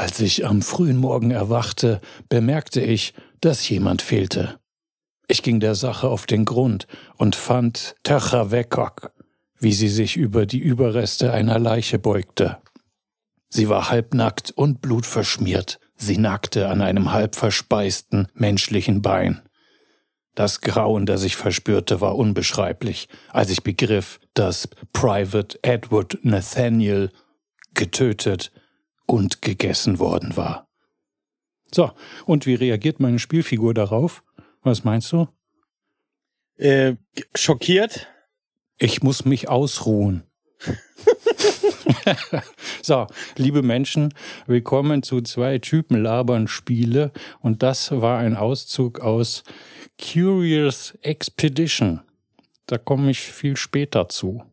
Als ich am frühen Morgen erwachte, bemerkte ich, dass jemand fehlte. Ich ging der Sache auf den Grund und fand Töcher Wekok, wie sie sich über die Überreste einer Leiche beugte. Sie war halbnackt und blutverschmiert. Sie nackte an einem halb verspeisten menschlichen Bein. Das Grauen, das ich verspürte, war unbeschreiblich, als ich begriff, dass Private Edward Nathaniel getötet und gegessen worden war. So, und wie reagiert meine Spielfigur darauf? Was meinst du? Äh, schockiert. Ich muss mich ausruhen. so, liebe Menschen, willkommen zu zwei Typen labern Spiele und das war ein Auszug aus Curious Expedition. Da komme ich viel später zu.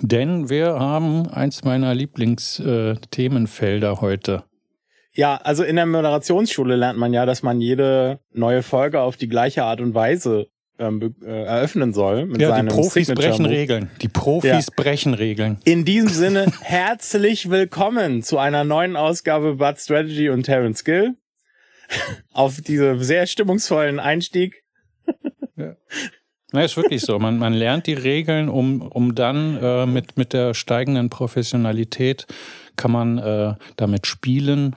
Denn wir haben eins meiner Lieblingsthemenfelder heute. Ja, also in der Moderationsschule lernt man ja, dass man jede neue Folge auf die gleiche Art und Weise ähm, äh, eröffnen soll. Mit ja, die Profis brechen Regeln. Die Profis ja. brechen Regeln. In diesem Sinne, herzlich willkommen zu einer neuen Ausgabe Bud Strategy und Terence Gill. auf diese sehr stimmungsvollen Einstieg. ja. Na, ist wirklich so. Man, man lernt die Regeln, um, um dann äh, mit, mit der steigenden Professionalität kann man äh, damit spielen.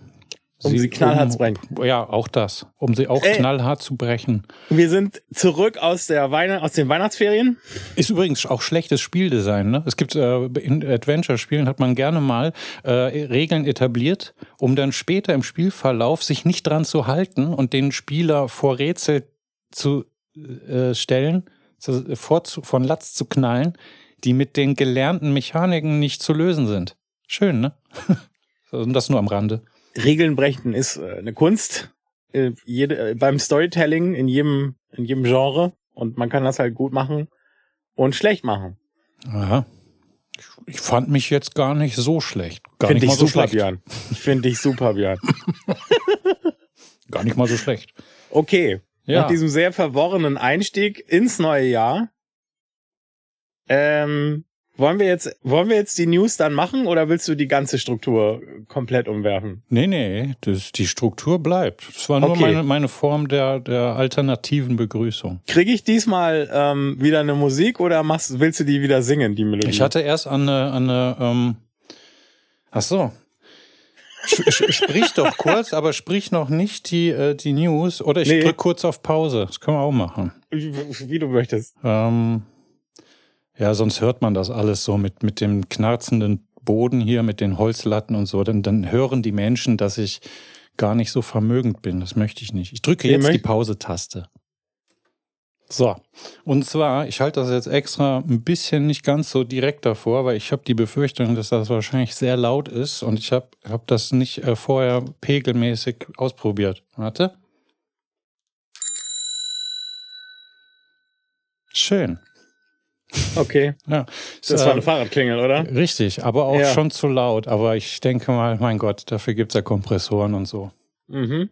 Um sie, sie knallhart um, zu brechen. Ja, auch das. Um sie auch Ey, knallhart zu brechen. Wir sind zurück aus der Weihn aus den Weihnachtsferien. Ist übrigens auch schlechtes Spieldesign. Ne? Es gibt äh, in Adventure-Spielen hat man gerne mal äh, Regeln etabliert, um dann später im Spielverlauf sich nicht dran zu halten und den Spieler vor Rätsel zu äh, stellen vor, von Latz zu knallen, die mit den gelernten Mechaniken nicht zu lösen sind. Schön, ne? Und das nur am Rande. Regeln brechen ist äh, eine Kunst. Äh, jede, äh, beim Storytelling in jedem, in jedem Genre. Und man kann das halt gut machen und schlecht machen. Aha. Ich fand mich jetzt gar nicht so schlecht. Gar find nicht mal so super, schlecht. Björn. Ich finde dich super, Björn. gar nicht mal so schlecht. Okay. Ja. Nach diesem sehr verworrenen Einstieg ins neue Jahr. Ähm, wollen wir jetzt, wollen wir jetzt die News dann machen oder willst du die ganze Struktur komplett umwerfen? Nee, nee, das, die Struktur bleibt. Das war nur okay. meine, meine Form der, der alternativen Begrüßung. Kriege ich diesmal ähm, wieder eine Musik oder machst, willst du die wieder singen, die Melodie? Ich hatte erst an eine, an eine ähm, ach so, Sprich doch kurz, aber sprich noch nicht die, äh, die News. Oder ich nee. drück kurz auf Pause. Das können wir auch machen. Wie, wie du möchtest. Ähm, ja, sonst hört man das alles so mit, mit dem knarzenden Boden hier, mit den Holzlatten und so. Dann, dann hören die Menschen, dass ich gar nicht so vermögend bin. Das möchte ich nicht. Ich drücke jetzt die Pause-Taste. So, und zwar, ich halte das jetzt extra ein bisschen nicht ganz so direkt davor, weil ich habe die Befürchtung, dass das wahrscheinlich sehr laut ist und ich habe hab das nicht äh, vorher pegelmäßig ausprobiert. Warte. Schön. Okay. Ja. Das war eine Fahrradklingel, oder? Richtig, aber auch ja. schon zu laut. Aber ich denke mal, mein Gott, dafür gibt es ja Kompressoren und so. Mhm.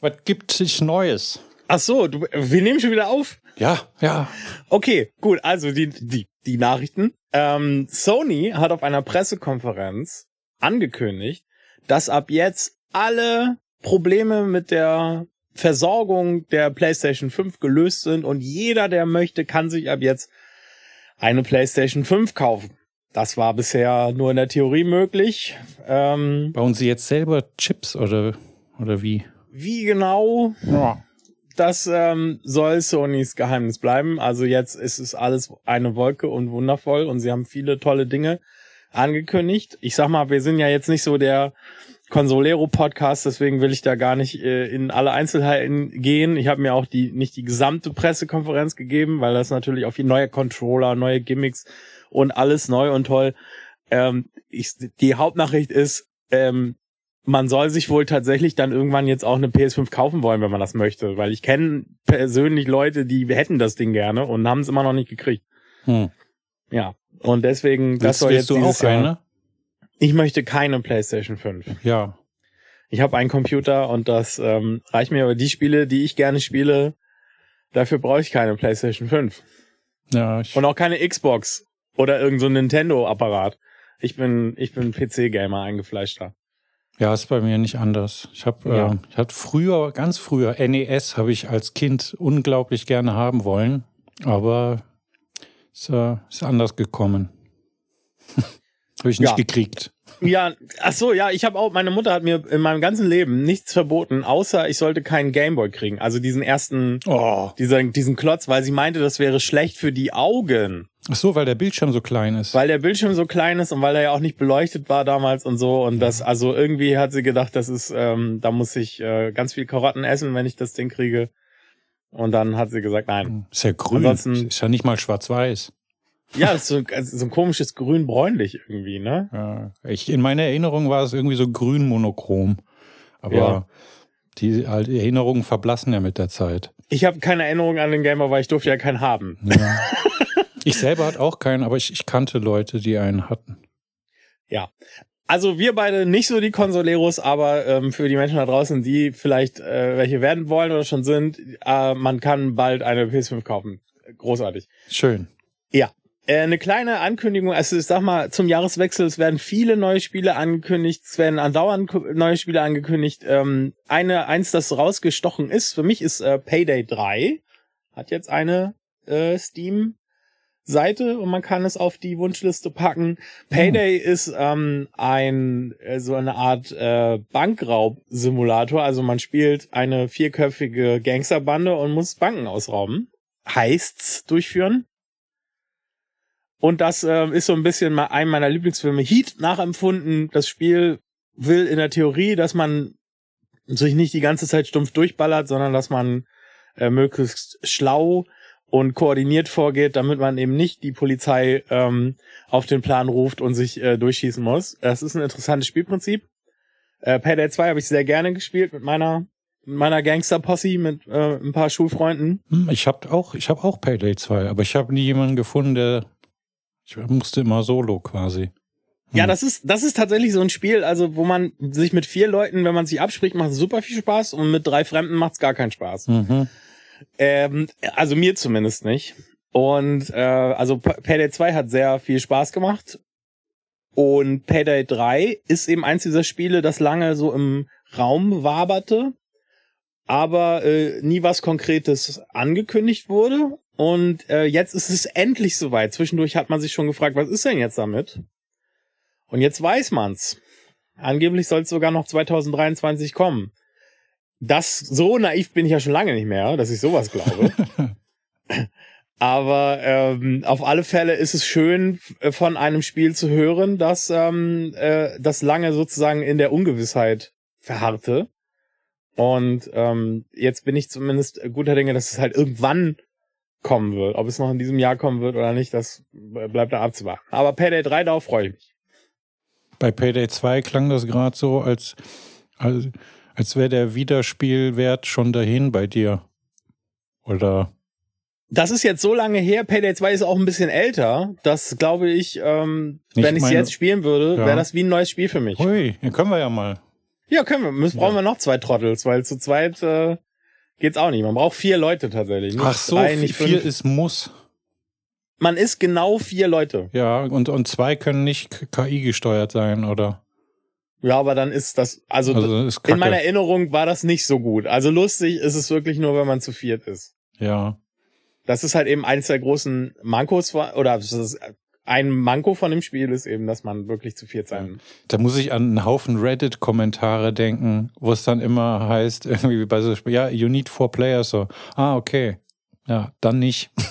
Was gibt sich Neues? Ach so, du, wir nehmen schon wieder auf. Ja, ja. Okay, gut. Also die die die Nachrichten. Ähm, Sony hat auf einer Pressekonferenz angekündigt, dass ab jetzt alle Probleme mit der Versorgung der PlayStation 5 gelöst sind und jeder, der möchte, kann sich ab jetzt eine PlayStation 5 kaufen. Das war bisher nur in der Theorie möglich. Ähm, Bauen Sie jetzt selber Chips oder oder wie? Wie genau? Ja. Das ähm, soll Sonys Geheimnis bleiben. Also jetzt ist es alles eine Wolke und wundervoll und sie haben viele tolle Dinge angekündigt. Ich sag mal, wir sind ja jetzt nicht so der Consolero Podcast, deswegen will ich da gar nicht äh, in alle Einzelheiten gehen. Ich habe mir auch die nicht die gesamte Pressekonferenz gegeben, weil das natürlich auf die neue Controller, neue Gimmicks und alles neu und toll. Ähm, ich, die Hauptnachricht ist, ähm, man soll sich wohl tatsächlich dann irgendwann jetzt auch eine PS5 kaufen wollen, wenn man das möchte, weil ich kenne persönlich Leute, die hätten das Ding gerne und haben es immer noch nicht gekriegt. Hm. Ja, und deswegen das soll jetzt du dieses auch Jahr. Eine? Ich möchte keine PlayStation 5. Ja. Ich habe einen Computer und das ähm, reicht mir, aber die Spiele, die ich gerne spiele, dafür brauche ich keine PlayStation 5. Ja. Ich und auch keine Xbox oder irgendein so Nintendo-Apparat. Ich bin, ich bin PC-Gamer, eingefleischter. Ja, ist bei mir nicht anders. Ich habe, Ja. äh, ich hatte früher, ganz früher, NES habe ich als Kind unglaublich gerne haben wollen, aber ist, äh, ist anders gekommen. habe ich nicht Ja. gekriegt. Ja, ach so, ja, ich habe auch, meine Mutter hat mir in meinem ganzen Leben nichts verboten, außer ich sollte keinen Gameboy kriegen. Also diesen ersten, Oh. dieser, diesen Klotz, weil sie meinte, das wäre schlecht für die Augen. Ach so, weil der Bildschirm so klein ist. Weil der Bildschirm so klein ist und weil er ja auch nicht beleuchtet war damals und so. Und das, also irgendwie hat sie gedacht, das ist, ähm, da muss ich äh, ganz viel Karotten essen, wenn ich das Ding kriege. Und dann hat sie gesagt, nein. Ist ja grün. Ansonsten- ist ja nicht mal schwarz-weiß. Ja, so, also so ein komisches grün-bräunlich irgendwie, ne? Ja, ich, in meiner Erinnerung war es irgendwie so grün monochrom. Aber Ja. die halt, Erinnerungen verblassen ja mit der Zeit. Ich habe keine Erinnerung an den Gamer, weil ich durfte ja keinen haben. Ja. ich selber hatte auch keinen, aber ich, ich kannte Leute, die einen hatten. Ja. Also wir beide nicht so die Consoleros, aber ähm, für die Menschen da draußen, die vielleicht äh, welche werden wollen oder schon sind, äh, man kann bald eine PS5 kaufen. Großartig. Schön. Ja. Äh, eine kleine Ankündigung, also ich sag mal, zum Jahreswechsel, es werden viele neue Spiele angekündigt, es werden andauernd neue Spiele angekündigt. Ähm, eine, eins, das rausgestochen ist, für mich ist äh, Payday 3. Hat jetzt eine äh, Steam Seite und man kann es auf die Wunschliste packen. Payday ist ähm, ein äh, so eine Art äh, Bankraub-Simulator. Also man spielt eine vierköpfige Gangsterbande und muss Banken ausrauben. Heists durchführen. Und das ähm, ist so ein bisschen mal ein meiner Lieblingsfilme Heat nachempfunden. Das Spiel will in der Theorie, dass man sich nicht die ganze Zeit stumpf durchballert, sondern dass man äh, möglichst schlau und koordiniert vorgeht, damit man eben nicht die Polizei ähm, auf den Plan ruft und sich äh, durchschießen muss. Das ist ein interessantes Spielprinzip. Äh, Payday 2 habe ich sehr gerne gespielt mit meiner mit meiner Gangster-Posse, mit äh, ein paar Schulfreunden. Hm, Ich habe auch, ich habe auch Payday 2, aber ich habe nie jemanden gefunden, der. Ich musste immer solo quasi. Ja, Hm. das ist, das ist tatsächlich so ein Spiel, also wo man sich mit vier Leuten, wenn man sich abspricht, macht es super viel Spaß und mit drei Fremden macht es gar keinen Spaß. Mhm. Ähm, also mir zumindest nicht. Und äh, also Payday 2 hat sehr viel Spaß gemacht. Und Payday 3 ist eben eins dieser Spiele, das lange so im Raum waberte, aber äh, nie was Konkretes angekündigt wurde. Und äh, jetzt ist es endlich soweit. Zwischendurch hat man sich schon gefragt, was ist denn jetzt damit? Und jetzt weiß man's. Angeblich soll es sogar noch 2023 kommen. Das so naiv bin ich ja schon lange nicht mehr, dass ich sowas glaube. Aber ähm, auf alle Fälle ist es schön, f- von einem Spiel zu hören, das ähm, äh, das lange sozusagen in der Ungewissheit verharrte. Und ähm, jetzt bin ich zumindest guter Dinge, dass es halt irgendwann kommen wird. Ob es noch in diesem Jahr kommen wird oder nicht, das bleibt da abzuwarten. Aber Payday 3, darauf freue ich mich. Bei Payday 2 klang das gerade so, als, als, als wäre der Wiederspielwert schon dahin bei dir. Oder Das ist jetzt so lange her. Payday 2 ist auch ein bisschen älter. Das glaube ich, ähm, Ich wenn ich es jetzt spielen würde, Ja. wäre das wie ein neues Spiel für mich. hui, hier können wir ja mal. Ja, können wir. Müssen, brauchen wir noch zwei Trottels, weil zu zweit äh, geht's auch nicht. Man braucht vier Leute tatsächlich. Nicht Ach so, drei, nicht vier fünf. ist Muss. Man ist genau vier Leute. Ja, und, und zwei können nicht KI gesteuert sein, oder? Ja, aber dann ist das, also, Also ist in meiner Erinnerung war das nicht so gut. Also lustig ist es wirklich nur, wenn man zu viert ist. ja. Das ist halt eben eines der großen Mankos, oder das ist ein Manko von dem Spiel ist eben, dass man wirklich zu viert sein Da muss ich an einen Haufen Reddit-Kommentare denken, wo es dann immer heißt, irgendwie bei so Spiel, ja, you need four players, so. Ah, okay. Ja, dann nicht.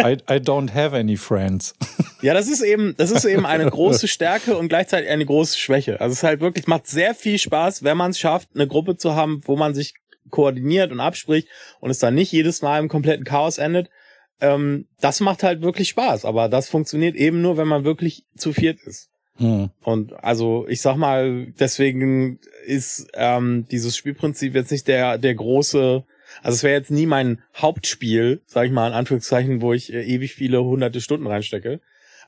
I, I don't have any friends. Ja, das ist eben, das ist eben eine große Stärke und gleichzeitig eine große Schwäche. Also es ist halt wirklich, macht sehr viel Spaß, wenn man es schafft, eine Gruppe zu haben, wo man sich koordiniert und abspricht und es dann nicht jedes Mal im kompletten Chaos endet. Ähm, das macht halt wirklich Spaß, aber das funktioniert eben nur, wenn man wirklich zu viert ist. Hm. Und also ich sag mal, deswegen ist ähm, dieses Spielprinzip jetzt nicht der der große, also es wäre jetzt nie mein Hauptspiel, sag ich mal in Anführungszeichen, wo ich äh, ewig viele hunderte Stunden reinstecke.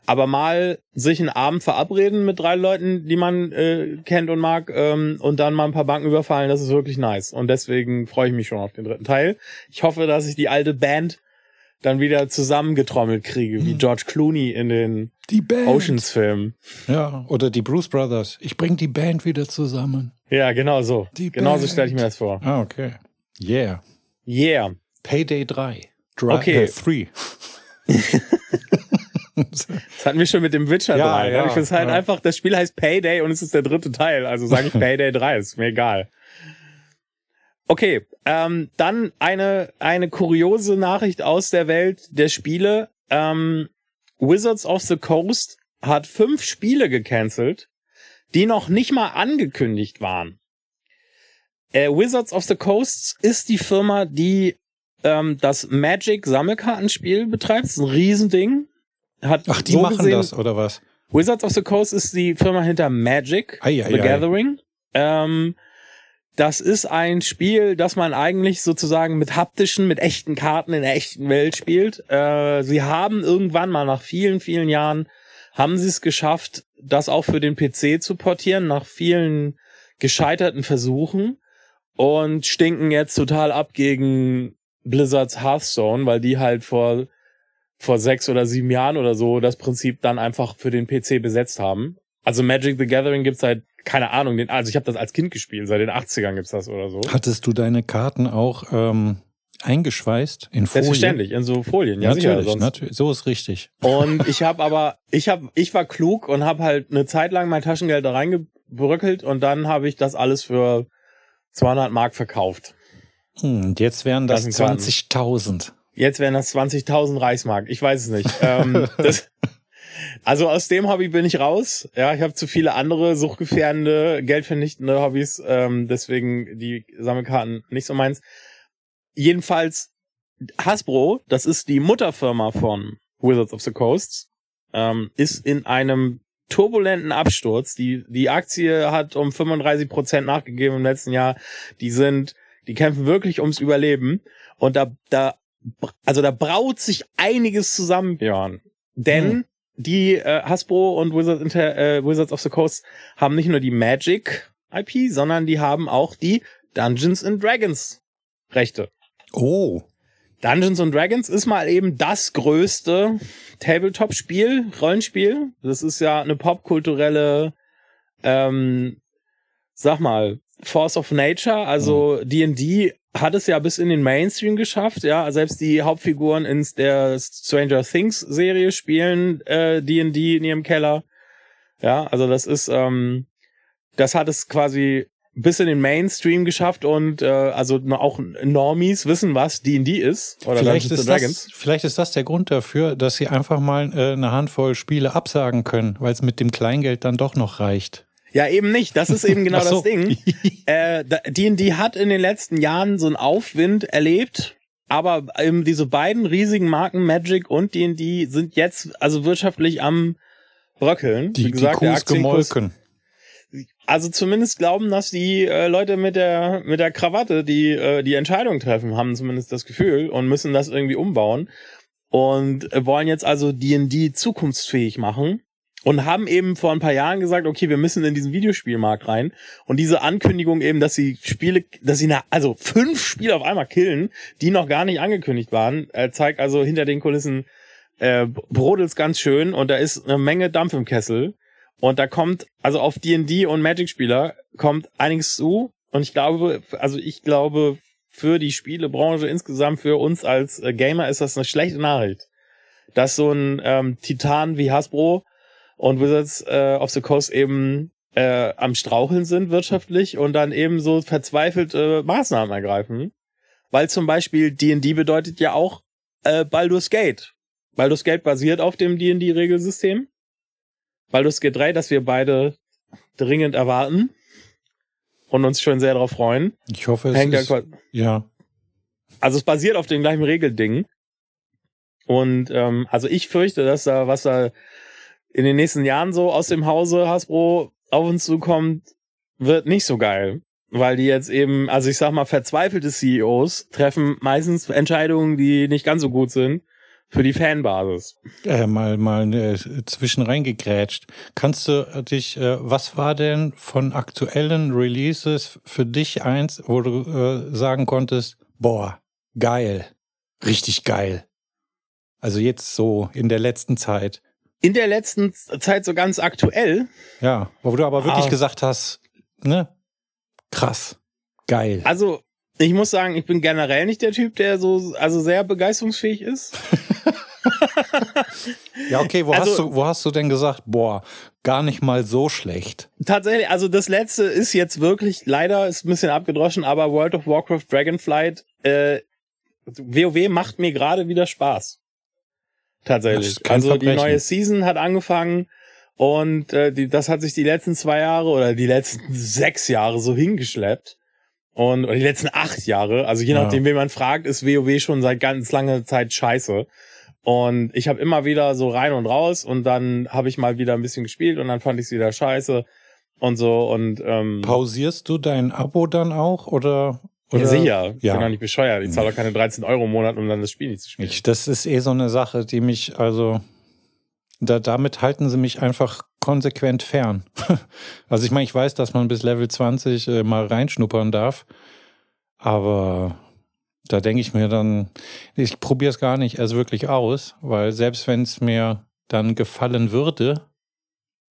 Aber mal sich einen Abend verabreden mit drei Leuten, die man äh, kennt und mag, ähm, und dann mal ein paar Banken überfallen, das ist wirklich nice. Und deswegen freue ich mich schon auf den dritten Teil. Ich hoffe, dass ich die alte Band dann wieder zusammengetrommelt kriege, wie George Clooney in den. Oceans-Filmen. Ja, oder die Bruce Brothers. Ich bring die Band wieder zusammen. Ja, genau so. Die Genau so Band. stelle ich mir das vor. Ah, okay. Yeah. Yeah. Payday 3. Dry, Okay. Äh, 3. Das hatten wir schon mit dem Witcher Ja, 3. ne? ja, ich finde halt ja. einfach, das Spiel heißt Payday und es ist der dritte Teil. Also sage ich Payday 3, ist mir egal. Okay, ähm, dann eine, eine kuriose Nachricht aus der Welt der Spiele. Ähm, Wizards of the Coast hat fünf Spiele gecancelt, die noch nicht mal angekündigt waren. Äh, Wizards of the Coast ist die Firma, die ähm, das Magic Sammelkartenspiel betreibt. Das ist ein Riesending. Hat Ach, die so machen gesehen, das, oder was? Wizards of the Coast ist die Firma hinter Magic, Ei, ei, The ei. Gathering. Ähm, das ist ein Spiel, das man eigentlich sozusagen mit haptischen, mit echten Karten in der echten Welt spielt. Äh, sie haben irgendwann mal nach vielen, vielen Jahren, haben sie es geschafft, das auch für den PC zu portieren, nach vielen gescheiterten Versuchen und stinken jetzt total ab gegen Blizzards Hearthstone, weil die halt vor vor sechs oder sieben Jahren oder so das Prinzip dann einfach für den PC besetzt haben. Also Magic the Gathering gibt's seit, keine Ahnung, den, also ich habe das als Kind gespielt, seit den 80ern gibt's das oder so. Hattest du deine Karten auch ähm, eingeschweißt in Folien? Selbstverständlich, in so Folien, ja sicher. natürlich, Sonst. natürlich. So ist richtig. Und ich habe aber, ich habe, ich war klug und habe halt eine Zeit lang mein Taschengeld da reingebröckelt und dann habe ich das alles für 200 Mark verkauft. Hm, und jetzt wären das Das sind Karten. 20.000. Jetzt wären das 20.000 Reichsmark. Ich weiß es nicht. ähm, das, also aus dem Hobby bin ich raus. Ja, ich habe zu viele andere suchtgefährdende, geldvernichtende Hobbys. Ähm, deswegen die Sammelkarten nicht so meins. Jedenfalls Hasbro, das ist die Mutterfirma von Wizards of the Coast, ähm, ist in einem turbulenten Absturz. Die, die Aktie hat um 35 Prozent nachgegeben im letzten Jahr. Die sind, die kämpfen wirklich ums Überleben. Und da, da, also da braut sich einiges zusammen, Björn. Denn Hm. Die äh, Hasbro und Wizards, Inter, äh, Wizards of the Coast haben nicht nur die Magic IP, sondern die haben auch die Dungeons and Dragons Rechte. Oh, Dungeons and Dragons ist mal eben das größte Tabletop-Spiel, Rollenspiel. Das ist ja eine popkulturelle, ähm, sag mal, Force of Nature. Also D&D hat es ja bis in den Mainstream geschafft. Ja, selbst die Hauptfiguren in der Stranger Things Serie spielen äh, D&D in ihrem Keller. Ja, also das ist, ähm, das hat es quasi bis in den Mainstream geschafft und äh, also auch Normies wissen, was D&D ist oder vielleicht Dungeons ist, Dragons. das, vielleicht ist das der Grund dafür, dass sie einfach mal äh, eine Handvoll Spiele absagen können, weil es mit dem Kleingeld dann doch noch reicht. Ja, eben nicht. Das ist eben genau so. das Ding. Äh, D&D hat in den letzten Jahren so einen Aufwind erlebt, aber eben diese beiden riesigen Marken Magic und D&D sind jetzt also wirtschaftlich am bröckeln. Die, Wie gesagt, die Aktienkurs gemolken. also zumindest glauben, dass die äh, Leute mit der mit der Krawatte, die äh, die Entscheidung treffen, haben zumindest das Gefühl und müssen das irgendwie umbauen und wollen jetzt also D&D zukunftsfähig machen und haben eben vor ein paar Jahren gesagt, okay, wir müssen in diesen Videospielmarkt rein und diese Ankündigung eben, dass sie Spiele, dass sie na, also fünf Spiele auf einmal killen, die noch gar nicht angekündigt waren, äh, zeigt also hinter den Kulissen äh, brodelt's ganz schön und da ist eine Menge Dampf im Kessel. Und da kommt, also auf D&D und Magic-Spieler kommt einiges zu. Und ich glaube, also ich glaube, für die Spielebranche insgesamt, für uns als äh, Gamer ist das eine schlechte Nachricht. Dass so ein ähm, Titan wie Hasbro und Wizards äh, of the Coast eben äh, am Straucheln sind wirtschaftlich und dann eben so verzweifelt äh, Maßnahmen ergreifen. Weil zum Beispiel D&D bedeutet ja auch äh, Baldur's Gate. Baldur's Gate basiert auf dem D&D-Regelsystem. Baldur's Gate 3, das wir beide dringend erwarten und uns schon sehr darauf freuen. Ich hoffe, es Hängt ja, ist, qua- ja. also es basiert auf dem gleichen Regelding. Und ähm, also ich fürchte, dass da, was da in den nächsten Jahren so aus dem Hause Hasbro auf uns zukommt, wird nicht so geil. Weil die jetzt eben, also ich sag mal, verzweifelte CEOs treffen meistens Entscheidungen, die nicht ganz so gut sind für die Fanbasis. Äh, mal mal äh, zwischen reingegrätscht. Kannst du dich, äh, was war denn von aktuellen Releases für dich eins, wo du äh, sagen konntest, boah, geil, richtig geil. Also jetzt so in der letzten Zeit. In der letzten Zeit so ganz aktuell. Ja, wo du aber wirklich Ah. gesagt hast, ne? Krass. Geil. Also, ich muss sagen, ich bin generell nicht der Typ, der so, also sehr begeisterungsfähig ist. Ja, okay, wo, Also- hast du, wo hast du denn gesagt, boah, gar nicht mal so schlecht? Tatsächlich, also das letzte ist jetzt wirklich, leider ist ein bisschen abgedroschen, aber World of Warcraft Dragonflight, äh, WoW macht mir gerade wieder Spaß. Tatsächlich. Also die Verbrechen. neue Season hat angefangen und äh, die, das hat sich die letzten zwei Jahre oder die letzten sechs Jahre so hingeschleppt. Und oder die letzten acht Jahre, also je Ja. nachdem, wen man fragt, ist WoW schon seit ganz langer Zeit scheiße. Und ich habe immer wieder so rein und raus und dann habe ich mal wieder ein bisschen gespielt und dann fand ich es wieder scheiße und so und ähm, Pausierst du dein Abo dann auch oder? Oder ja, sicher, ich Ja. bin doch nicht bescheuert. Ich zahle doch keine 13 Euro im Monat, um dann das Spiel nicht zu spielen. Ich, das ist eh so eine Sache, die mich, also, da, damit halten sie mich einfach konsequent fern. also ich meine, ich weiß, dass man bis Level 20 äh, mal reinschnuppern darf, aber da denke ich mir dann, ich probiere es gar nicht erst wirklich aus, weil selbst wenn es mir dann gefallen würde,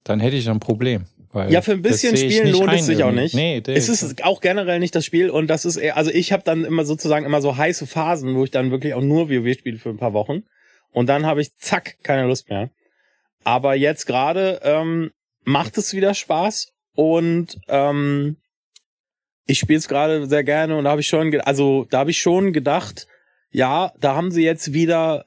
dann hätte ich ein Problem. Ja, für ein bisschen Spielen lohnt es sich auch irgendwie. nicht. Nee, Es ist auch generell nicht das Spiel und das ist eher, also ich habe dann immer sozusagen immer so heiße Phasen, wo ich dann wirklich auch nur WoW spiele für ein paar Wochen und dann habe ich zack keine Lust mehr. Aber jetzt gerade ähm, macht es wieder Spaß und ähm, ich spiele es gerade sehr gerne und da habe ich schon, also da habe ich schon gedacht, ja, da haben sie jetzt wieder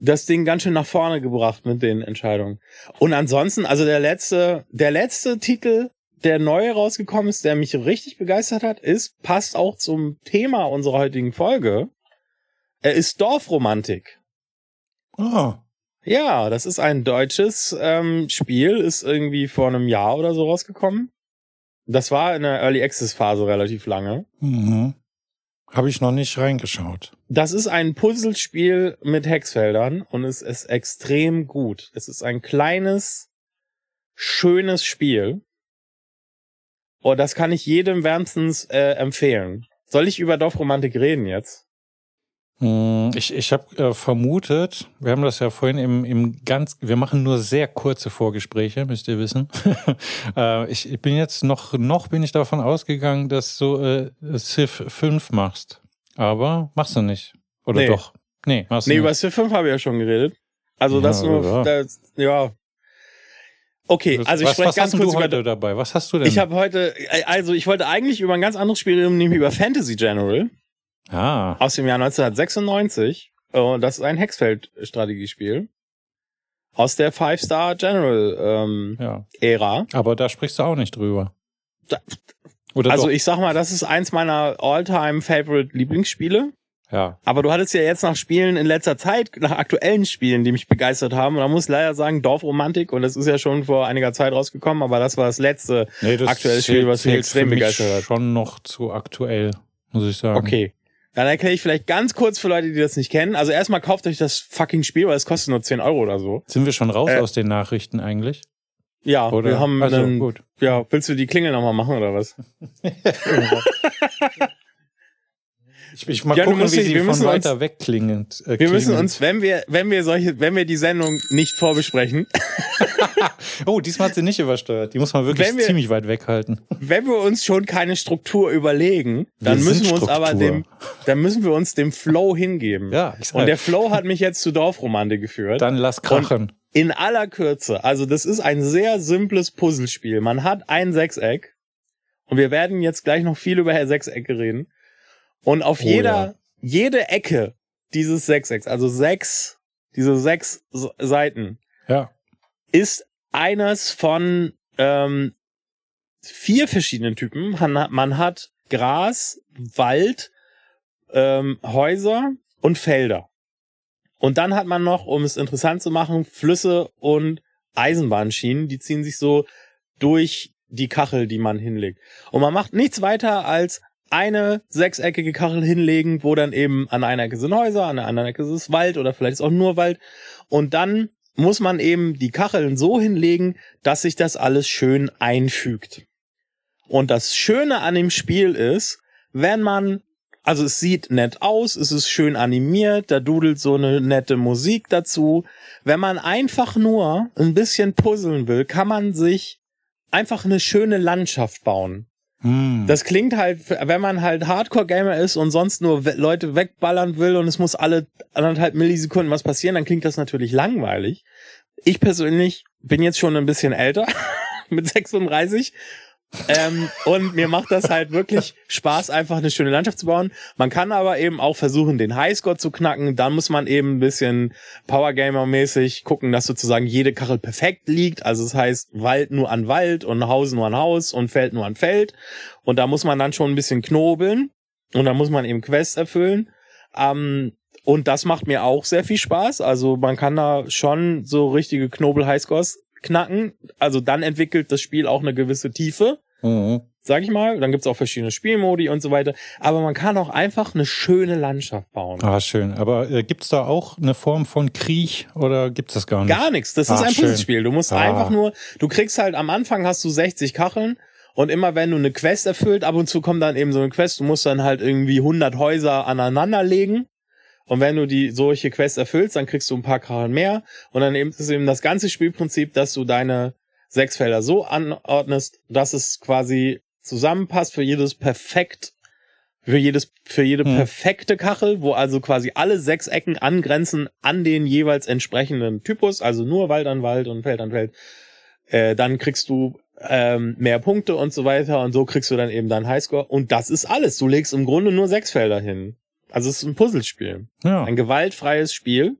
das Ding ganz schön nach vorne gebracht mit den Entscheidungen. Und ansonsten, also der letzte, der letzte Titel, der neu rausgekommen ist, der mich richtig begeistert hat, ist, passt auch zum Thema unserer heutigen Folge. Er ist Dorfromantik. Ah, Ja, das ist ein deutsches ähm, Spiel, ist irgendwie vor einem Jahr oder so rausgekommen. Das war in der Early Access Phase relativ lange. mhm. Habe ich noch nicht reingeschaut. Das ist ein Puzzlespiel mit Hexfeldern und es ist extrem gut. Es ist ein kleines, schönes Spiel. Und das kann ich jedem wärmstens äh, empfehlen. Soll ich über Dorfromantik reden jetzt? Hm, Ich, ich habe äh, vermutet, wir haben das ja vorhin im, im ganz, wir machen nur sehr kurze Vorgespräche, müsst ihr wissen. äh, ich, ich bin jetzt noch, noch bin ich davon ausgegangen, dass du äh, Civ 5 machst. Aber machst du nicht. Oder Nee. doch? Nee, machst Nee, du über nicht. Civ 5 habe ich ja schon geredet. Also das Ja, nur, ja. Das, ja. Okay, also ich was, spreche was ganz hast kurz du über heute dabei? Was hast du denn? Ich habe heute, äh, also ich wollte eigentlich über ein ganz anderes Spiel reden, nämlich über Fantasy General ah, aus dem Jahr 1996. Und das ist ein Hexfeld-Strategiespiel aus der Five-Star General ähm, ja. Ära. Aber da sprichst du auch nicht drüber. Da- Oder Also doch? ich sag mal, das ist eins meiner all-time favorite Lieblingsspiele. ja. Aber du hattest ja jetzt nach Spielen in letzter Zeit, nach aktuellen Spielen, die mich begeistert haben. Und da muss ich leider sagen, Dorfromantik, und das ist ja schon vor einiger Zeit rausgekommen, aber das war das letzte. Nee, das aktuelles Spiel, zählt- was mich extrem begeistert hat. Schon noch zu aktuell, muss ich sagen. Okay. Dann erkläre ich vielleicht ganz kurz für Leute, die das nicht kennen. Also erstmal kauft euch das fucking Spiel, weil es kostet nur 10 Euro oder so. Sind wir schon raus Äh, aus den Nachrichten eigentlich? Ja, Oder? wir haben also, einen, gut. ja, willst du die Klingel nochmal machen oder was? Ich, ich mal Ja, gucken, wie nicht- sie wir von müssen uns- weiter weg klingend. Äh, Wir müssen uns, wenn wir, wenn wir solche, wenn wir die Sendung nicht vorbesprechen, Oh, diesmal hat sie nicht übersteuert. Die muss man wirklich wir- ziemlich weit weghalten. wenn wir uns schon keine Struktur überlegen, dann Wir müssen wir uns aber Struktur. dem, dann müssen wir uns dem Flow hingeben. Ja, ich sag, Und der Flow hat mich jetzt zu Dorfromantik geführt. dann lass krachen. In aller Kürze. Also das ist ein sehr simples Puzzlespiel. Man hat ein Sechseck. Und wir werden jetzt gleich noch viel über Sechsecke reden. Und auf Oh, jeder, ja. jede Ecke dieses Sechsecks, also sechs, diese sechs Seiten, Ja. ist eines von ähm, vier verschiedenen Typen. Man hat, man hat Gras, Wald, ähm, Häuser und Felder. Und dann hat man noch, um es interessant zu machen, Flüsse und Eisenbahnschienen, die ziehen sich so durch die Kachel, die man hinlegt. Und man macht nichts weiter als eine sechseckige Kachel hinlegen, wo dann eben an einer Ecke sind Häuser, an der anderen Ecke ist es Wald oder vielleicht ist auch nur Wald. Und dann muss man eben die Kacheln so hinlegen, dass sich das alles schön einfügt. Und das Schöne an dem Spiel ist, wenn man also es sieht nett aus, es ist schön animiert, da dudelt so eine nette Musik dazu. Wenn man einfach nur ein bisschen puzzeln will, kann man sich einfach eine schöne Landschaft bauen. Hm. Das klingt halt, wenn man halt Hardcore-Gamer ist und sonst nur we Leute wegballern will und es muss alle anderthalb Millisekunden was passieren, dann klingt das natürlich langweilig. Ich persönlich bin jetzt schon ein bisschen älter, mit 36 ähm, und mir macht das halt wirklich Spaß, einfach eine schöne Landschaft zu bauen. Man kann aber eben auch versuchen, den Highscore zu knacken. Dann muss man eben ein bisschen Powergamer-mäßig gucken, dass sozusagen jede Kachel perfekt liegt. Also das heißt, Wald nur an Wald und Haus nur an Haus und Feld nur an Feld. Und da muss man dann schon ein bisschen knobeln. Und da muss man eben Quests erfüllen. Ähm, und das macht mir auch sehr viel Spaß. Also man kann da schon so richtige Knobel-Highscores knacken. Also dann entwickelt das Spiel auch eine gewisse Tiefe, Mhm. sag ich mal. Dann gibt's auch verschiedene Spielmodi und so weiter. Aber man kann auch einfach eine schöne Landschaft bauen. Ah, schön. Aber äh, gibt's da auch eine Form von Krieg oder gibt's das gar nicht? Gar nichts. Das ist Ah, ein schön. Puzzlespiel. Du musst Ah. einfach nur, du kriegst halt am Anfang hast du 60 Kacheln und immer wenn du eine Quest erfüllt, ab und zu kommt dann eben so eine Quest, du musst dann halt irgendwie 100 Häuser aneinander legen. Und wenn du die solche Quests erfüllst, dann kriegst du ein paar Kacheln mehr. Und dann eben ist eben das ganze Spielprinzip, dass du deine sechs Felder so anordnest, dass es quasi zusammenpasst für jedes perfekt, für jedes, für jede Hm. perfekte Kachel, wo also quasi alle sechs Ecken angrenzen an den jeweils entsprechenden Typus, also nur Wald an Wald und Feld an Feld. Äh, dann kriegst du ähm, mehr Punkte und so weiter und so kriegst du dann eben deinen Highscore. Und das ist alles. Du legst im Grunde nur sechs Felder hin. Also es ist ein Puzzlespiel. Ja. Ein gewaltfreies Spiel.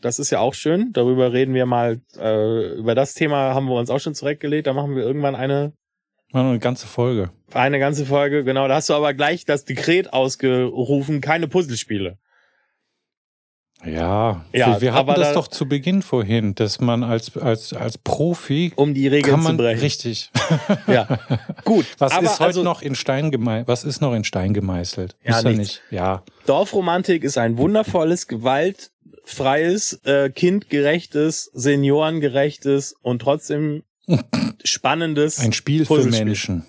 Das ist ja auch schön. Darüber reden wir mal. Äh, über das Thema haben wir uns auch schon zurechtgelegt. Da machen wir irgendwann eine eine ganze Folge. eine ganze Folge. Genau. Da hast du aber gleich das Dekret ausgerufen. Keine Puzzlespiele. Ja, Ja, wir, hatten das da- doch zu Beginn vorhin, dass man als, als, als Profi Um die Regeln kann man zu brechen. richtig. Ja. Gut. Was aber ist heute also, noch in Stein gemeißelt? Was ist noch in Stein gemeißelt? Ja, ja nicht. Ja. Dorfromantik ist ein wundervolles, gewaltfreies, äh, kindgerechtes, seniorengerechtes und trotzdem spannendes Ein Spiel für. Menschen.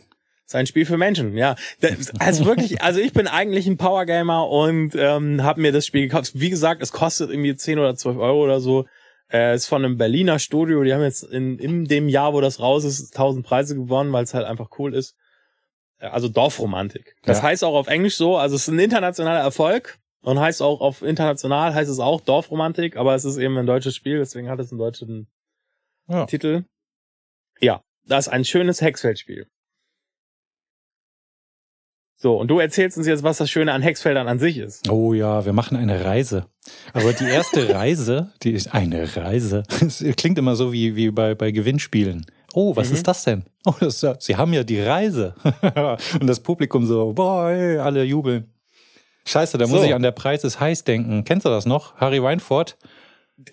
Ist ein Spiel für Menschen, ja. Das, also wirklich, also ich bin eigentlich ein Powergamer und ähm, habe mir das Spiel gekauft. Wie gesagt, es kostet irgendwie 10 oder 12 Euro oder so. Äh, ist von einem Berliner Studio. Die haben jetzt in, in dem Jahr, wo das raus ist, 1000 Preise gewonnen, weil es halt einfach cool ist. Äh, Also Dorfromantik. Das Ja. heißt auch auf Englisch so. Also es ist ein internationaler Erfolg und heißt auch auf international heißt es auch Dorfromantik, aber es ist eben ein deutsches Spiel, deswegen hat es einen deutschen Ja. Titel. Ja, das ist ein schönes Hexfeldspiel. So, und du erzählst uns jetzt, was das Schöne an Hexfeldern an sich ist. Oh ja, wir machen eine Reise. Aber die erste Reise, die ist eine Reise. Es klingt immer so wie, wie bei, bei Gewinnspielen. Oh, was Mhm. ist das denn? Oh, das, Sie haben ja die Reise. Und das Publikum so, boah, ey, alle jubeln. Scheiße, da muss So. ich an der Preis ist heiß denken. Kennst du das noch? Harry Weinfurt?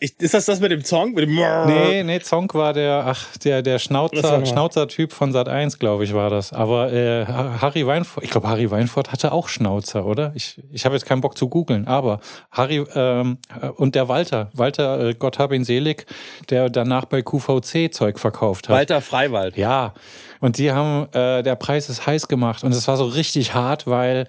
Ich, ist das das mit dem Song? Mit dem Nee, nee, Zonk war der, ach, der, der Schnauzer, Schnauzer-Typ von Sat 1, glaube ich, war das. Aber äh, Harry Weinfurt, ich glaube, Harry Weinfurt hatte auch Schnauzer, oder? Ich, ich habe jetzt keinen Bock zu googeln, aber Harry ähm, äh, und der Walter, Walter, äh, Gott hab ihn selig, der danach bei QVC Zeug verkauft hat. Walter Freiwald. Ja, und die haben, äh, der Preis ist heiß gemacht und es war so richtig hart, weil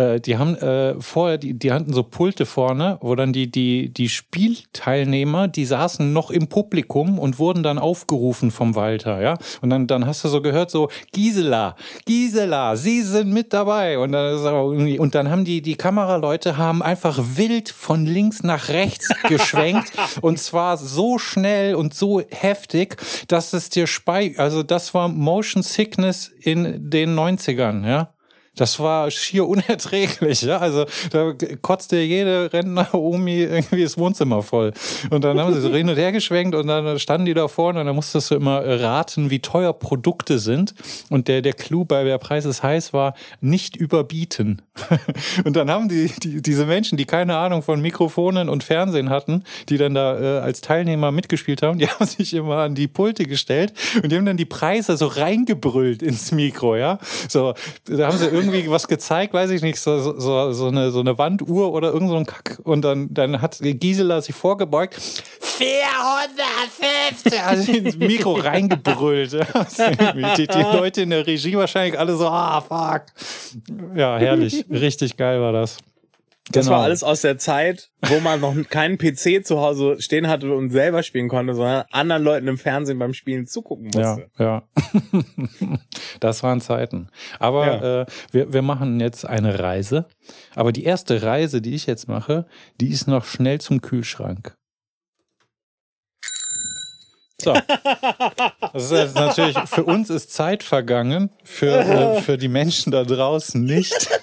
äh, die haben äh, vorher, die, die hatten so Pulte vorne, wo dann die, die, die Spielteilnehmer, die saßen noch im Publikum und wurden dann aufgerufen vom Walter, ja. Und dann, dann hast du so gehört, so, Gisela, Gisela, Sie sind mit dabei. Und dann, ist aber irgendwie, und dann haben die, die Kameraleute haben einfach wild von links nach rechts geschwenkt und zwar so schnell und so heftig, dass es dir spei, also das war Motion Sickness in den 90ern, ja. Das war schier unerträglich, ja. Also da kotzte jede Rentner-Omi irgendwie das Wohnzimmer voll. Und dann haben sie so hin und her geschwenkt und dann standen die da vorne und dann musstest du immer raten, wie teuer Produkte sind. Und der, der Clou bei der Preis ist heiß war, nicht überbieten. Und dann haben die, die diese Menschen, die keine Ahnung von Mikrofonen und Fernsehen hatten, die dann da äh, als Teilnehmer mitgespielt haben, die haben sich immer an die Pulte gestellt und die haben dann die Preise so reingebrüllt ins Mikro, ja. So, da haben sie irgendwie was gezeigt, weiß ich nicht, so, so, so, eine, so eine Wanduhr oder irgend so ein Kack. Und dann, dann hat Gisela sich vorgebeugt. 450! Also ins Mikro reingebrüllt. die, die Leute in der Regie wahrscheinlich alle so, ah, fuck. Ja, herrlich. Richtig geil war das. Das genau. war alles aus der Zeit, wo man noch keinen PC zu Hause stehen hatte und selber spielen konnte, sondern anderen Leuten im Fernsehen beim Spielen zugucken musste. Ja, ja. das waren Zeiten. Aber ja. äh, wir, wir machen jetzt eine Reise. Aber die erste Reise, die ich jetzt mache, die ist noch schnell zum Kühlschrank. So. Das ist natürlich, für uns ist Zeit vergangen, für, äh, für die Menschen da draußen nicht.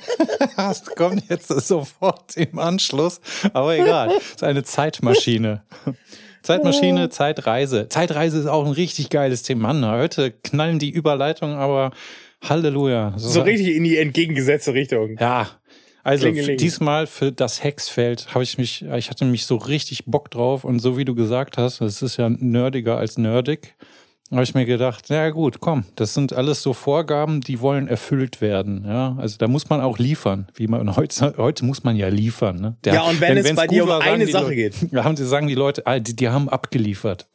Das kommt jetzt sofort im Anschluss, aber egal. Das ist eine Zeitmaschine. Zeitmaschine, Zeitreise. Zeitreise ist auch ein richtig geiles Thema. Mann, heute knallen die Überleitungen, aber Halleluja. So, so richtig in die entgegengesetzte Richtung. Ja, also diesmal für das Hexfeld habe ich mich, ich hatte mich so richtig Bock drauf und so wie du gesagt hast, es ist ja nerdiger als nerdig, habe ich mir gedacht, ja gut, komm, das sind alles so Vorgaben, die wollen erfüllt werden. Ja, also da muss man auch liefern, wie man heute, heute muss man ja liefern. Ne? Der, ja, und wenn, wenn es bei dir um eine Sache Leute, geht, haben sie sagen die Leute, ah, die, die haben abgeliefert.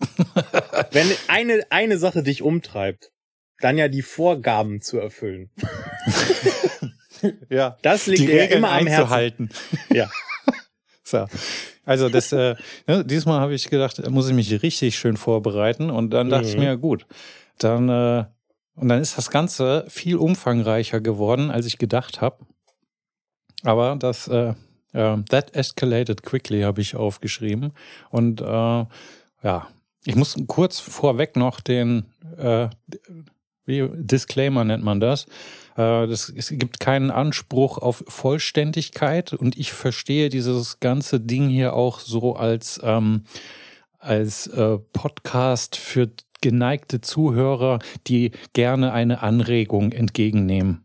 wenn eine eine Sache dich umtreibt, dann ja die Vorgaben zu erfüllen. ja. Das liegt die Regeln immer am einzuhalten. Herzen. Ja. so. Also das, äh, ne, diesmal habe ich gedacht, da muss ich mich richtig schön vorbereiten und dann dachte mhm. ich mir, gut, dann äh, und dann ist das Ganze viel umfangreicher geworden, als ich gedacht habe. Aber das äh, äh, That escalated quickly habe ich aufgeschrieben und äh, ja, ich muss kurz vorweg noch den äh, wie Disclaimer nennt man das. Äh. Es gibt keinen Anspruch auf Vollständigkeit und ich verstehe dieses ganze Ding hier auch so als, ähm, als äh, Podcast für geneigte Zuhörer, die gerne eine Anregung entgegennehmen.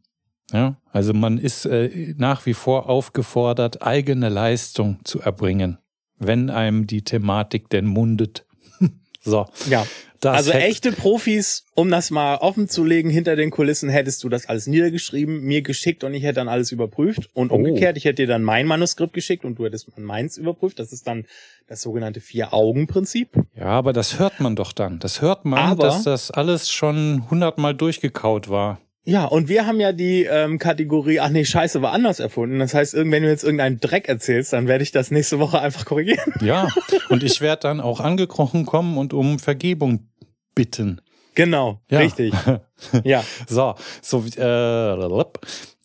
Ja, also man ist äh, nach wie vor aufgefordert, eigene Leistung zu erbringen, wenn einem die Thematik denn mundet. so. Ja. Das also echte Profis, um das mal offen zu legen, hinter den Kulissen hättest du das alles niedergeschrieben, mir geschickt und ich hätte dann alles überprüft. Und oh. umgekehrt, ich hätte dir dann mein Manuskript geschickt und du hättest meins überprüft. Das ist dann das sogenannte Vier-Augen-Prinzip. Ja, aber das hört man doch dann. Das hört man, aber, dass das alles schon hundertmal durchgekaut war. Ja, und wir haben ja die ähm, Kategorie, ach nee, scheiße, war anders erfunden. Das heißt, wenn du jetzt irgendeinen Dreck erzählst, dann werde ich das nächste Woche einfach korrigieren. Ja, und ich werde dann auch angekrochen kommen und um Vergebung bitten. Genau, ja. richtig. ja. So, so äh,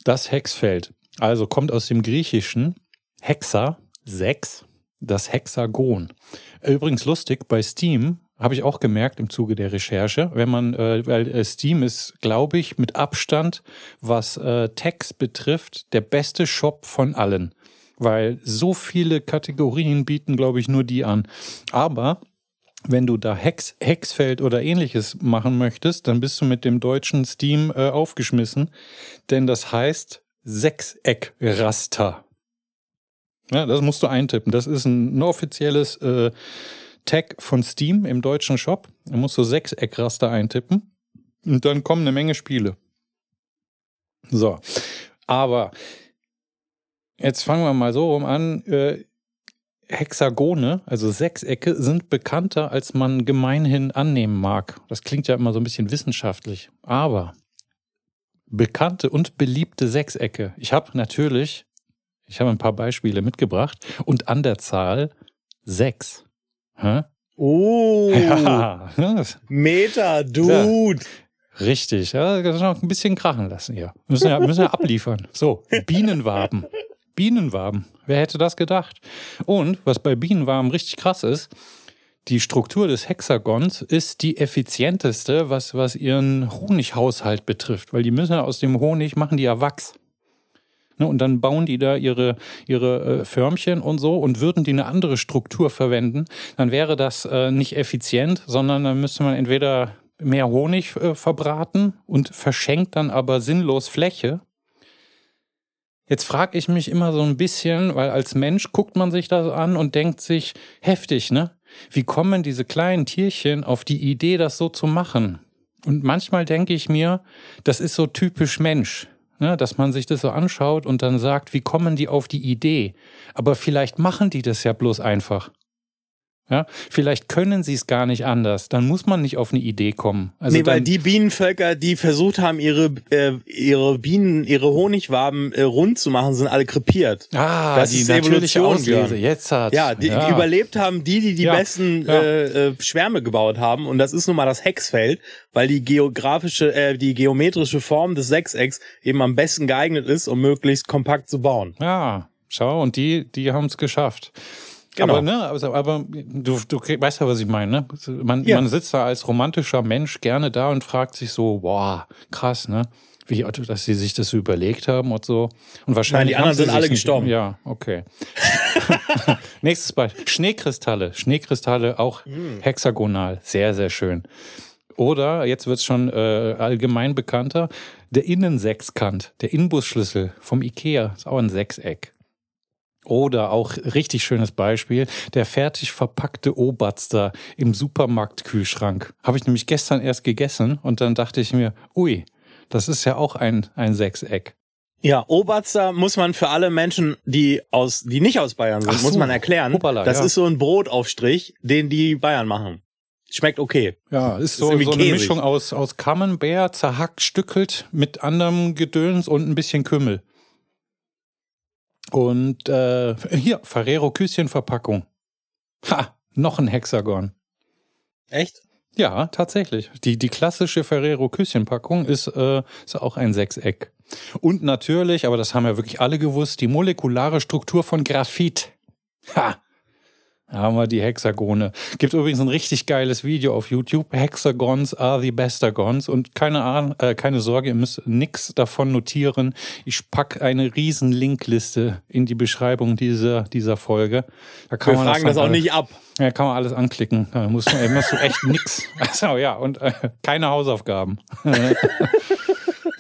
das Hexfeld. Also kommt aus dem Griechischen Hexa, sechs, das Hexagon. Übrigens lustig, bei Steam habe ich auch gemerkt im Zuge der Recherche, wenn man, äh, weil äh, Steam ist, glaube ich, mit Abstand, was äh, Tags betrifft, der beste Shop von allen. Weil so viele Kategorien bieten, glaube ich, nur die an. Aber wenn du da Hex, Hexfeld oder ähnliches machen möchtest, dann bist du mit dem deutschen Steam äh, aufgeschmissen. Denn das heißt Sechseckraster. Ja, das musst du eintippen. Das ist ein, ein offizielles äh, Tag von Steam im deutschen Shop. Da musst du Sechseckraster eintippen und dann kommen eine Menge Spiele. So, aber jetzt fangen wir mal so rum an. Äh, Hexagone, also Sechsecke, sind bekannter, als man gemeinhin annehmen mag. Das klingt ja immer so ein bisschen wissenschaftlich. Aber bekannte und beliebte Sechsecke. Ich habe natürlich, ich habe ein paar Beispiele mitgebracht und an der Zahl sechs. Hä? Oh. Ja. Meta, Dude. Ja. Richtig, ja, das noch ein bisschen krachen lassen hier. Müssen ja, müssen ja abliefern. So, Bienenwaben. Bienenwaben. Wer hätte das gedacht? Und was bei Bienenwaben richtig krass ist, die Struktur des Hexagons ist die effizienteste, was, was ihren Honighaushalt betrifft, weil die müssen aus dem Honig machen die ja Wachs. Ne, und dann bauen die da ihre, ihre äh, Förmchen und so und würden die eine andere Struktur verwenden, dann wäre das äh, nicht effizient, sondern dann müsste man entweder mehr Honig äh, verbraten und verschenkt dann aber sinnlos Fläche. Jetzt frage ich mich immer so ein bisschen, weil als Mensch guckt man sich das an und denkt sich, heftig, ne? Wie kommen diese kleinen Tierchen auf die Idee, das so zu machen? Und manchmal denke ich mir, das ist so typisch Mensch. ne, dass man sich das so anschaut und dann sagt, wie kommen die auf die Idee? Aber vielleicht machen die das ja bloß einfach. Ja, vielleicht können sie es gar nicht anders. Dann muss man nicht auf eine Idee kommen. Also nee, weil die Bienenvölker, die versucht haben, ihre, äh, ihre Bienen, ihre Honigwaben äh, rund zu machen, sind alle krepiert. Ah, das die ist natürliche Auslese. Jetzt hat. Ja, die, ja. überlebt haben die, die die ja. besten ja. Äh, äh, Schwärme gebaut haben. Und das ist nun mal das Hexfeld, weil die geografische, äh, die geometrische Form des Sechsecks eben am besten geeignet ist, um möglichst kompakt zu bauen. Ja, schau, und die, die haben es geschafft. Genau. Aber, ne, also, aber du, du weißt ja, was ich meine. Ne? Man, ja. man sitzt da als romantischer Mensch gerne da und fragt sich so, boah, krass, ne? Wie, dass sie sich das so überlegt haben und so. Und wahrscheinlich. Nein, die anderen sind alle gestorben. Ja, okay. Nächstes Beispiel. Schneekristalle. Schneekristalle auch mm. hexagonal. Sehr, sehr schön. Oder, jetzt wird's schon äh, allgemein bekannter, der Innensechskant, der Inbusschlüssel vom Ikea, ist auch ein Sechseck. Oder auch richtig schönes Beispiel, der fertig verpackte Oberster im Supermarktkühlschrank. Habe ich nämlich gestern erst gegessen und dann dachte ich mir, ui, das ist ja auch ein, ein Sechseck. Ja, Oberster muss man für alle Menschen, die aus, die nicht aus Bayern sind, so. muss man erklären. Hoppala, das ja. ist so ein Brotaufstrich, den die Bayern machen. Schmeckt okay. Ja, ist, ist so, so eine Mischung aus, aus Camembert, zerhackt, stückelt mit anderem Gedöns und ein bisschen Kümmel. Und äh, hier, Ferrero Küsschenverpackung. Ha, noch ein Hexagon. Echt? Ja, tatsächlich. Die, die klassische Ferrero Küsschenpackung ist, äh, ist auch ein Sechseck. Und natürlich, aber das haben ja wirklich alle gewusst, die molekulare Struktur von Graphit. Ha! Da haben wir die Hexagone. Gibt übrigens ein richtig geiles Video auf YouTube. Hexagons are the bestagons. Und keine, Ahnung, äh, keine Sorge, ihr müsst nichts davon notieren. Ich pack eine riesen Linkliste in die Beschreibung dieser, dieser Folge. Da kann Wir man fragen das, das auch nicht ab. Ja, kann man alles anklicken. Da muss man, musst du echt nix. Also ja, und äh, keine Hausaufgaben.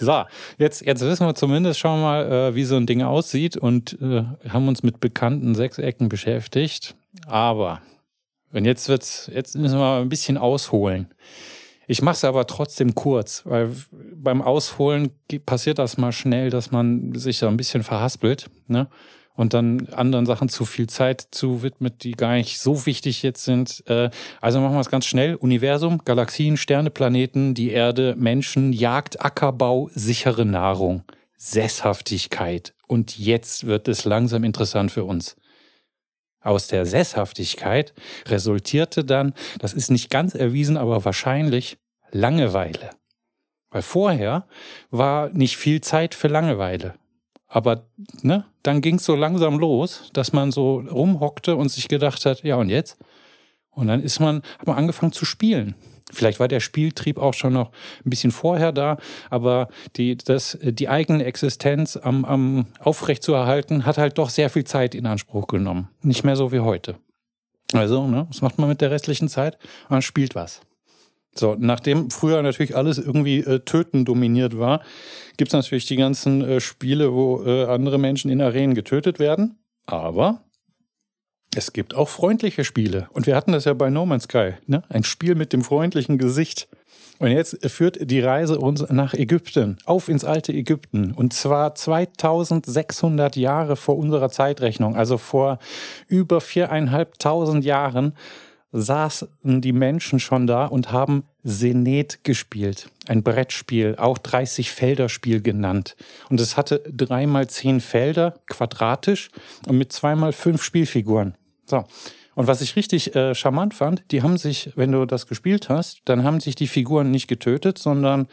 So, jetzt, jetzt wissen wir zumindest schon mal, äh, wie so ein Ding aussieht und äh, haben uns mit bekannten Sechsecken beschäftigt. Aber, und jetzt wird's, jetzt müssen wir ein bisschen ausholen. Ich mache es aber trotzdem kurz, weil beim Ausholen passiert das mal schnell, dass man sich da ein bisschen verhaspelt. Ne? Und dann anderen Sachen zu viel Zeit zuwidmet, die gar nicht so wichtig jetzt sind. Äh, also machen wir es ganz schnell. Universum, Galaxien, Sterne, Planeten, die Erde, Menschen, Jagd, Ackerbau, sichere Nahrung, Sesshaftigkeit. Und jetzt wird es langsam interessant für uns. Aus der Sesshaftigkeit resultierte dann, das ist nicht ganz erwiesen, aber wahrscheinlich Langeweile. Weil vorher war nicht viel Zeit für Langeweile. Aber ne, dann ging es so langsam los, dass man so rumhockte und sich gedacht hat, ja und jetzt? Und dann ist man, hat man angefangen zu spielen. Vielleicht war der Spieltrieb auch schon noch ein bisschen vorher da, aber die, das, die eigene Existenz am, am aufrechtzuerhalten hat halt doch sehr viel Zeit in Anspruch genommen. Nicht mehr so wie heute. Also, ne, was macht man mit der restlichen Zeit? Man spielt was. So, nachdem früher natürlich alles irgendwie äh, Töten dominiert war, gibt's natürlich die ganzen äh, Spiele, wo äh, andere Menschen in Arenen getötet werden. Aber es gibt auch freundliche Spiele. Und wir hatten das ja bei No Man's Sky, ne? Ein Spiel mit dem freundlichen Gesicht. Und jetzt führt die Reise uns nach Ägypten, auf ins alte Ägypten. Und zwar 2600 Jahre vor unserer Zeitrechnung, also vor über viereinhalbtausend Jahren saßen die Menschen schon da und haben Senet gespielt. Ein Brettspiel, auch 30-Felder-Spiel genannt. Und es hatte dreimal zehn Felder, quadratisch und mit zweimal fünf Spielfiguren. So. Und was ich richtig äh, charmant fand, die haben sich, wenn du das gespielt hast, dann haben sich die Figuren nicht getötet, sondern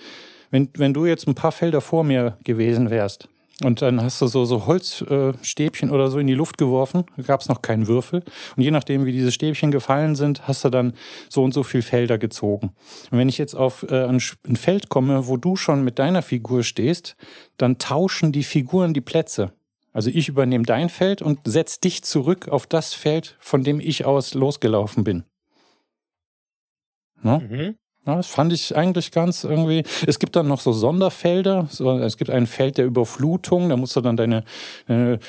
wenn, wenn du jetzt ein paar Felder vor mir gewesen wärst, und dann hast du so, so Holzstäbchen äh, oder so in die Luft geworfen. Da gab es noch keinen Würfel. Und je nachdem, wie diese Stäbchen gefallen sind, hast du dann so und so viel Felder gezogen. Und wenn ich jetzt auf äh, ein, ein Feld komme, wo du schon mit deiner Figur stehst, dann tauschen die Figuren die Plätze. Also ich übernehme dein Feld und setz dich zurück auf das Feld, von dem ich aus losgelaufen bin. No? Mhm. Das fand ich eigentlich ganz irgendwie. Es gibt dann noch so Sonderfelder. So, es gibt ein Feld der Überflutung. Da musst du dann deine, deine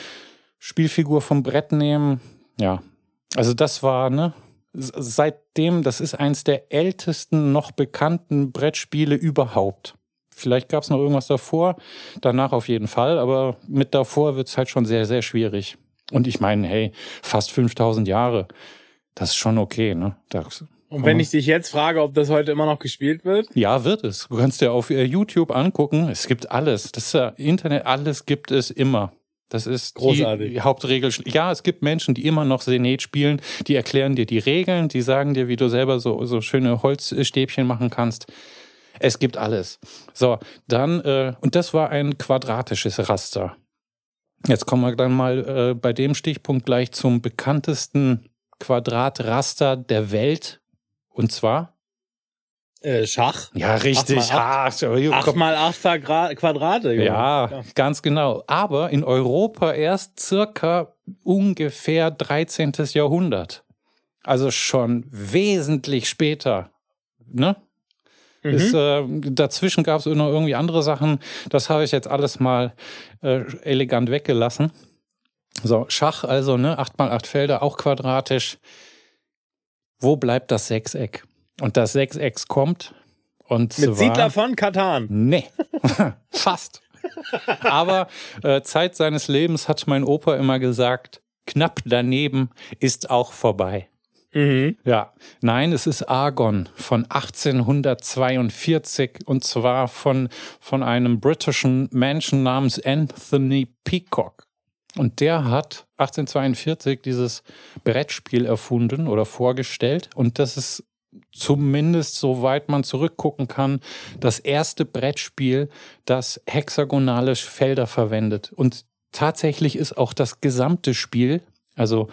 Spielfigur vom Brett nehmen. Ja, also das war, ne? Seitdem, das ist eins der ältesten noch bekannten Brettspiele überhaupt. Vielleicht gab es noch irgendwas davor, danach auf jeden Fall, aber mit davor wird es halt schon sehr, sehr schwierig. Und ich meine, hey, fast 5000 Jahre, das ist schon okay, ne? Das, und wenn ich dich jetzt frage, ob das heute immer noch gespielt wird? Ja, wird es. Du kannst dir auf äh, YouTube angucken. Es gibt alles. Das ist Internet, alles gibt es immer. Das ist Großartig. die Hauptregel. Ja, es gibt Menschen, die immer noch Senet spielen, die erklären dir die Regeln, die sagen dir, wie du selber so, so schöne Holzstäbchen machen kannst. Es gibt alles. So, dann, äh, und das war ein quadratisches Raster. Jetzt kommen wir dann mal äh, bei dem Stichpunkt gleich zum bekanntesten Quadratraster der Welt. Und zwar? Äh, Schach. Ja, richtig. Acht mal acht, acht mal acht Quadrate. Ja, ja, ganz genau. Aber in Europa erst circa ungefähr 13. Jahrhundert. Also schon wesentlich später. Ne? Mhm. Ist, äh, dazwischen gab es noch irgendwie andere Sachen. Das habe ich jetzt alles mal äh, elegant weggelassen. So, Schach also, ne? 8 mal 8 Felder, auch quadratisch. Wo bleibt das Sechseck? Und das Sechseck kommt. Und Mit zwar, Siedler von Katan. Nee, fast. Aber äh, Zeit seines Lebens hat mein Opa immer gesagt, knapp daneben ist auch vorbei. Mhm. Ja, nein, es ist Argon von 1842 und zwar von, von einem britischen Menschen namens Anthony Peacock. Und der hat 1842 dieses Brettspiel erfunden oder vorgestellt und das ist zumindest soweit man zurückgucken kann, das erste Brettspiel, das hexagonale Felder verwendet. Und tatsächlich ist auch das gesamte Spiel, also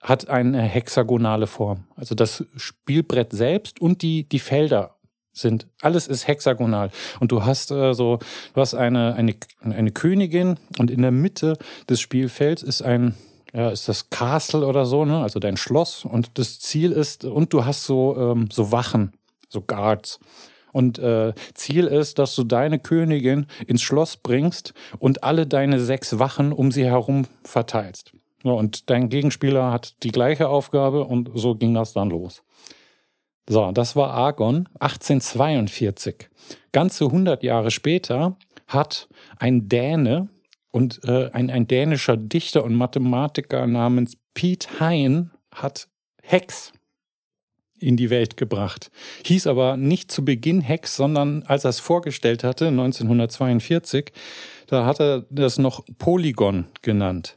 hat eine hexagonale Form. Also das Spielbrett selbst und die, die Felder sind, alles ist hexagonal. Und du hast äh, so, du hast eine, eine, eine Königin und in der Mitte des Spielfelds ist ein, ja, ist das Castle oder so, ne? Also dein Schloss. Und das Ziel ist, und du hast so, ähm, so Wachen, so Guards. Und äh, Ziel ist, dass du deine Königin ins Schloss bringst und alle deine sechs Wachen um sie herum verteilst. Ja, und dein Gegenspieler hat die gleiche Aufgabe und so ging das dann los. So, das war Argon 1842. Ganze 100 Jahre später hat ein Däne und äh, ein, ein dänischer Dichter und Mathematiker namens Piet Hein hat Hex in die Welt gebracht. Hieß aber nicht zu Beginn Hex, sondern als er es vorgestellt hatte, 1942, da hat er das noch Polygon genannt.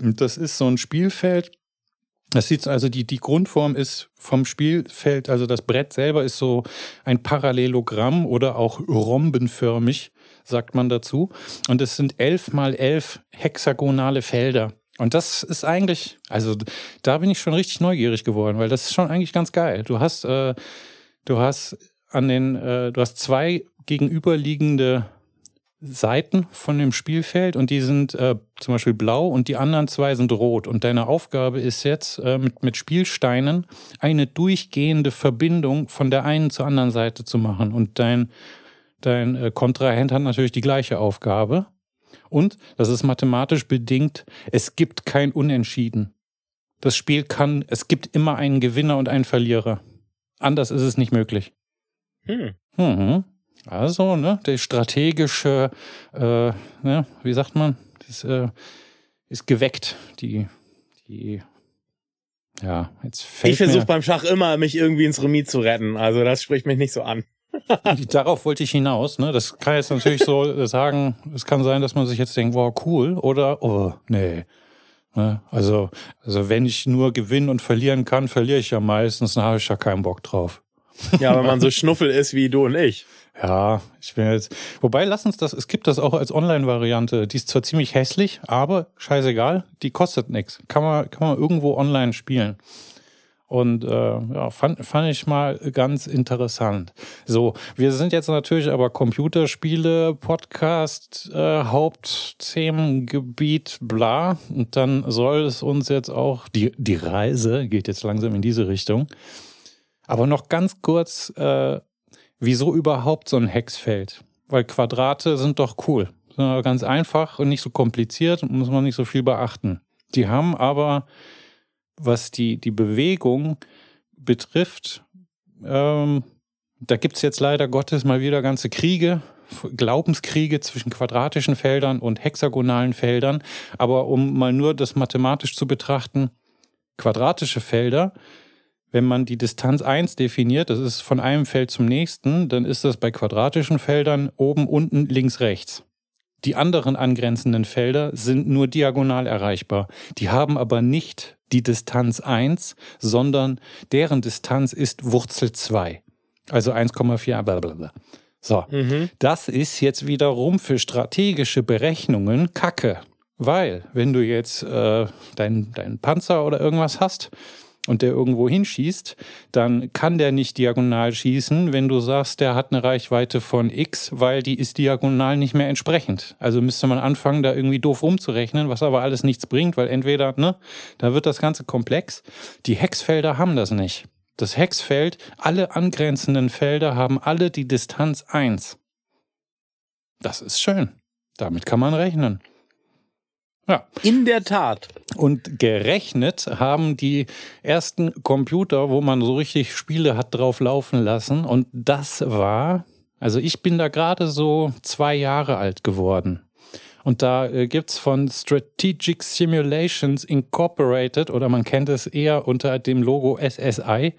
Und das ist so ein Spielfeld. Das sieht also die, die Grundform ist vom Spielfeld, also das Brett selber ist so ein Parallelogramm oder auch rhombenförmig, sagt man dazu. Und es sind elf mal elf hexagonale Felder. Und das ist eigentlich, also da bin ich schon richtig neugierig geworden, weil das ist schon eigentlich ganz geil. Du hast, äh, du hast an den, äh, du hast zwei gegenüberliegende Seiten von dem Spielfeld und die sind äh, zum Beispiel blau und die anderen zwei sind rot. Und deine Aufgabe ist jetzt äh, mit, mit Spielsteinen eine durchgehende Verbindung von der einen zur anderen Seite zu machen. Und dein, dein äh, Kontrahent hat natürlich die gleiche Aufgabe. Und, das ist mathematisch bedingt, es gibt kein Unentschieden. Das Spiel kann, es gibt immer einen Gewinner und einen Verlierer. Anders ist es nicht möglich. Hm. Mhm. Also, ne, der strategische, äh, ne, wie sagt man, das, äh, ist geweckt, die, die, ja, jetzt fällt Ich versuche beim Schach immer, mich irgendwie ins Remis zu retten. Also das spricht mich nicht so an. Darauf wollte ich hinaus. Ne? Das kann jetzt natürlich so sagen, es kann sein, dass man sich jetzt denkt, wow, cool, oder, oh, nee. Ne? Also, also wenn ich nur gewinnen und verlieren kann, verliere ich ja meistens, dann habe ich ja keinen Bock drauf. Ja, wenn man so schnuffel ist wie du und ich. Ja, ich bin jetzt. Wobei, lass uns das, es gibt das auch als Online-Variante. Die ist zwar ziemlich hässlich, aber scheißegal, die kostet nichts. Kann man, kann man irgendwo online spielen. Und äh, ja, fand, fand ich mal ganz interessant. So, wir sind jetzt natürlich aber Computerspiele, Podcast, äh, Hauptthemengebiet, bla. Und dann soll es uns jetzt auch, die, die Reise geht jetzt langsam in diese Richtung. Aber noch ganz kurz, äh, wieso überhaupt so ein Hexfeld? Weil Quadrate sind doch cool. Sind ganz einfach und nicht so kompliziert, muss man nicht so viel beachten. Die haben aber, was die, die Bewegung betrifft, ähm, da gibt's jetzt leider Gottes mal wieder ganze Kriege Glaubenskriege zwischen quadratischen Feldern und hexagonalen Feldern. Aber um mal nur das mathematisch zu betrachten, quadratische Felder, wenn man die Distanz 1 definiert, das ist von einem Feld zum nächsten, dann ist das bei quadratischen Feldern oben, unten, links, rechts. Die anderen angrenzenden Felder sind nur diagonal erreichbar. Die haben aber nicht die Distanz 1, sondern deren Distanz ist Wurzel 2. Also 1,4 blablabla. So, mhm. das ist jetzt wiederum für strategische Berechnungen Kacke. Weil, wenn du jetzt äh, deinen dein Panzer oder irgendwas hast und der irgendwo hinschießt, dann kann der nicht diagonal schießen, wenn du sagst, der hat eine Reichweite von X, weil die ist diagonal nicht mehr entsprechend. Also müsste man anfangen, da irgendwie doof rumzurechnen, was aber alles nichts bringt, weil entweder, ne, da wird das Ganze komplex. Die Hexfelder haben das nicht. Das Hexfeld, alle angrenzenden Felder haben alle die Distanz 1. Das ist schön. Damit kann man rechnen. Ja. In der Tat. Und gerechnet haben die ersten Computer, wo man so richtig Spiele hat drauf laufen lassen. Und das war, also ich bin da gerade so zwei Jahre alt geworden. Und da äh, gibt's von Strategic Simulations Incorporated oder man kennt es eher unter dem Logo SSI.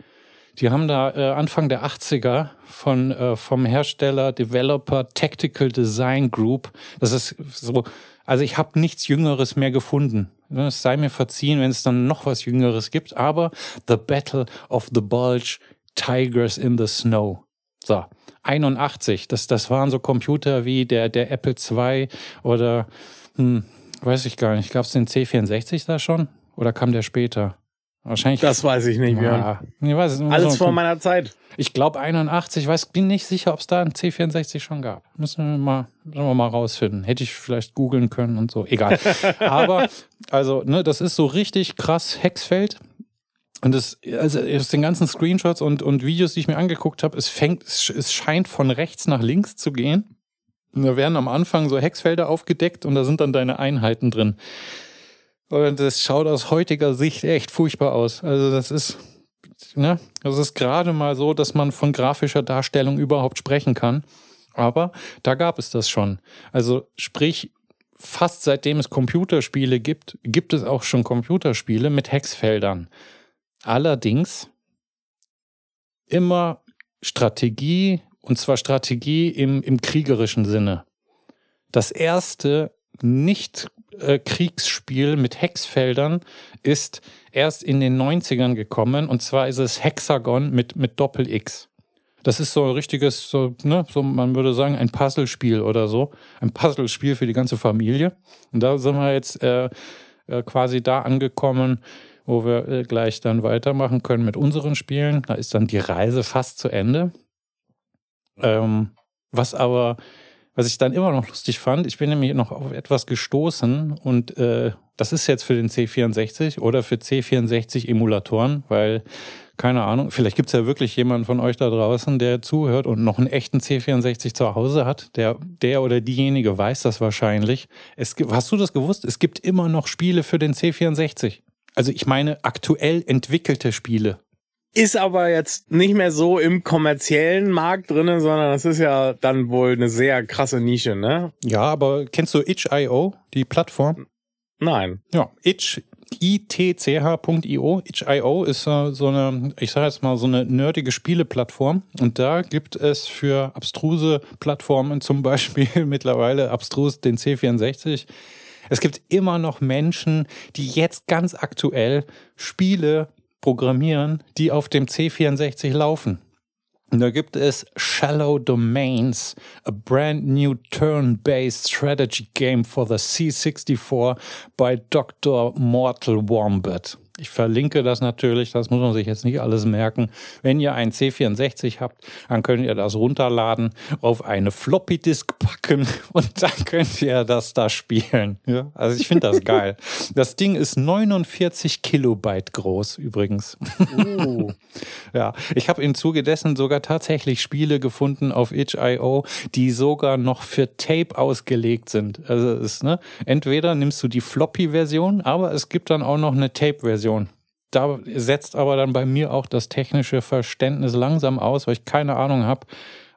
Die haben da äh, Anfang der 80er von, äh, vom Hersteller Developer Tactical Design Group. Das ist so also ich habe nichts Jüngeres mehr gefunden. Es sei mir verziehen, wenn es dann noch was Jüngeres gibt, aber The Battle of the Bulge, Tigers in the Snow. So, 81, das, das waren so Computer wie der, der Apple II oder, hm, weiß ich gar nicht, gab es den C64 da schon? Oder kam der später? Wahrscheinlich. Das weiß ich nicht, Björn. Ja, ich weiß es Alles vor meiner Zeit. Ich glaube 81, weiß, bin nicht sicher, ob es da einen C64 schon gab. Müssen wir mal, müssen wir mal rausfinden. Hätte ich vielleicht googeln können und so. Egal. Aber, also, ne, das ist so richtig krass Hexfeld. Und es, also aus den ganzen Screenshots und, und Videos, die ich mir angeguckt habe, es fängt, es scheint von rechts nach links zu gehen. Und da werden am Anfang so Hexfelder aufgedeckt und da sind dann deine Einheiten drin. Und das schaut aus heutiger Sicht echt furchtbar aus. Also das ist, ne, das ist gerade mal so, dass man von grafischer Darstellung überhaupt sprechen kann. Aber da gab es das schon. Also sprich, fast seitdem es Computerspiele gibt, gibt es auch schon Computerspiele mit Hexfeldern. Allerdings immer Strategie, und zwar Strategie im, im kriegerischen Sinne. Das erste nicht Kriegsspiel mit Hexfeldern ist erst in den 90ern gekommen und zwar ist es Hexagon mit, mit Doppel-X. Das ist so ein richtiges, so, ne, so man würde sagen, ein Puzzlespiel oder so. Ein Puzzlespiel für die ganze Familie. Und da sind wir jetzt äh, äh, quasi da angekommen, wo wir äh, gleich dann weitermachen können mit unseren Spielen. Da ist dann die Reise fast zu Ende. Ähm, was aber was ich dann immer noch lustig fand, ich bin nämlich noch auf etwas gestoßen und äh, das ist jetzt für den C64 oder für C64-Emulatoren, weil, keine Ahnung, vielleicht gibt es ja wirklich jemanden von euch da draußen, der zuhört und noch einen echten C64 zu Hause hat. Der, der oder diejenige weiß das wahrscheinlich. Es, hast du das gewusst? Es gibt immer noch Spiele für den C64. Also ich meine aktuell entwickelte Spiele. Ist aber jetzt nicht mehr so im kommerziellen Markt drinnen, sondern das ist ja dann wohl eine sehr krasse Nische, ne? Ja, aber kennst du itch.io, die Plattform? Nein. Ja, itch, itch.io. Itch.io ist uh, so eine, ich sage jetzt mal, so eine nerdige Spieleplattform. Und da gibt es für abstruse Plattformen zum Beispiel mittlerweile abstrus den C64. Es gibt immer noch Menschen, die jetzt ganz aktuell Spiele programmieren, die auf dem C64 laufen. Und da gibt es Shallow Domains, a brand new turn-based strategy game for the C64 by Dr. Mortal Wombat. Ich verlinke das natürlich, das muss man sich jetzt nicht alles merken. Wenn ihr ein C64 habt, dann könnt ihr das runterladen, auf eine Floppy Disk packen und dann könnt ihr das da spielen. Ja? Also ich finde das geil. Das Ding ist 49 Kilobyte groß übrigens. Uh. ja, ich habe im Zuge dessen sogar tatsächlich Spiele gefunden auf itch.io, die sogar noch für Tape ausgelegt sind. Also es ist, ne, entweder nimmst du die Floppy-Version, aber es gibt dann auch noch eine Tape-Version Version. Da setzt aber dann bei mir auch das technische Verständnis langsam aus, weil ich keine Ahnung habe,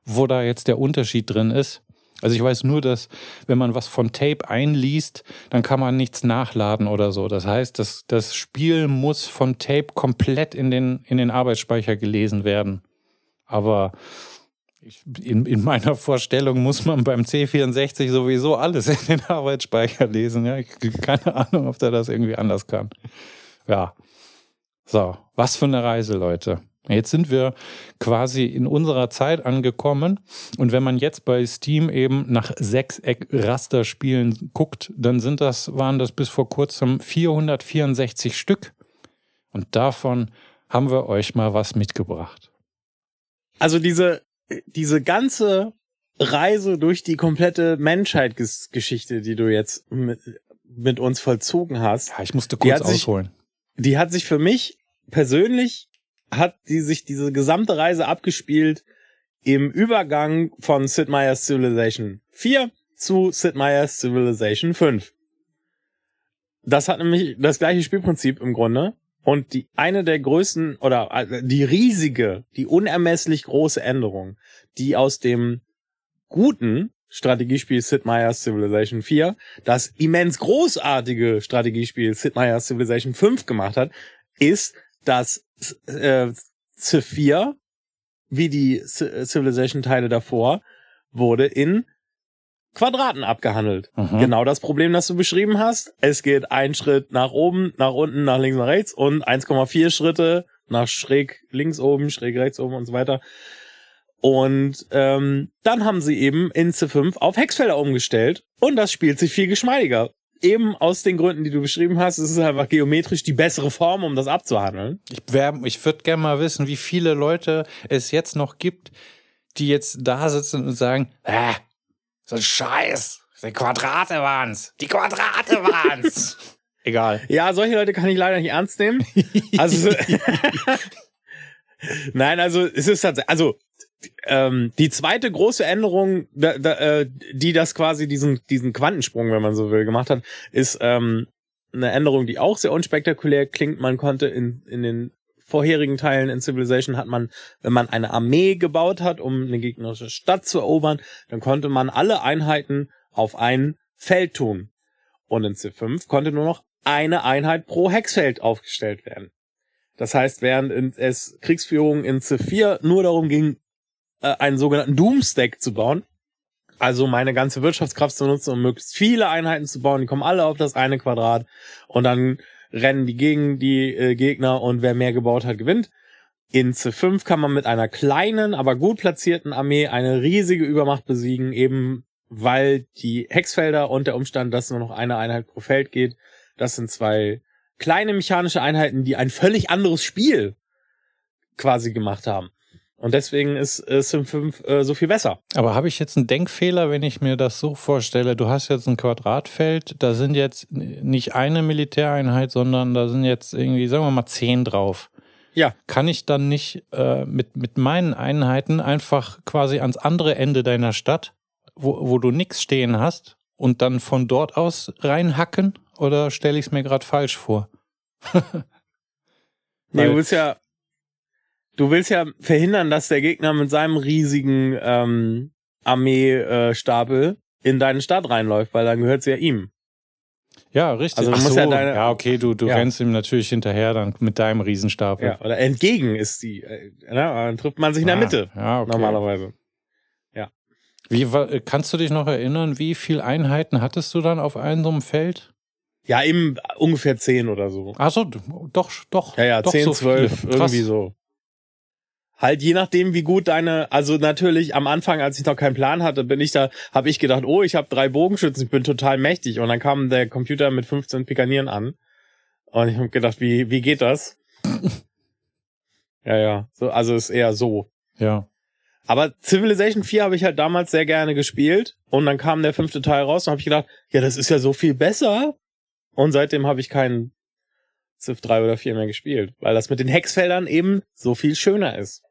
wo da jetzt der Unterschied drin ist. Also ich weiß nur, dass wenn man was von Tape einliest, dann kann man nichts nachladen oder so. Das heißt, das, das Spiel muss von Tape komplett in den, in den Arbeitsspeicher gelesen werden. Aber in, in meiner Vorstellung muss man beim C64 sowieso alles in den Arbeitsspeicher lesen. Ja, ich keine Ahnung, ob der das irgendwie anders kann. Ja. So, was für eine Reise, Leute. Jetzt sind wir quasi in unserer Zeit angekommen. Und wenn man jetzt bei Steam eben nach Sechseck-Rasterspielen guckt, dann sind das, waren das bis vor kurzem 464 Stück. Und davon haben wir euch mal was mitgebracht. Also diese, diese ganze Reise durch die komplette Menschheitsgeschichte, die du jetzt mit, mit uns vollzogen hast. Ja, ich musste kurz ausholen. Sich, die hat sich für mich persönlich hat die sich diese gesamte Reise abgespielt im Übergang von Sid Meier's Civilization 4 zu Sid Meier's Civilization 5. Das hat nämlich das gleiche Spielprinzip im Grunde. Und die eine der größten oder äh, die riesige, die unermesslich große Änderung, die aus dem guten Strategiespiel Sid Meier's Civilization 4 das immens großartige Strategiespiel Sid Meier's Civilization 5 gemacht hat, ist, dass äh, Civ 4, wie die Civilization-Teile davor, wurde in Quadraten abgehandelt. Mhm. Genau das Problem, das du beschrieben hast. Es geht ein Schritt nach oben, nach unten, nach links, nach rechts und 1,4 Schritte nach schräg links oben, schräg rechts oben und so weiter. Und ähm, dann haben sie eben in C5 auf Hexfelder umgestellt und das spielt sich viel geschmeidiger eben aus den Gründen, die du beschrieben hast, es ist einfach geometrisch die bessere Form, um das abzuhandeln. Ich, ich würde gerne mal wissen, wie viele Leute es jetzt noch gibt, die jetzt da sitzen und sagen, äh, so ein Scheiß, die Quadrate waren's, die Quadrate waren's. Egal. Ja, solche Leute kann ich leider nicht ernst nehmen. Also, nein, also es ist tatsächlich, also ähm, die zweite große Änderung, da, da, äh, die das quasi diesen, diesen Quantensprung, wenn man so will, gemacht hat, ist ähm, eine Änderung, die auch sehr unspektakulär klingt. Man konnte in, in den vorherigen Teilen in Civilization hat man, wenn man eine Armee gebaut hat, um eine gegnerische Stadt zu erobern, dann konnte man alle Einheiten auf ein Feld tun. Und in C5 konnte nur noch eine Einheit pro Hexfeld aufgestellt werden. Das heißt, während es Kriegsführung in C4 nur darum ging, äh, einen sogenannten Doomstack zu bauen. Also meine ganze Wirtschaftskraft zu nutzen, um möglichst viele Einheiten zu bauen. Die kommen alle auf das eine Quadrat und dann rennen die gegen die äh, Gegner und wer mehr gebaut hat, gewinnt. In C5 kann man mit einer kleinen, aber gut platzierten Armee eine riesige Übermacht besiegen, eben weil die Hexfelder und der Umstand, dass nur noch eine Einheit pro Feld geht, das sind zwei kleine mechanische Einheiten, die ein völlig anderes Spiel quasi gemacht haben. Und deswegen ist äh, Sim 5 äh, so viel besser. Aber habe ich jetzt einen Denkfehler, wenn ich mir das so vorstelle? Du hast jetzt ein Quadratfeld, da sind jetzt nicht eine Militäreinheit, sondern da sind jetzt irgendwie, sagen wir mal, zehn drauf. Ja. Kann ich dann nicht äh, mit, mit meinen Einheiten einfach quasi ans andere Ende deiner Stadt, wo, wo du nichts stehen hast, und dann von dort aus reinhacken? Oder stelle ich es mir gerade falsch vor? nee, du willst ja Du willst ja verhindern, dass der Gegner mit seinem riesigen ähm, Armeestapel äh, in deine Stadt reinläuft, weil dann gehört sie ja ihm. Ja, richtig. Also Ach so, ja, deine, ja, okay, du, du ja. rennst ihm natürlich hinterher dann mit deinem Riesenstapel. Ja, oder entgegen ist die. Äh, na, dann trifft man sich in der ah, Mitte. Ja, okay. Normalerweise. Ja. Wie kannst du dich noch erinnern, wie viele Einheiten hattest du dann auf einem so einem Feld? Ja, eben ungefähr zehn oder so. Ach so, doch, doch. Ja, ja, doch zehn, so zwölf, irgendwie so. Halt je nachdem, wie gut deine, also natürlich am Anfang, als ich noch keinen Plan hatte, bin ich da, habe ich gedacht, oh, ich habe drei Bogenschützen, ich bin total mächtig. Und dann kam der Computer mit 15 Pikanieren an. Und ich habe gedacht, wie, wie geht das? ja, ja. So, also ist eher so. Ja. Aber Civilization 4 habe ich halt damals sehr gerne gespielt. Und dann kam der fünfte Teil raus und habe ich gedacht, ja, das ist ja so viel besser. Und seitdem habe ich keinen Civ 3 oder 4 mehr gespielt, weil das mit den Hexfeldern eben so viel schöner ist.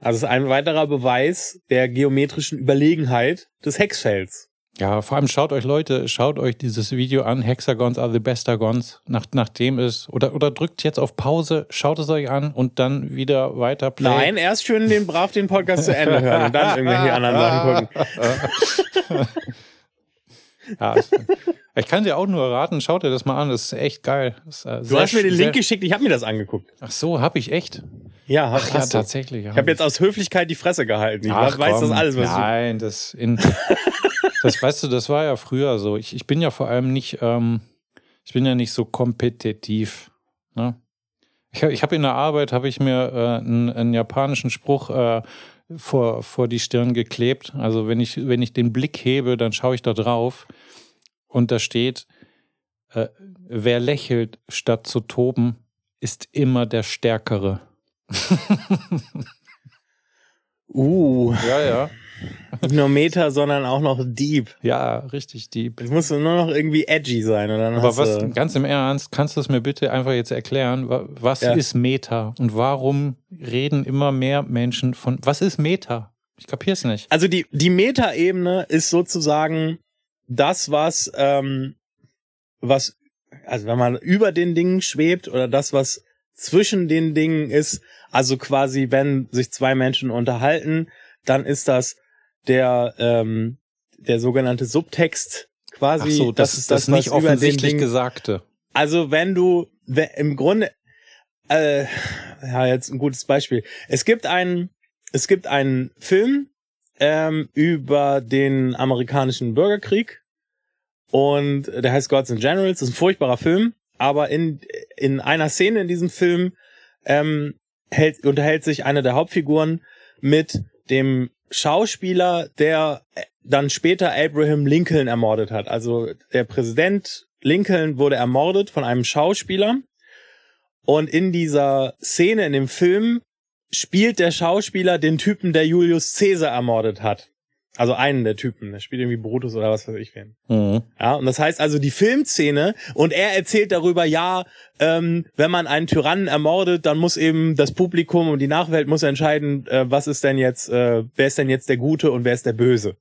Also es ist ein weiterer Beweis der geometrischen Überlegenheit des Hexfelds. Ja, vor allem schaut euch Leute, schaut euch dieses Video an, Hexagons are the bestagons, nach, nachdem es, oder, oder drückt jetzt auf Pause, schaut es euch an und dann wieder weiter play. Nein, erst schön den brav den Podcast zu Ende hören und dann irgendwelche anderen Sachen gucken. ja, ich kann dir auch nur raten, schaut dir das mal an, das ist echt geil. Ist, äh, du hast mir den Link geschickt, ich habe mir das angeguckt. Ach so, hab ich echt? Ja, Ach, ja, tatsächlich. Ich habe jetzt aus Höflichkeit die Fresse gehalten. Ich Ach, weiß komm, das alles, was Nein, das in Das weißt du, das war ja früher so. Ich, ich bin ja vor allem nicht, ähm, ich bin ja nicht so kompetitiv. Ne? Ich, ich habe in der Arbeit habe ich mir äh, einen, einen, japanischen Spruch äh, vor, vor die Stirn geklebt. Also wenn ich, wenn ich den Blick hebe, dann schaue ich da drauf und da steht, äh, wer lächelt statt zu toben, ist immer der Stärkere. uh. Ja, ja. Nicht nur Meta, sondern auch noch Deep. Ja, richtig Deep. Es muss nur noch irgendwie edgy sein. Oder Aber was, ganz im Ernst, kannst du es mir bitte einfach jetzt erklären? Was ja. ist Meta und warum reden immer mehr Menschen von, was ist Meta? Ich kapier's nicht. Also die, die Meta-Ebene ist sozusagen das, was, ähm, was, also wenn man über den Dingen schwebt oder das, was zwischen den Dingen ist, also quasi, wenn sich zwei Menschen unterhalten, dann ist das der, ähm, der sogenannte Subtext quasi. Ach so, das, das ist das, das nicht offensichtlich Gesagte. Also wenn du im Grunde, äh, ja, jetzt ein gutes Beispiel. Es gibt einen, es gibt einen Film ähm, über den amerikanischen Bürgerkrieg und der heißt Gods and Generals. Das ist ein furchtbarer Film, aber in in einer Szene in diesem Film ähm, hält, unterhält sich eine der Hauptfiguren mit dem Schauspieler, der dann später Abraham Lincoln ermordet hat. Also der Präsident Lincoln wurde ermordet von einem Schauspieler. Und in dieser Szene in dem Film spielt der Schauspieler den Typen, der Julius Caesar ermordet hat. Also einen der Typen, der spielt irgendwie Brutus oder was weiß ich wen. Mhm. Ja, und das heißt also die Filmszene und er erzählt darüber, ja, ähm, wenn man einen Tyrannen ermordet, dann muss eben das Publikum und die Nachwelt muss entscheiden, äh, was ist denn jetzt, äh, wer ist denn jetzt der Gute und wer ist der Böse.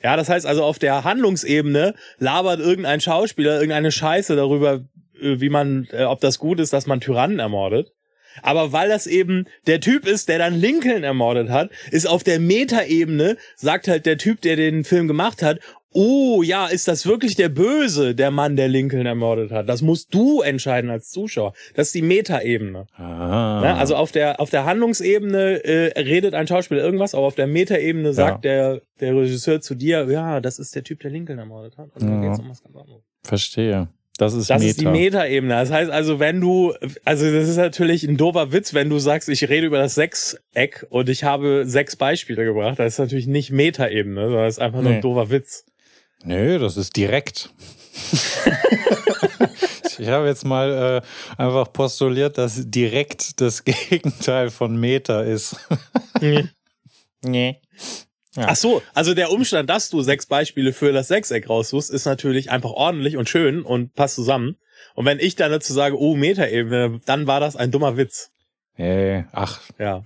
Ja, das heißt also auf der Handlungsebene labert irgendein Schauspieler irgendeine Scheiße darüber, äh, wie man, äh, ob das gut ist, dass man Tyrannen ermordet. Aber weil das eben der Typ ist, der dann Lincoln ermordet hat, ist auf der Metaebene, sagt halt der Typ, der den Film gemacht hat, oh ja, ist das wirklich der Böse, der Mann, der Lincoln ermordet hat? Das musst du entscheiden als Zuschauer. Das ist die Metaebene. Ah. Ja, also auf der, auf der Handlungsebene äh, redet ein Schauspieler irgendwas, aber auf der Metaebene sagt ja. der, der Regisseur zu dir, ja, das ist der Typ, der Lincoln ermordet hat. Und dann ja. geht's um was ganz anderes. Verstehe. Das ist das Meta. ist die Meta-Ebene. Das heißt also, wenn du, also das ist natürlich ein doofer Witz, wenn du sagst, ich rede über das Sechseck und ich habe sechs Beispiele gebracht. Das ist natürlich nicht Meta-Ebene, sondern das ist einfach nur ein doofer Witz. Nö, das ist direkt. ich habe jetzt mal äh, einfach postuliert, dass direkt das Gegenteil von Meta ist. nee. nee. Ja. Ach so, also der Umstand, dass du sechs Beispiele für das Sechseck raussuchst, ist natürlich einfach ordentlich und schön und passt zusammen. Und wenn ich dann dazu sage, oh, Metaebene, dann war das ein dummer Witz. Hey, ach. Ja.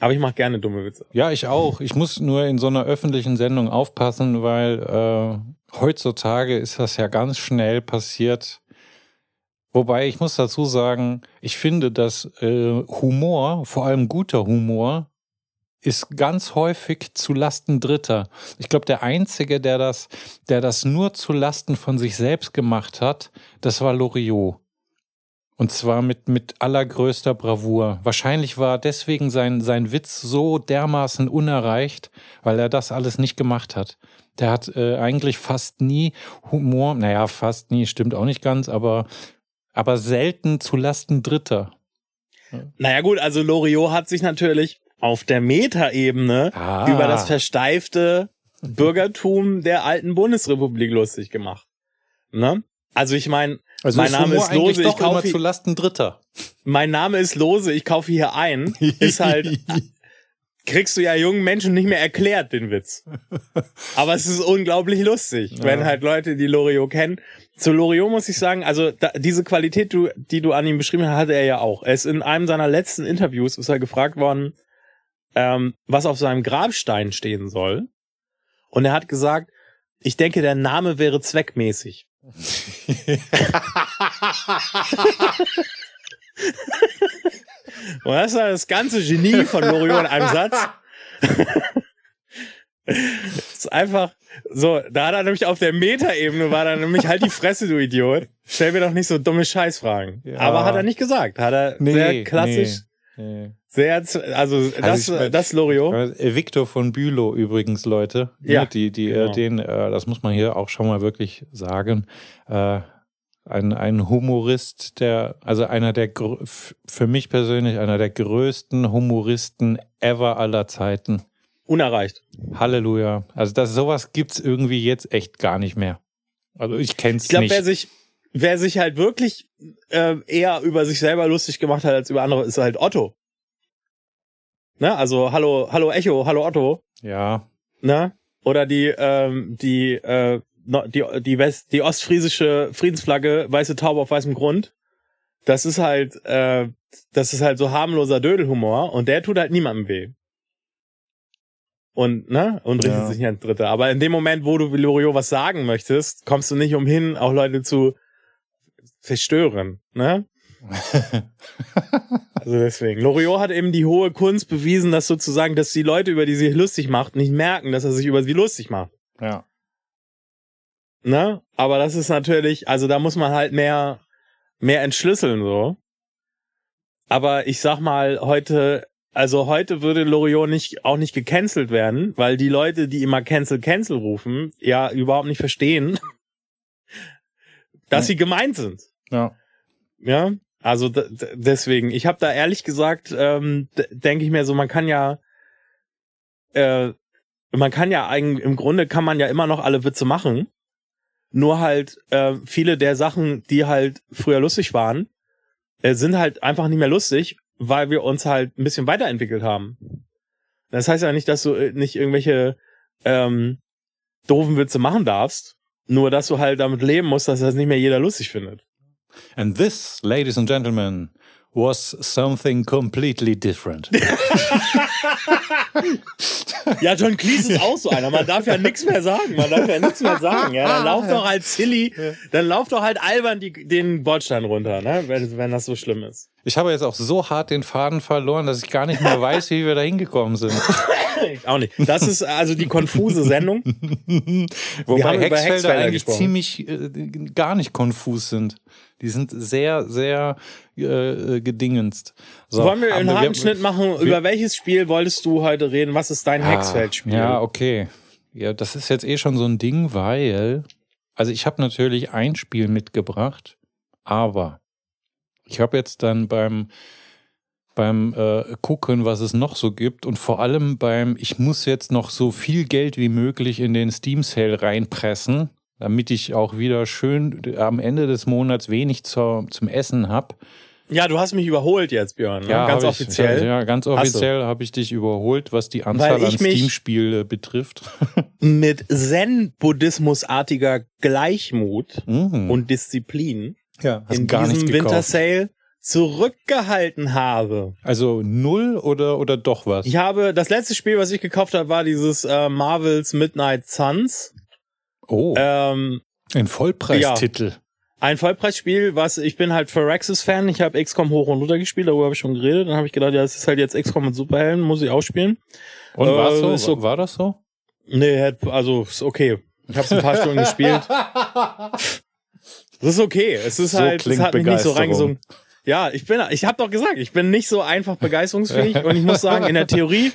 Aber ich mache gerne dumme Witze. Ja, ich auch. Ich muss nur in so einer öffentlichen Sendung aufpassen, weil äh, heutzutage ist das ja ganz schnell passiert. Wobei ich muss dazu sagen, ich finde, dass äh, Humor, vor allem guter Humor, ist ganz häufig zu Lasten Dritter. Ich glaube, der einzige, der das, der das nur zu Lasten von sich selbst gemacht hat, das war Loriot. Und zwar mit, mit allergrößter Bravour. Wahrscheinlich war deswegen sein, sein Witz so dermaßen unerreicht, weil er das alles nicht gemacht hat. Der hat äh, eigentlich fast nie Humor, naja, fast nie, stimmt auch nicht ganz, aber, aber selten zu Lasten Dritter. Naja gut, also Loriot hat sich natürlich auf der Metaebene ah. über das versteifte Bürgertum der alten Bundesrepublik lustig gemacht. Ne? Also ich meine, also mein Name ist Lose, ich kaufe zu Lasten Dritter. Mein Name ist Lose, ich kaufe hier ein. Ist halt kriegst du ja jungen Menschen nicht mehr erklärt den Witz. Aber es ist unglaublich lustig, ja. wenn halt Leute die Loriot kennen. Zu Loriot muss ich sagen, also da, diese Qualität, du, die du an ihm beschrieben hast, hatte er ja auch. Er ist in einem seiner letzten Interviews ist er gefragt worden, ähm, was auf seinem Grabstein stehen soll. Und er hat gesagt, Ich denke, der Name wäre zweckmäßig. Und das ist das ganze Genie von Loriot in einem Satz. das ist einfach so, da hat er nämlich auf der Metaebene war dann nämlich halt die Fresse, du Idiot. Stell mir doch nicht so dumme Scheißfragen. Ja. Aber hat er nicht gesagt. Hat er nee, sehr klassisch. Nee. Sehr, also, also das, ich, das Loriot. Victor von Bülow übrigens, Leute. Ja. Die, die, äh, genau. den, äh, das muss man hier auch schon mal wirklich sagen. Äh, ein, ein Humorist, der, also einer der, für mich persönlich einer der größten Humoristen ever aller Zeiten. Unerreicht. Halleluja. Also das, sowas gibt's irgendwie jetzt echt gar nicht mehr. Also ich kenn's ich glaub, nicht. Ich glaube, wer sich, wer sich halt wirklich äh, eher über sich selber lustig gemacht hat als über andere, ist halt Otto. Ne? Also hallo, hallo Echo, hallo Otto. Ja. Ne? Oder die, ähm, die, äh, die, die, West, die ostfriesische Friedensflagge, weiße Taube auf weißem Grund. Das ist halt, äh, das ist halt so harmloser Dödelhumor und der tut halt niemandem weh. Und, ne? Und richtet ja. sich nicht ans Dritte. Aber in dem Moment, wo du Vilorio was sagen möchtest, kommst du nicht umhin, auch Leute zu zerstören, ne? also deswegen. Loriot hat eben die hohe Kunst bewiesen, dass sozusagen, dass die Leute, über die sich lustig macht, nicht merken, dass er sich über sie lustig macht. Ja. Ne? Aber das ist natürlich, also da muss man halt mehr, mehr entschlüsseln, so. Aber ich sag mal, heute, also heute würde Loriot nicht, auch nicht gecancelt werden, weil die Leute, die immer Cancel, Cancel rufen, ja überhaupt nicht verstehen, dass sie gemeint sind. Ja. Ja. Also deswegen, ich habe da ehrlich gesagt, ähm, denke ich mir so, man kann ja, äh, man kann ja eigentlich, im Grunde kann man ja immer noch alle Witze machen. Nur halt äh, viele der Sachen, die halt früher lustig waren, äh, sind halt einfach nicht mehr lustig, weil wir uns halt ein bisschen weiterentwickelt haben. Das heißt ja nicht, dass du äh, nicht irgendwelche ähm, doofen Witze machen darfst, nur dass du halt damit leben musst, dass das nicht mehr jeder lustig findet. And this, ladies and gentlemen, was something completely different. ja, John Cleese ist auch so einer. Man darf ja nichts mehr sagen. Man darf ja nichts mehr sagen. Ja, dann lauf doch halt silly, dann lauf doch halt albern die, den Bordstein runter, ne? wenn, wenn das so schlimm ist. Ich habe jetzt auch so hart den Faden verloren, dass ich gar nicht mehr weiß, wie wir da hingekommen sind. auch nicht. Das ist also die konfuse Sendung. Wobei Hexfelder, Hexfelder eigentlich gesprochen. ziemlich äh, gar nicht konfus sind. Die sind sehr, sehr äh, gedingenst. So, Wollen wir einen harten Schnitt machen? Wir, über welches Spiel wolltest du heute reden? Was ist dein ah, Hexfeldspiel? Ja, okay. Ja, das ist jetzt eh schon so ein Ding, weil, also ich habe natürlich ein Spiel mitgebracht, aber ich habe jetzt dann beim beim äh, Gucken, was es noch so gibt und vor allem beim, ich muss jetzt noch so viel Geld wie möglich in den Steam Sale reinpressen, damit ich auch wieder schön am Ende des Monats wenig zur, zum Essen habe. Ja, du hast mich überholt jetzt, Björn. Ne? Ja, ganz offiziell. Ich, ja, ganz offiziell habe ich dich überholt, was die Anzahl an Steam-Spiele betrifft. mit Zen-Buddhismusartiger Gleichmut mhm. und Disziplin ja, in diesem Winter Sale zurückgehalten habe. Also null oder oder doch was? Ich habe das letzte Spiel, was ich gekauft habe, war dieses äh, Marvels Midnight Suns. Oh. Ähm, ein Vollpreistitel. Ja, ein Vollpreisspiel, was ich bin halt Phyrexis-Fan. Ich habe XCOM hoch und runter gespielt, darüber habe ich schon geredet. Dann habe ich gedacht, ja, es ist halt jetzt XCOM mit Superhelden, muss ich auch spielen. Und äh, war so? so? War das so? Nee, also ist okay. Ich habe es ein paar Stunden gespielt. Das ist okay. Es ist so halt, es hat mich nicht so reingesungen. Ja, ich bin, ich habe doch gesagt, ich bin nicht so einfach begeisterungsfähig und ich muss sagen, in der Theorie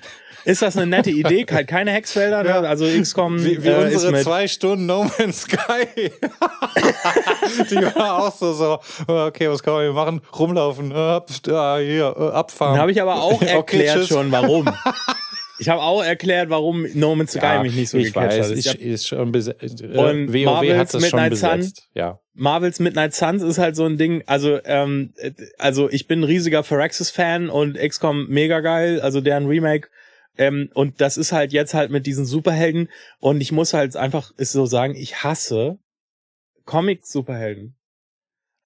ist das eine nette Idee, halt keine Hexfelder, ne? also XCOM wie, wie äh, unsere zwei Stunden No Man's Sky. Die war auch so so, okay, was kann man hier machen? Rumlaufen, ab, hier, abfahren. Habe ich aber auch erklärt okay, schon, warum. Ich habe auch erklärt, warum No Man's Sky ja, mich nicht so gecatcht hat. Ich, ist schon äh, und WoW Marvels hat das Midnight schon besetzt. Sun, ja. Marvels Midnight Suns ist halt so ein Ding, also ähm, also ich bin ein riesiger Phyrexis-Fan und XCOM mega geil, also deren Remake ähm, und das ist halt jetzt halt mit diesen Superhelden und ich muss halt einfach ist so sagen, ich hasse Comic-Superhelden.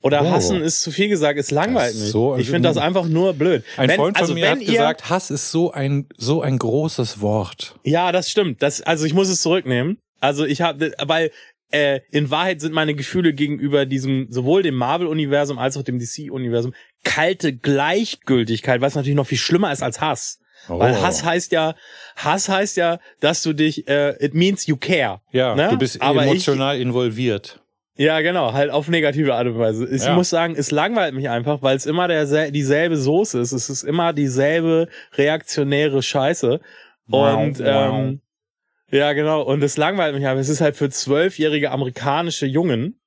Oder oh. hassen ist zu viel gesagt, es langweilt mich. So, ich finde das einfach nur blöd. Ein wenn, Freund von also mir hat gesagt, Hass ist so ein so ein großes Wort. Ja, das stimmt. Das also ich muss es zurücknehmen. Also ich habe, weil äh, in Wahrheit sind meine Gefühle gegenüber diesem, sowohl dem Marvel-Universum als auch dem DC-Universum, kalte Gleichgültigkeit, was natürlich noch viel schlimmer ist als Hass. Oh. Weil Hass heißt ja, Hass heißt ja, dass du dich, äh, it means you care. Ja, ne? du bist Aber emotional ich, involviert. Ja, genau, halt auf negative Art und Weise. Ich ja. muss sagen, es langweilt mich einfach, weil es immer der, dieselbe Soße ist. Es ist immer dieselbe reaktionäre Scheiße. Wow, und wow. ähm, ja, genau. Und es langweilt mich aber. Es ist halt für zwölfjährige amerikanische Jungen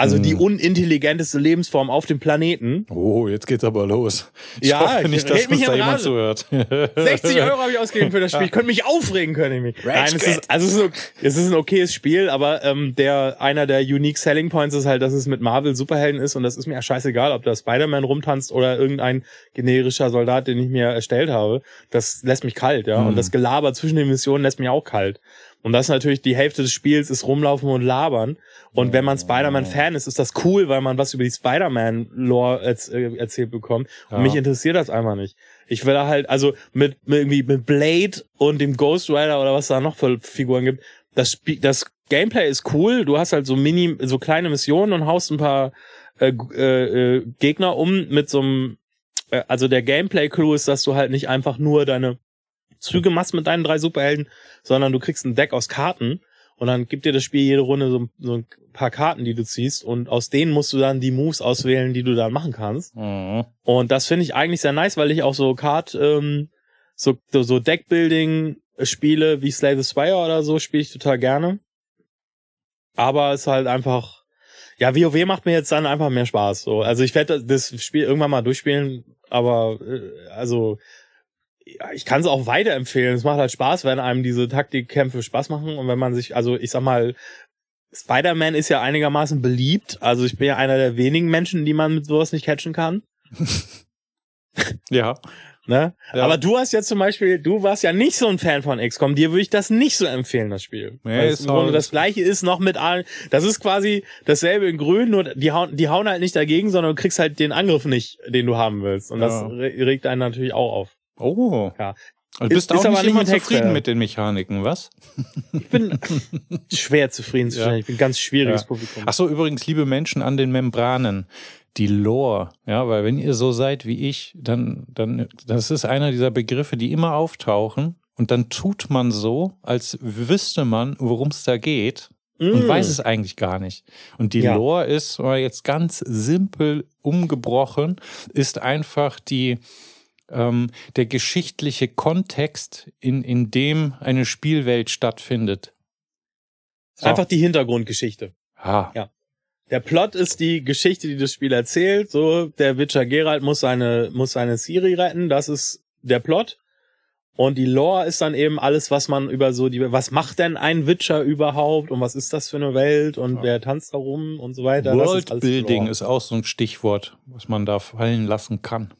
also hm. die unintelligenteste Lebensform auf dem Planeten. Oh, jetzt geht's aber los. Ich ja, hoffe nicht, dass uns da jemand zuhört. 60 Euro habe ich ausgegeben für das Spiel. Ich könnte mich aufregen können. Ich mich. Nein, es ist, also es ist, es ist ein okayes Spiel, aber ähm, der einer der unique Selling Points ist halt, dass es mit Marvel Superhelden ist und das ist mir ja scheißegal, ob da Spider-Man rumtanzt oder irgendein generischer Soldat, den ich mir erstellt habe. Das lässt mich kalt, ja. Hm. Und das Gelaber zwischen den Missionen lässt mich auch kalt. Und das ist natürlich die Hälfte des Spiels ist rumlaufen und labern. Und wenn man Spider-Man-Fan ist, ist das cool, weil man was über die Spider-Man-Lore äh, erzählt bekommt. Und ja. mich interessiert das einfach nicht. Ich will da halt, also mit, mit irgendwie mit Blade und dem Ghost Rider oder was da noch für Figuren gibt, das Spiel, das Gameplay ist cool. Du hast halt so mini, so kleine Missionen und haust ein paar äh, äh, äh, Gegner um mit so einem, äh, also der Gameplay-Clue ist, dass du halt nicht einfach nur deine Züge machst mit deinen drei Superhelden, sondern du kriegst ein Deck aus Karten und dann gibt dir das Spiel jede Runde so, so ein paar Karten, die du ziehst und aus denen musst du dann die Moves auswählen, die du dann machen kannst. Mhm. Und das finde ich eigentlich sehr nice, weil ich auch so Card, ähm, so, so Deckbuilding Spiele wie Slay the Spire oder so spiele ich total gerne. Aber es ist halt einfach, ja, WoW macht mir jetzt dann einfach mehr Spaß. So, also ich werde das Spiel irgendwann mal durchspielen, aber äh, also ich kann es auch weiterempfehlen. Es macht halt Spaß, wenn einem diese Taktikkämpfe Spaß machen und wenn man sich, also ich sag mal, Spider-Man ist ja einigermaßen beliebt. Also ich bin ja einer der wenigen Menschen, die man mit sowas nicht catchen kann. ja. Ne? Ja. Aber du hast ja zum Beispiel, du warst ja nicht so ein Fan von XCOM. Dir würde ich das nicht so empfehlen, das Spiel. Nee, Weil es im Grunde das gleiche ist noch mit allen. Das ist quasi dasselbe in Grün, nur die hauen, die hauen halt nicht dagegen, sondern du kriegst halt den Angriff nicht, den du haben willst. Und ja. das regt einen natürlich auch auf. Oh. Ja. Also bist ist, auch nicht immer zufrieden mit den Mechaniken, was? Ich bin schwer zufrieden. Ja. Ich bin ganz schwieriges ja. Publikum. Ach so, übrigens, liebe Menschen an den Membranen, die Lore, ja, weil wenn ihr so seid wie ich, dann, dann, das ist einer dieser Begriffe, die immer auftauchen und dann tut man so, als wüsste man, worum es da geht und mm. weiß es eigentlich gar nicht. Und die ja. Lore ist, jetzt ganz simpel umgebrochen, ist einfach die, ähm, der geschichtliche Kontext, in, in dem eine Spielwelt stattfindet. So. Einfach die Hintergrundgeschichte. Ah. Ja. Der Plot ist die Geschichte, die das Spiel erzählt. So, der Witcher Geralt muss seine, muss seine Siri retten. Das ist der Plot. Und die Lore ist dann eben alles, was man über so die, was macht denn ein Witcher überhaupt und was ist das für eine Welt und ja. wer tanzt da rum und so weiter. Worldbuilding ist, ist auch so ein Stichwort, was man da fallen lassen kann.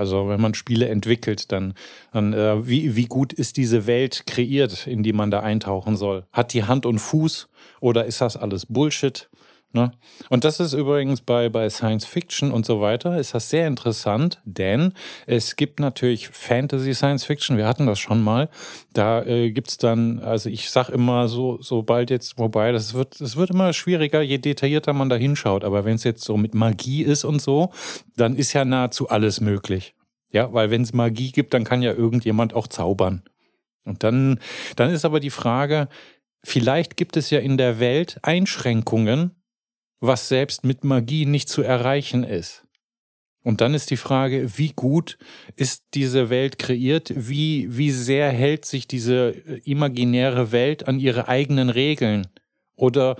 Also wenn man Spiele entwickelt, dann, dann äh, wie, wie gut ist diese Welt kreiert, in die man da eintauchen soll? Hat die Hand und Fuß oder ist das alles Bullshit? Ne? Und das ist übrigens bei, bei Science Fiction und so weiter, ist das sehr interessant, denn es gibt natürlich Fantasy Science Fiction, wir hatten das schon mal. Da äh, gibt's dann, also ich sag immer so, sobald jetzt, wobei, das wird, es wird immer schwieriger, je detaillierter man da hinschaut. Aber wenn es jetzt so mit Magie ist und so, dann ist ja nahezu alles möglich. Ja, weil wenn es Magie gibt, dann kann ja irgendjemand auch zaubern. Und dann, dann ist aber die Frage, vielleicht gibt es ja in der Welt Einschränkungen, was selbst mit Magie nicht zu erreichen ist. Und dann ist die Frage, wie gut ist diese Welt kreiert? Wie, wie sehr hält sich diese imaginäre Welt an ihre eigenen Regeln? Oder,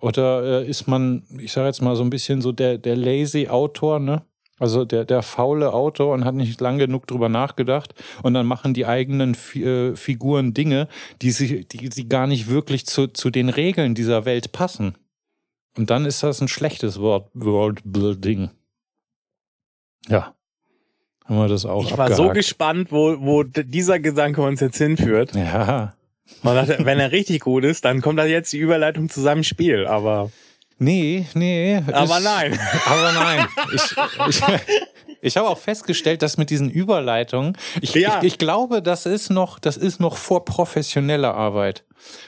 oder äh, ist man, ich sage jetzt mal so ein bisschen so der, der lazy Autor, ne? Also der, der faule Autor und hat nicht lang genug drüber nachgedacht und dann machen die eigenen äh, Figuren Dinge, die sie, die sie gar nicht wirklich zu, zu den Regeln dieser Welt passen. Und dann ist das ein schlechtes Wort, Worldbuilding. Ja. Haben wir das auch Ich war so gespannt, wo, wo dieser Gedanke uns jetzt hinführt. Ja. Man dachte, wenn er richtig gut ist, dann kommt da jetzt die Überleitung zu seinem Spiel, aber. Nee, nee. Aber ist, nein. Aber nein. Ich, ich, Ich habe auch festgestellt, dass mit diesen Überleitungen, ich, ja. ich, ich, glaube, das ist noch, das ist noch vor professioneller Arbeit.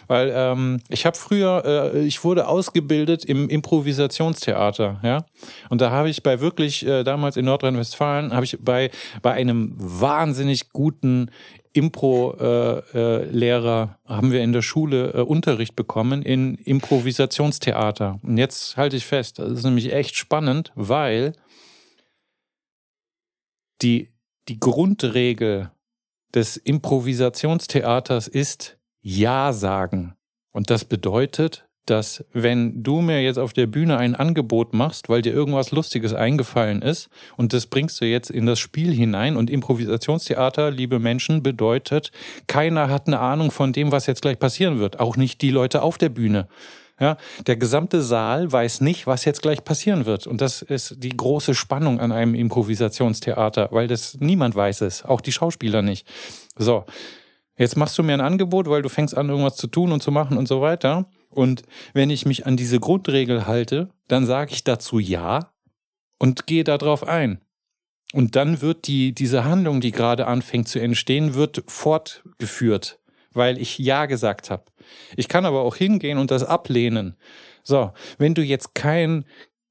Weil ähm, ich habe früher, äh, ich wurde ausgebildet im Improvisationstheater, ja. Und da habe ich bei wirklich, äh, damals in Nordrhein-Westfalen, habe ich bei, bei einem wahnsinnig guten Impro-Lehrer äh, äh, haben wir in der Schule äh, Unterricht bekommen in Improvisationstheater. Und jetzt halte ich fest, das ist nämlich echt spannend, weil die, die Grundregel des Improvisationstheaters ist Ja sagen. Und das bedeutet, dass wenn du mir jetzt auf der Bühne ein Angebot machst, weil dir irgendwas Lustiges eingefallen ist und das bringst du jetzt in das Spiel hinein und Improvisationstheater, liebe Menschen, bedeutet, keiner hat eine Ahnung von dem, was jetzt gleich passieren wird, auch nicht die Leute auf der Bühne. Ja, der gesamte Saal weiß nicht, was jetzt gleich passieren wird. Und das ist die große Spannung an einem Improvisationstheater, weil das niemand weiß es, auch die Schauspieler nicht. So, jetzt machst du mir ein Angebot, weil du fängst an, irgendwas zu tun und zu machen und so weiter. Und wenn ich mich an diese Grundregel halte, dann sage ich dazu Ja und gehe darauf ein. Und dann wird die, diese Handlung, die gerade anfängt zu entstehen, wird fortgeführt weil ich Ja gesagt habe. Ich kann aber auch hingehen und das ablehnen. So, wenn du jetzt kein,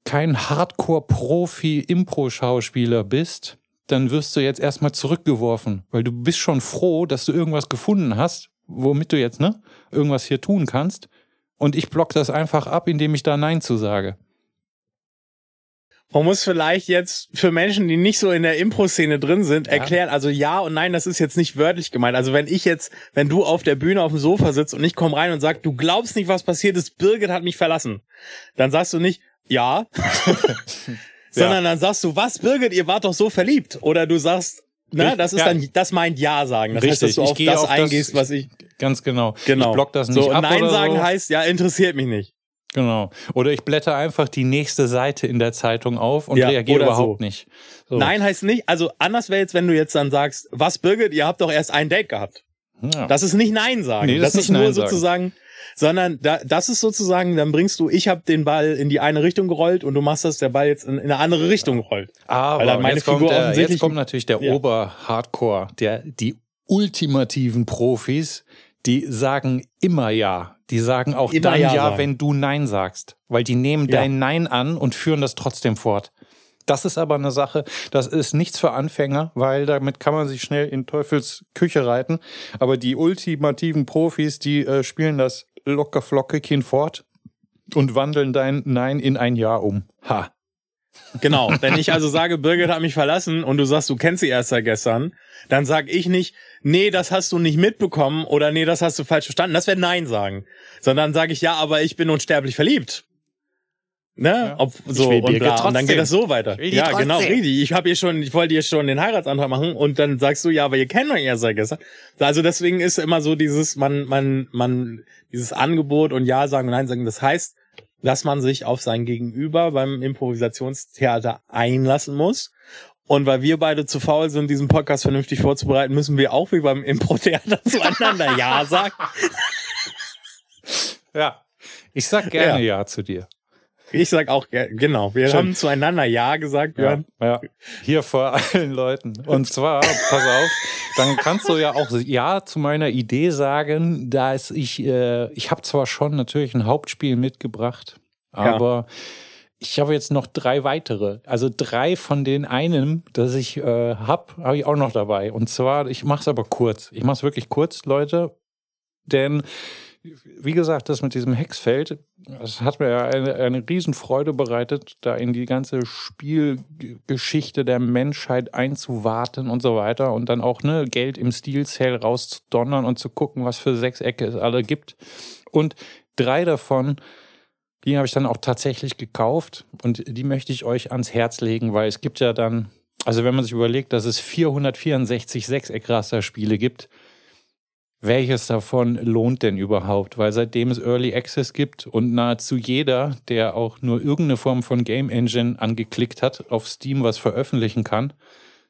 kein Hardcore-Profi-Impro-Schauspieler bist, dann wirst du jetzt erstmal zurückgeworfen, weil du bist schon froh, dass du irgendwas gefunden hast, womit du jetzt, ne, irgendwas hier tun kannst. Und ich block das einfach ab, indem ich da Nein zu sage. Man muss vielleicht jetzt für Menschen, die nicht so in der Impro-Szene drin sind, ja. erklären, also ja und nein, das ist jetzt nicht wörtlich gemeint. Also wenn ich jetzt, wenn du auf der Bühne auf dem Sofa sitzt und ich komme rein und sag, du glaubst nicht, was passiert ist, Birgit hat mich verlassen, dann sagst du nicht, ja, sondern ja. dann sagst du, was, Birgit, ihr wart doch so verliebt. Oder du sagst, na, das ist ja. dann, das meint Ja sagen. Das Richtig. heißt, dass du auf das auf eingehst, das, was ich. Ganz genau. Genau. Ich block das nicht so, ab Nein sagen so. heißt, ja, interessiert mich nicht. Genau. Oder ich blätter einfach die nächste Seite in der Zeitung auf und ja, reagiere überhaupt so. nicht. So. Nein heißt nicht, also anders wäre jetzt, wenn du jetzt dann sagst, was Birgit, ihr habt doch erst ein Date gehabt. Ja. Das ist nicht Nein sagen. Nee, das, das ist, nur Nein sozusagen, sagen. sondern da, das ist sozusagen, dann bringst du, ich habe den Ball in die eine Richtung gerollt und du machst das, der Ball jetzt in, in eine andere Richtung rollt. Aber jetzt, kommt der, jetzt kommt natürlich der ja. Ober-Hardcore, der, die ultimativen Profis, die sagen immer ja. Die sagen auch immer dann ja, ja wenn du Nein sagst. Weil die nehmen ja. dein Nein an und führen das trotzdem fort. Das ist aber eine Sache, das ist nichts für Anfänger, weil damit kann man sich schnell in Teufels Küche reiten. Aber die ultimativen Profis, die äh, spielen das locker flockig hinfort und wandeln dein Nein in ein Ja um. Ha. Genau. Wenn ich also sage, Birgit hat mich verlassen und du sagst, du kennst sie erst seit gestern, dann sag ich nicht, nee, das hast du nicht mitbekommen oder nee, das hast du falsch verstanden. Das wäre Nein sagen. Sondern sage ich, ja, aber ich bin unsterblich verliebt. Ne? Ja. Ob, so und, und dann geht das so weiter. Ja, trotzdem. genau, richtig. Ich habe ihr schon, ich wollte ihr schon den Heiratsantrag machen und dann sagst du, ja, aber ihr kennt euch ja seit gestern. Also deswegen ist immer so dieses, man, man, man, dieses Angebot und Ja sagen und Nein sagen. Das heißt, dass man sich auf sein Gegenüber beim Improvisationstheater einlassen muss. Und weil wir beide zu faul sind, diesen Podcast vernünftig vorzubereiten, müssen wir auch wie beim Impro-Theater zueinander Ja sagen. Ja, ich sag gerne ja, ja zu dir. Ich sag auch genau. Wir Schön. haben zueinander Ja gesagt, Björn. Ja, ja, hier vor allen Leuten. Und zwar, pass auf, dann kannst du ja auch Ja zu meiner Idee sagen, da ist ich, äh, ich habe zwar schon natürlich ein Hauptspiel mitgebracht, aber ja. ich habe jetzt noch drei weitere. Also drei von den einen, das ich äh, hab, habe ich auch noch dabei. Und zwar, ich mache es aber kurz. Ich mache es wirklich kurz, Leute, denn wie gesagt, das mit diesem Hexfeld, das hat mir eine, eine Riesenfreude bereitet, da in die ganze Spielgeschichte der Menschheit einzuwarten und so weiter und dann auch ne, Geld im Stil-Sale rauszudonnern und zu gucken, was für Sechsecke es alle gibt. Und drei davon, die habe ich dann auch tatsächlich gekauft und die möchte ich euch ans Herz legen, weil es gibt ja dann, also wenn man sich überlegt, dass es 464 Sechseckraster-Spiele gibt, welches davon lohnt denn überhaupt? Weil seitdem es Early Access gibt und nahezu jeder, der auch nur irgendeine Form von Game Engine angeklickt hat, auf Steam was veröffentlichen kann,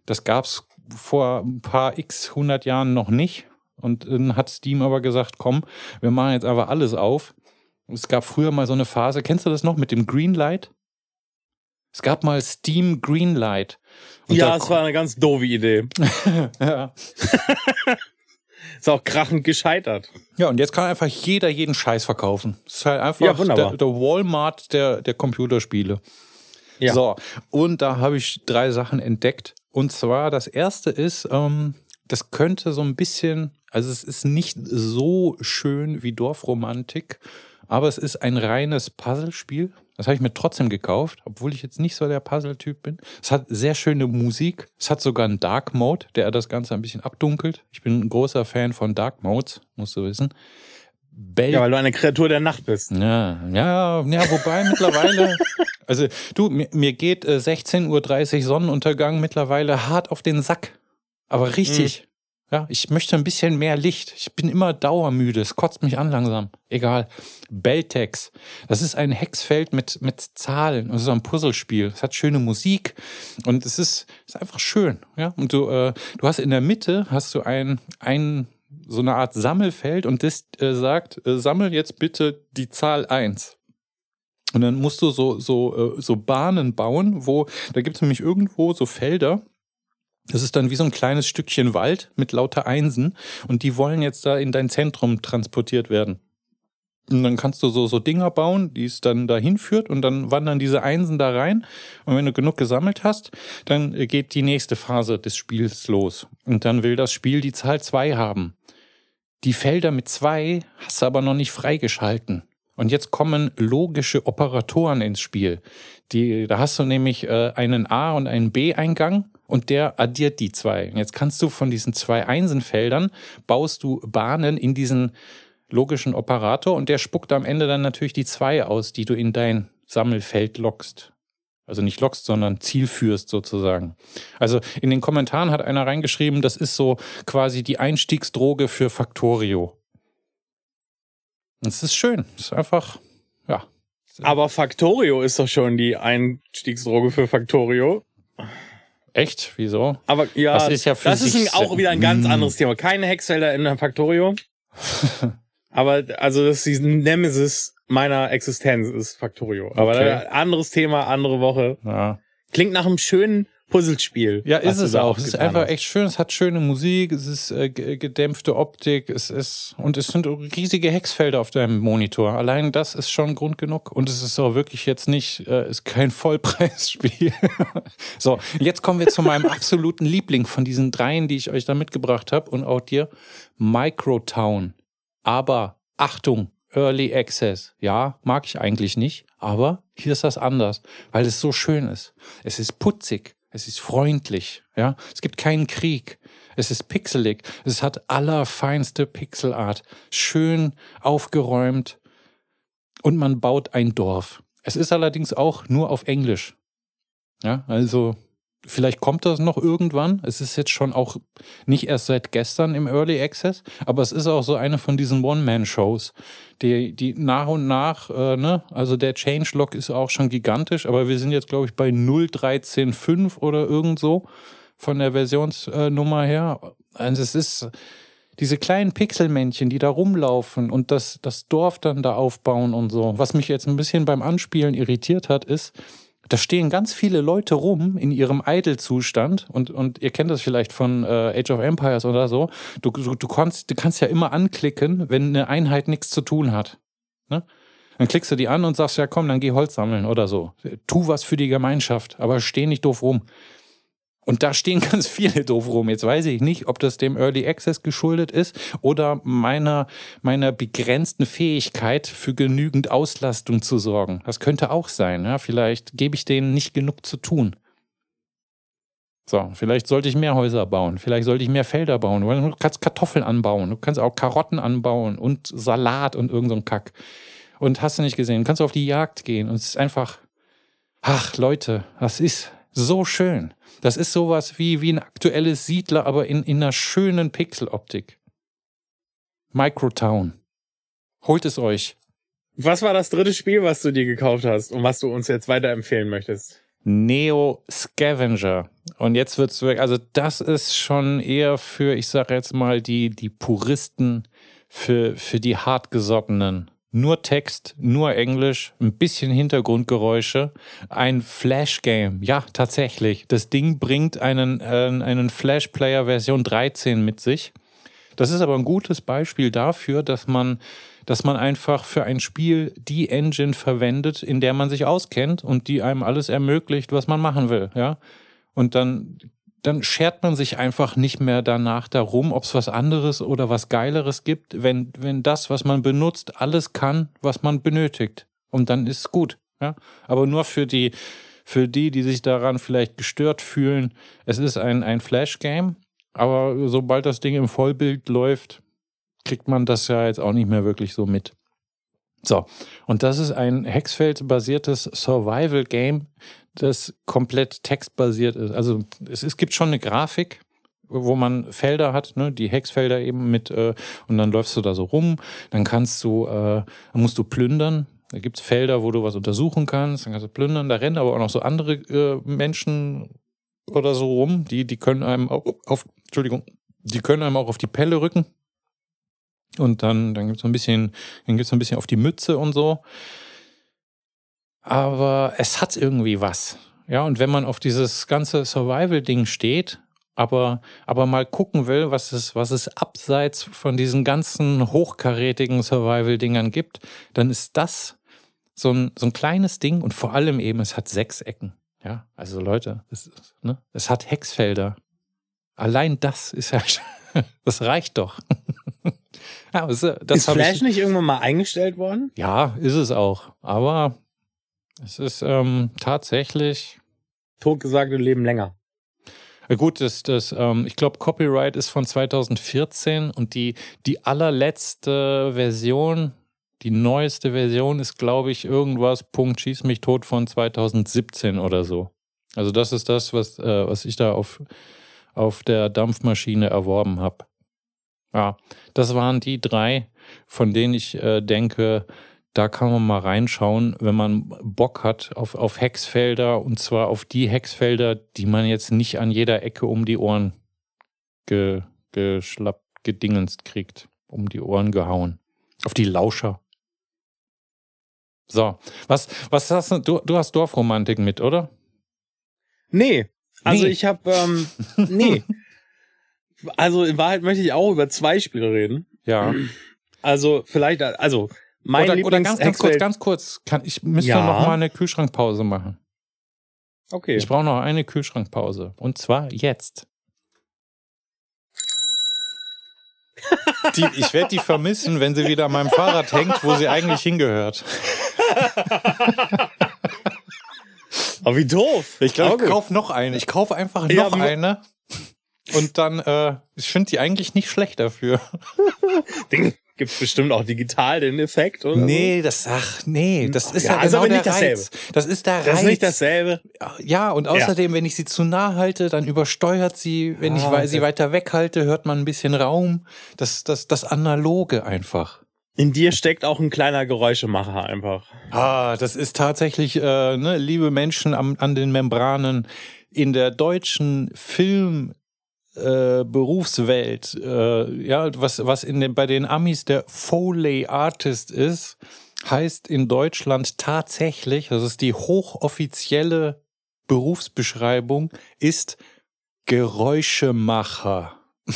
das gab's vor ein paar x hundert Jahren noch nicht. Und dann hat Steam aber gesagt, komm, wir machen jetzt aber alles auf. Es gab früher mal so eine Phase, kennst du das noch mit dem Greenlight? Es gab mal Steam Greenlight. Und ja, es war eine ganz doofe Idee. ja. Ist auch krachend gescheitert. Ja, und jetzt kann einfach jeder jeden Scheiß verkaufen. Es ist halt einfach ja, der, der, Walmart der, der Computerspiele. Ja. So, und da habe ich drei Sachen entdeckt. Und zwar das erste ist, ähm, das könnte so ein bisschen, also es ist nicht so schön wie Dorfromantik, aber es ist ein reines Puzzlespiel. Das habe ich mir trotzdem gekauft, obwohl ich jetzt nicht so der Puzzle-Typ bin. Es hat sehr schöne Musik. Es hat sogar einen Dark Mode, der das Ganze ein bisschen abdunkelt. Ich bin ein großer Fan von Dark Modes, musst du wissen. Bell ja, weil du eine Kreatur der Nacht bist. Ja, ja, ja, wobei mittlerweile, also du, mir, mir geht äh, 16.30 Uhr Sonnenuntergang mittlerweile hart auf den Sack. Aber richtig. Mhm. Ja, ich möchte ein bisschen mehr Licht. Ich bin immer dauermüde. Es kotzt mich an langsam. Egal. Beltex. Das ist ein Hexfeld mit, mit Zahlen. Das ist ein Puzzlespiel. Es hat schöne Musik und es ist, ist einfach schön. Ja, und du, äh, du hast in der Mitte hast du ein, ein, so eine Art Sammelfeld und das äh, sagt, äh, sammel jetzt bitte die Zahl eins. Und dann musst du so, so, äh, so Bahnen bauen, wo, da gibt es nämlich irgendwo so Felder, das ist dann wie so ein kleines Stückchen Wald mit lauter Einsen und die wollen jetzt da in dein Zentrum transportiert werden. Und dann kannst du so, so Dinger bauen, die es dann dahin führt und dann wandern diese Einsen da rein. Und wenn du genug gesammelt hast, dann geht die nächste Phase des Spiels los. Und dann will das Spiel die Zahl zwei haben. Die Felder mit zwei hast du aber noch nicht freigeschalten. Und jetzt kommen logische Operatoren ins Spiel. Die, da hast du nämlich äh, einen A- und einen B-Eingang und der addiert die zwei. Jetzt kannst du von diesen zwei Einsenfeldern baust du Bahnen in diesen logischen Operator und der spuckt am Ende dann natürlich die zwei aus, die du in dein Sammelfeld lockst. Also nicht lockst, sondern zielführst sozusagen. Also in den Kommentaren hat einer reingeschrieben, das ist so quasi die Einstiegsdroge für Factorio. Es ist schön. Es ist einfach, ja. Aber Factorio ist doch schon die Einstiegsdroge für Factorio. Echt? Wieso? Aber ja, das ist, ja das ist ein, auch wieder ein ganz hm. anderes Thema. Keine Hexfelder in der Factorio. Aber also das ist die Nemesis meiner Existenz ist Factorio. Aber okay. anderes Thema, andere Woche. Ja. Klingt nach einem schönen Puzzlespiel. Ja, ist es auch. Es ist einfach hast. echt schön. Es hat schöne Musik, es ist äh, gedämpfte Optik, es ist und es sind riesige Hexfelder auf deinem Monitor. Allein das ist schon Grund genug. Und es ist auch wirklich jetzt nicht, äh, ist kein Vollpreisspiel. so, jetzt kommen wir zu meinem absoluten Liebling von diesen dreien, die ich euch da mitgebracht habe und auch dir. Microtown. Aber Achtung, Early Access. Ja, mag ich eigentlich nicht, aber hier ist das anders, weil es so schön ist. Es ist putzig. Es ist freundlich, ja. Es gibt keinen Krieg. Es ist pixelig. Es hat allerfeinste Pixelart. Schön aufgeräumt. Und man baut ein Dorf. Es ist allerdings auch nur auf Englisch. Ja, also Vielleicht kommt das noch irgendwann. Es ist jetzt schon auch nicht erst seit gestern im Early Access, aber es ist auch so eine von diesen One-Man-Shows, die, die nach und nach, äh, ne, also der Changelog ist auch schon gigantisch, aber wir sind jetzt, glaube ich, bei 0.13.5 oder irgend so von der Versionsnummer her. Also es ist diese kleinen Pixelmännchen, die da rumlaufen und das, das Dorf dann da aufbauen und so. Was mich jetzt ein bisschen beim Anspielen irritiert hat, ist, da stehen ganz viele Leute rum in ihrem Idle-Zustand und, und ihr kennt das vielleicht von äh, Age of Empires oder so. Du, du, du, kannst, du kannst ja immer anklicken, wenn eine Einheit nichts zu tun hat. Ne? Dann klickst du die an und sagst, ja komm, dann geh Holz sammeln oder so. Tu was für die Gemeinschaft, aber steh nicht doof rum. Und da stehen ganz viele doof rum. Jetzt weiß ich nicht, ob das dem Early Access geschuldet ist oder meiner, meiner begrenzten Fähigkeit für genügend Auslastung zu sorgen. Das könnte auch sein. Ja? Vielleicht gebe ich denen nicht genug zu tun. So, vielleicht sollte ich mehr Häuser bauen. Vielleicht sollte ich mehr Felder bauen. Du kannst Kartoffeln anbauen. Du kannst auch Karotten anbauen und Salat und irgend so Kack. Und hast du nicht gesehen, du kannst auf die Jagd gehen. Und es ist einfach, ach Leute, das ist so schön. Das ist sowas wie, wie ein aktuelles Siedler, aber in, in einer schönen Pixeloptik. Microtown. Holt es euch. Was war das dritte Spiel, was du dir gekauft hast und was du uns jetzt weiterempfehlen möchtest? Neo Scavenger. Und jetzt wird's wirklich, also das ist schon eher für, ich sage jetzt mal, die, die Puristen, für, für die hartgesottenen. Nur Text, nur Englisch, ein bisschen Hintergrundgeräusche, ein Flash-Game. Ja, tatsächlich. Das Ding bringt einen, äh, einen Flash-Player Version 13 mit sich. Das ist aber ein gutes Beispiel dafür, dass man, dass man einfach für ein Spiel die Engine verwendet, in der man sich auskennt und die einem alles ermöglicht, was man machen will. Ja, und dann dann schert man sich einfach nicht mehr danach darum, ob es was anderes oder was Geileres gibt, wenn, wenn das, was man benutzt, alles kann, was man benötigt. Und dann ist es gut. Ja? Aber nur für die, für die, die sich daran vielleicht gestört fühlen, es ist ein, ein Flash-Game, aber sobald das Ding im Vollbild läuft, kriegt man das ja jetzt auch nicht mehr wirklich so mit. So, und das ist ein Hexfeld-basiertes Survival-Game, das komplett textbasiert ist. Also es, es gibt schon eine Grafik, wo man Felder hat, ne, die Hexfelder eben mit, äh, und dann läufst du da so rum, dann kannst du, äh, musst du plündern. Da gibt's Felder, wo du was untersuchen kannst, dann kannst du plündern, da rennen aber auch noch so andere äh, Menschen oder so rum, die, die können einem auch auf, Entschuldigung, die können einem auch auf die Pelle rücken. Und dann, dann gibt's ein bisschen, dann gibt's ein bisschen auf die Mütze und so aber es hat irgendwie was. Ja, und wenn man auf dieses ganze Survival-Ding steht, aber, aber mal gucken will, was es, was es abseits von diesen ganzen hochkarätigen Survival-Dingern gibt, dann ist das so ein, so ein kleines Ding und vor allem eben, es hat sechs Ecken. Ja, also Leute, es, ne, es hat Hexfelder. Allein das ist ja, das reicht doch. ja, das, das ist Flash ich, nicht irgendwann mal eingestellt worden? Ja, ist es auch. Aber es ist ähm, tatsächlich. Totgesagte leben länger. Gut, das, das, ähm, ich glaube, Copyright ist von 2014 und die, die allerletzte Version, die neueste Version ist, glaube ich, irgendwas, Punkt, schieß mich tot von 2017 oder so. Also das ist das, was, äh, was ich da auf, auf der Dampfmaschine erworben habe. Ja, das waren die drei, von denen ich äh, denke, da kann man mal reinschauen, wenn man Bock hat auf, auf Hexfelder und zwar auf die Hexfelder, die man jetzt nicht an jeder Ecke um die Ohren ge, geschlappt, gedingenst kriegt, um die Ohren gehauen. Auf die Lauscher. So, was, was hast du, du, du hast Dorfromantik mit, oder? Nee, also nee. ich habe, ähm, nee. Also in Wahrheit möchte ich auch über zwei Spiele reden. Ja. Also vielleicht, also mein oder, oder ganz, ganz kurz, ganz kurz. Kann, ich müsste ja. noch mal eine Kühlschrankpause machen. Okay. Ich brauche noch eine Kühlschrankpause. Und zwar jetzt. Die, ich werde die vermissen, wenn sie wieder an meinem Fahrrad hängt, wo sie eigentlich hingehört. Aber wie doof. Ich glaube, ich kaufe noch eine. Ich kaufe einfach noch ja, eine. Und dann, äh, ich finde die eigentlich nicht schlecht dafür. Ding. Gibt's bestimmt auch digital den Effekt, oder? Nee, das, ach, nee, das ist ja, ja also genau der Reiz. Das ist der Reiz. Das ist nicht dasselbe. Ja, und außerdem, ja. wenn ich sie zu nah halte, dann übersteuert sie. Wenn ah, ich okay. sie weiter weghalte, hört man ein bisschen Raum. Das, das, das Analoge einfach. In dir steckt auch ein kleiner Geräuschemacher einfach. Ah, das ist tatsächlich, äh, ne, liebe Menschen am, an den Membranen. In der deutschen Film äh, Berufswelt, äh, ja, was, was in den, bei den Amis der Foley Artist ist, heißt in Deutschland tatsächlich, das ist die hochoffizielle Berufsbeschreibung, ist Geräuschemacher.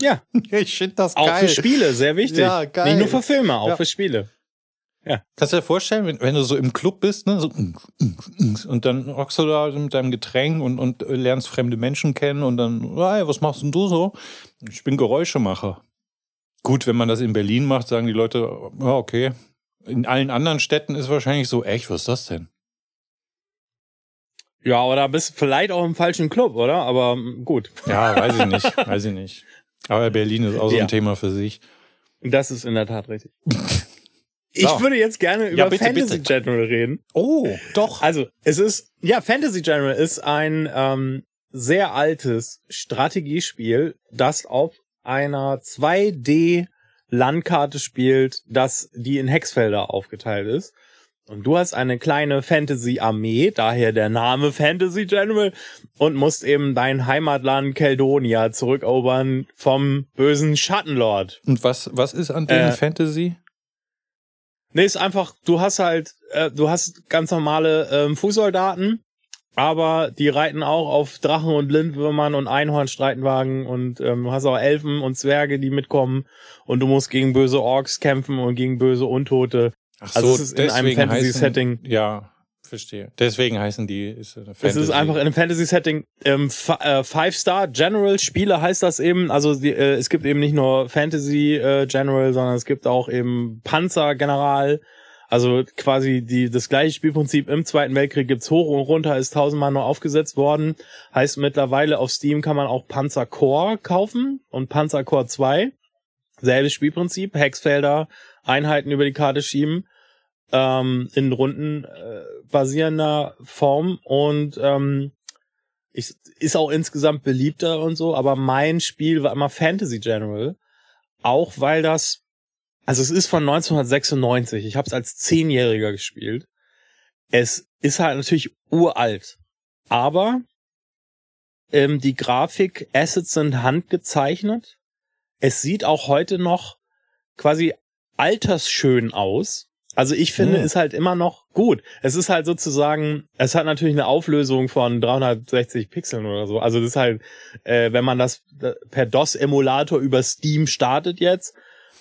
Ja. Ich finde das geil. Auch für Spiele, sehr wichtig. Ja, geil. Nicht nur für Filme, auch ja. für Spiele. Ja. Kannst du dir vorstellen, wenn, wenn, du so im Club bist, ne, so, und dann rockst du da mit deinem Getränk und, und lernst fremde Menschen kennen und dann, hey, was machst denn du so? Ich bin Geräuschemacher. Gut, wenn man das in Berlin macht, sagen die Leute, ja, okay. In allen anderen Städten ist wahrscheinlich so, echt, was ist das denn? Ja, aber da bist du vielleicht auch im falschen Club, oder? Aber hm, gut. Ja, weiß ich nicht, weiß ich nicht. Aber Berlin ist auch so ein Thema für sich. Das ist in der Tat richtig. Ich so. würde jetzt gerne über ja, bitte, Fantasy bitte. General reden. Oh, doch. Also, es ist, ja, Fantasy General ist ein ähm, sehr altes Strategiespiel, das auf einer 2D Landkarte spielt, das die in Hexfelder aufgeteilt ist. Und du hast eine kleine Fantasy-Armee, daher der Name Fantasy General, und musst eben dein Heimatland Keldonia zurückerobern vom bösen Schattenlord. Und was, was ist an dem äh, Fantasy? Nee, ist einfach, du hast halt, äh, du hast ganz normale ähm, Fußsoldaten, aber die reiten auch auf Drachen und Lindwürmern und Einhornstreitenwagen und ähm, du hast auch Elfen und Zwerge, die mitkommen und du musst gegen böse Orks kämpfen und gegen böse Untote. Ach also so, also es ist in einem Fantasy-Setting. Ja, verstehe. Deswegen heißen die. Ist es ist einfach in einem Fantasy-Setting. Ähm, äh, Five-Star General Spiele heißt das eben. Also die, äh, es gibt eben nicht nur Fantasy äh, General, sondern es gibt auch eben Panzer General also quasi die, das gleiche Spielprinzip im Zweiten Weltkrieg gibt's hoch und runter, ist tausendmal nur aufgesetzt worden. Heißt mittlerweile auf Steam kann man auch Panzer Core kaufen und Panzer Core 2. Selbes Spielprinzip, Hexfelder, Einheiten über die Karte schieben, ähm, in Runden äh, basierender Form und ähm, ich, ist auch insgesamt beliebter und so, aber mein Spiel war immer Fantasy General. Auch weil das also es ist von 1996. Ich habe es als Zehnjähriger gespielt. Es ist halt natürlich uralt. Aber ähm, die Grafik, Assets sind handgezeichnet. Es sieht auch heute noch quasi altersschön aus. Also ich finde, oh. ist halt immer noch gut. Es ist halt sozusagen, es hat natürlich eine Auflösung von 360 Pixeln oder so. Also das ist halt, äh, wenn man das äh, per DOS-Emulator über Steam startet jetzt,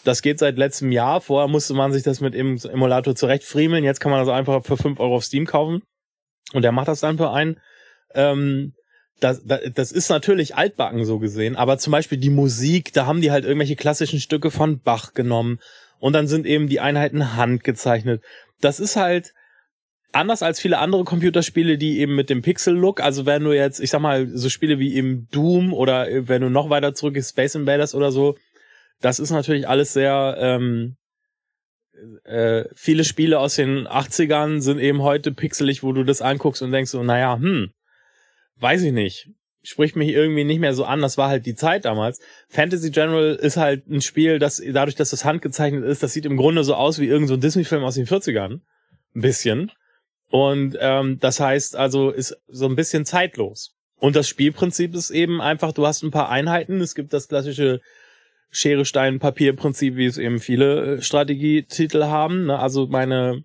das geht seit letztem Jahr. Vorher musste man sich das mit dem Emulator zurechtfriemeln. Jetzt kann man das einfach für fünf Euro auf Steam kaufen. Und der macht das dann für einen. Ähm, das, das, das ist natürlich altbacken so gesehen, aber zum Beispiel die Musik, da haben die halt irgendwelche klassischen Stücke von Bach genommen und dann sind eben die Einheiten handgezeichnet. Das ist halt anders als viele andere Computerspiele, die eben mit dem Pixel-Look, also wenn du jetzt, ich sag mal, so Spiele wie eben Doom oder wenn du noch weiter zurück ist, Space Invaders oder so, das ist natürlich alles sehr, ähm, äh, viele Spiele aus den 80ern sind eben heute pixelig, wo du das anguckst und denkst so, naja, hm, weiß ich nicht. Spricht mich irgendwie nicht mehr so an. Das war halt die Zeit damals. Fantasy General ist halt ein Spiel, das dadurch, dass das handgezeichnet ist, das sieht im Grunde so aus wie irgendein so Disney-Film aus den 40ern. Ein bisschen. Und ähm, das heißt also, ist so ein bisschen zeitlos. Und das Spielprinzip ist eben einfach, du hast ein paar Einheiten. Es gibt das klassische Schere, Stein, Papier Prinzip, wie es eben viele äh, Strategietitel haben. Ne? Also meine.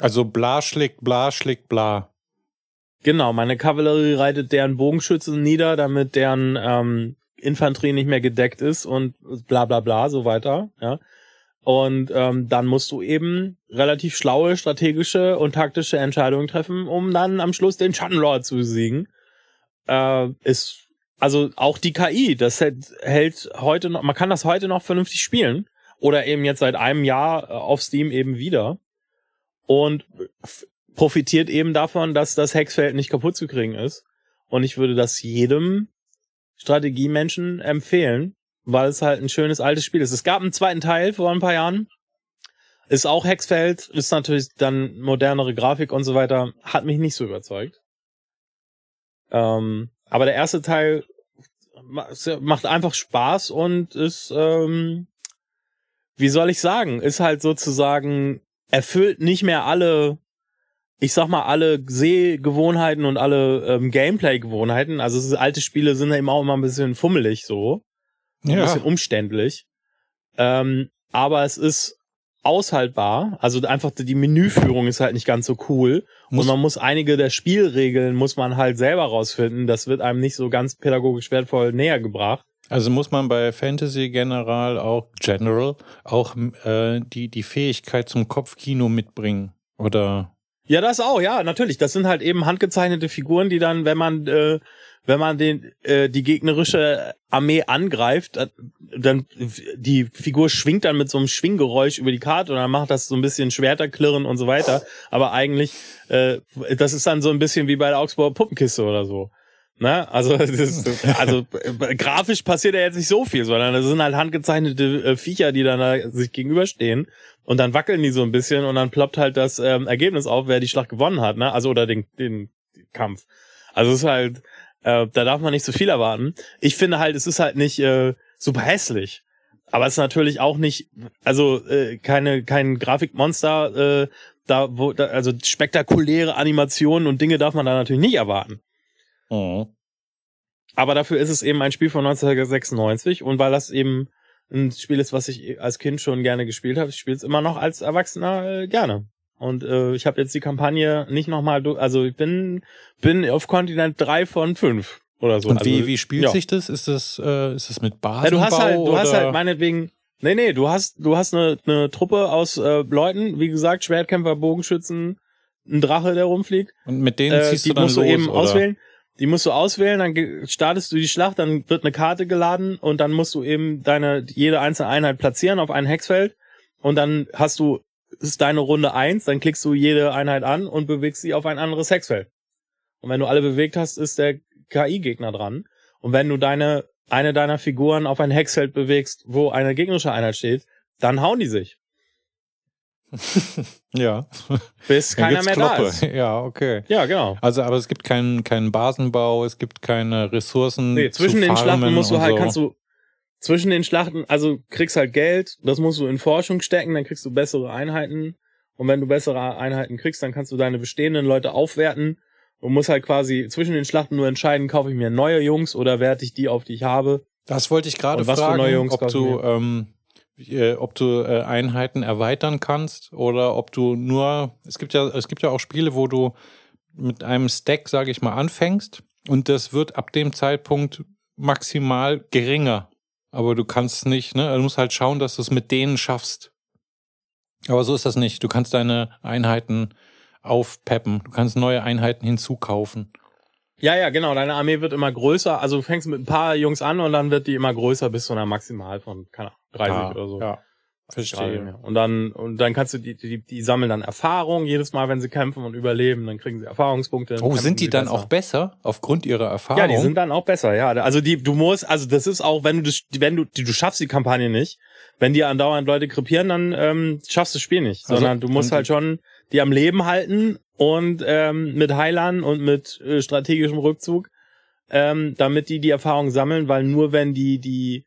Also bla schlägt bla schlägt bla. Genau, meine Kavallerie reitet deren Bogenschützen nieder, damit deren ähm, Infanterie nicht mehr gedeckt ist und bla bla bla, so weiter. Ja. Und ähm, dann musst du eben relativ schlaue, strategische und taktische Entscheidungen treffen, um dann am Schluss den Schattenlord zu besiegen. Äh, ist also auch die KI, das hält, hält heute noch, man kann das heute noch vernünftig spielen oder eben jetzt seit einem Jahr äh, auf Steam eben wieder und profitiert eben davon, dass das Hexfeld nicht kaputt zu kriegen ist. Und ich würde das jedem Strategiemenschen empfehlen, weil es halt ein schönes altes Spiel ist. Es gab einen zweiten Teil vor ein paar Jahren. Ist auch Hexfeld, ist natürlich dann modernere Grafik und so weiter. Hat mich nicht so überzeugt. Ähm, aber der erste Teil macht einfach Spaß und ist, ähm, wie soll ich sagen, ist halt sozusagen, erfüllt nicht mehr alle, ich sag mal, alle Sehgewohnheiten und alle ähm, Gameplay-Gewohnheiten. Also ist, alte Spiele sind ja eben auch immer ein bisschen fummelig so. Ja. Ein bisschen umständlich. Ähm, aber es ist aushaltbar. Also einfach die Menüführung ist halt nicht ganz so cool. Muss und man muss einige der Spielregeln muss man halt selber rausfinden. Das wird einem nicht so ganz pädagogisch wertvoll näher gebracht. Also muss man bei Fantasy General auch General auch äh, die die Fähigkeit zum Kopfkino mitbringen oder? Ja, das auch. Ja, natürlich. Das sind halt eben handgezeichnete Figuren, die dann, wenn man äh, wenn man den äh, die gegnerische Armee angreift, äh, dann die Figur schwingt dann mit so einem Schwinggeräusch über die Karte und dann macht das so ein bisschen Schwerterklirren und so weiter. Aber eigentlich, äh, das ist dann so ein bisschen wie bei der Augsburger Puppenkiste oder so. Ne? Also, ist, also äh, grafisch passiert ja jetzt nicht so viel, sondern das sind halt handgezeichnete äh, Viecher, die dann da sich gegenüberstehen und dann wackeln die so ein bisschen und dann ploppt halt das ähm, Ergebnis auf, wer die Schlacht gewonnen hat, ne? Also oder den, den Kampf. Also es ist halt, äh, da darf man nicht zu viel erwarten. Ich finde halt, es ist halt nicht äh, super hässlich. Aber es ist natürlich auch nicht, also äh, keine kein Grafikmonster, äh, da wo da, also spektakuläre Animationen und Dinge darf man da natürlich nicht erwarten. Oh. Aber dafür ist es eben ein Spiel von 1996 und weil das eben ein Spiel ist, was ich als Kind schon gerne gespielt habe. Ich spiele es immer noch als Erwachsener äh, gerne. Und äh, ich habe jetzt die Kampagne nicht nochmal, also ich bin, bin auf Kontinent drei von fünf oder so. Und also, wie, wie spielt ja. sich das? Ist das, äh, ist das mit Basenbau? Ja, du hast halt, du oder? hast halt meinetwegen, nee, nee, du hast, du hast eine, eine Truppe aus äh, Leuten, wie gesagt, Schwertkämpfer, Bogenschützen, ein Drache, der rumfliegt. Und mit denen Äh, ziehst du dann musst los, du eben oder? auswählen. Die musst du auswählen, dann startest du die Schlacht, dann wird eine Karte geladen und dann musst du eben deine jede einzelne Einheit platzieren auf ein Hexfeld und dann hast du ist deine Runde eins, dann klickst du jede Einheit an und bewegst sie auf ein anderes Hexfeld. Und wenn du alle bewegt hast, ist der KI-Gegner dran. Und wenn du deine eine deiner Figuren auf ein Hexfeld bewegst, wo eine gegnerische Einheit steht, dann hauen die sich, Ja. bis keiner mehr da Kloppe. ist. Ja, okay. Ja, genau. Also, aber es gibt keinen, keinen Basenbau, es gibt keine Ressourcen. Nee, zwischen den Schlachten musst du halt, so. kannst du zwischen den Schlachten, also kriegst halt Geld, das musst du in Forschung stecken, dann kriegst du bessere Einheiten. Und wenn du bessere Einheiten kriegst, dann kannst du deine bestehenden Leute aufwerten und musst halt quasi zwischen den Schlachten nur entscheiden, kaufe ich mir neue Jungs oder werte ich die auf, die ich habe. Das wollte ich gerade Und was für fragen, neue Jungs ob du, ähm, äh, ob du äh, Einheiten erweitern kannst oder ob du nur, es gibt ja, es gibt ja auch Spiele, wo du mit einem Stack, sage ich mal, anfängst und das wird ab dem Zeitpunkt maximal geringer. Aber du kannst nicht, ne? Du musst halt schauen, dass du es mit denen schaffst. Aber so ist das nicht. Du kannst deine Einheiten aufpeppen. Du kannst neue Einheiten hinzukaufen. Ja, ja, genau, deine Armee wird immer größer. Also du fängst mit ein paar Jungs an und dann wird die immer größer bis zu einer Maximal von, keine Ahnung, 30 ja, oder so. Ja, verstehe. Und dann, und dann kannst du die, die, die sammeln dann Erfahrung jedes Mal, wenn sie kämpfen und überleben, dann kriegen sie Erfahrungspunkte. Oh, sind die dann besser. auch besser aufgrund ihrer Erfahrung? Ja, die sind dann auch besser, ja. Also die, du musst, also das ist auch, wenn du das, wenn du, du schaffst die Kampagne nicht, wenn dir andauernd Leute krepieren, dann ähm, schaffst du das Spiel nicht, Also, sondern du musst halt schon die am Leben halten und ähm, mit Heilern und mit äh, strategischem Rückzug, ähm, damit die die Erfahrung sammeln, weil nur wenn die die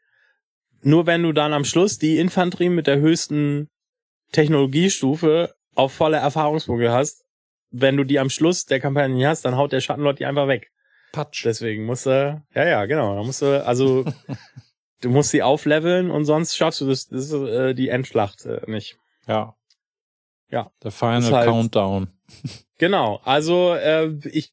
nur wenn du dann am Schluss die Infanterie mit der höchsten Technologiestufe auf volle Erfahrungspunkte hast, wenn du die am Schluss der Kampagne nicht hast, dann haut der Schattenlord die einfach weg. Patsch. Deswegen musst du, ja, ja, genau, da musst du, also, du musst sie aufleveln und sonst schaffst du das, das ist, äh, die Endschlacht äh, nicht. Ja. Ja. Der Final halt- Countdown. Genau, also, äh, ich,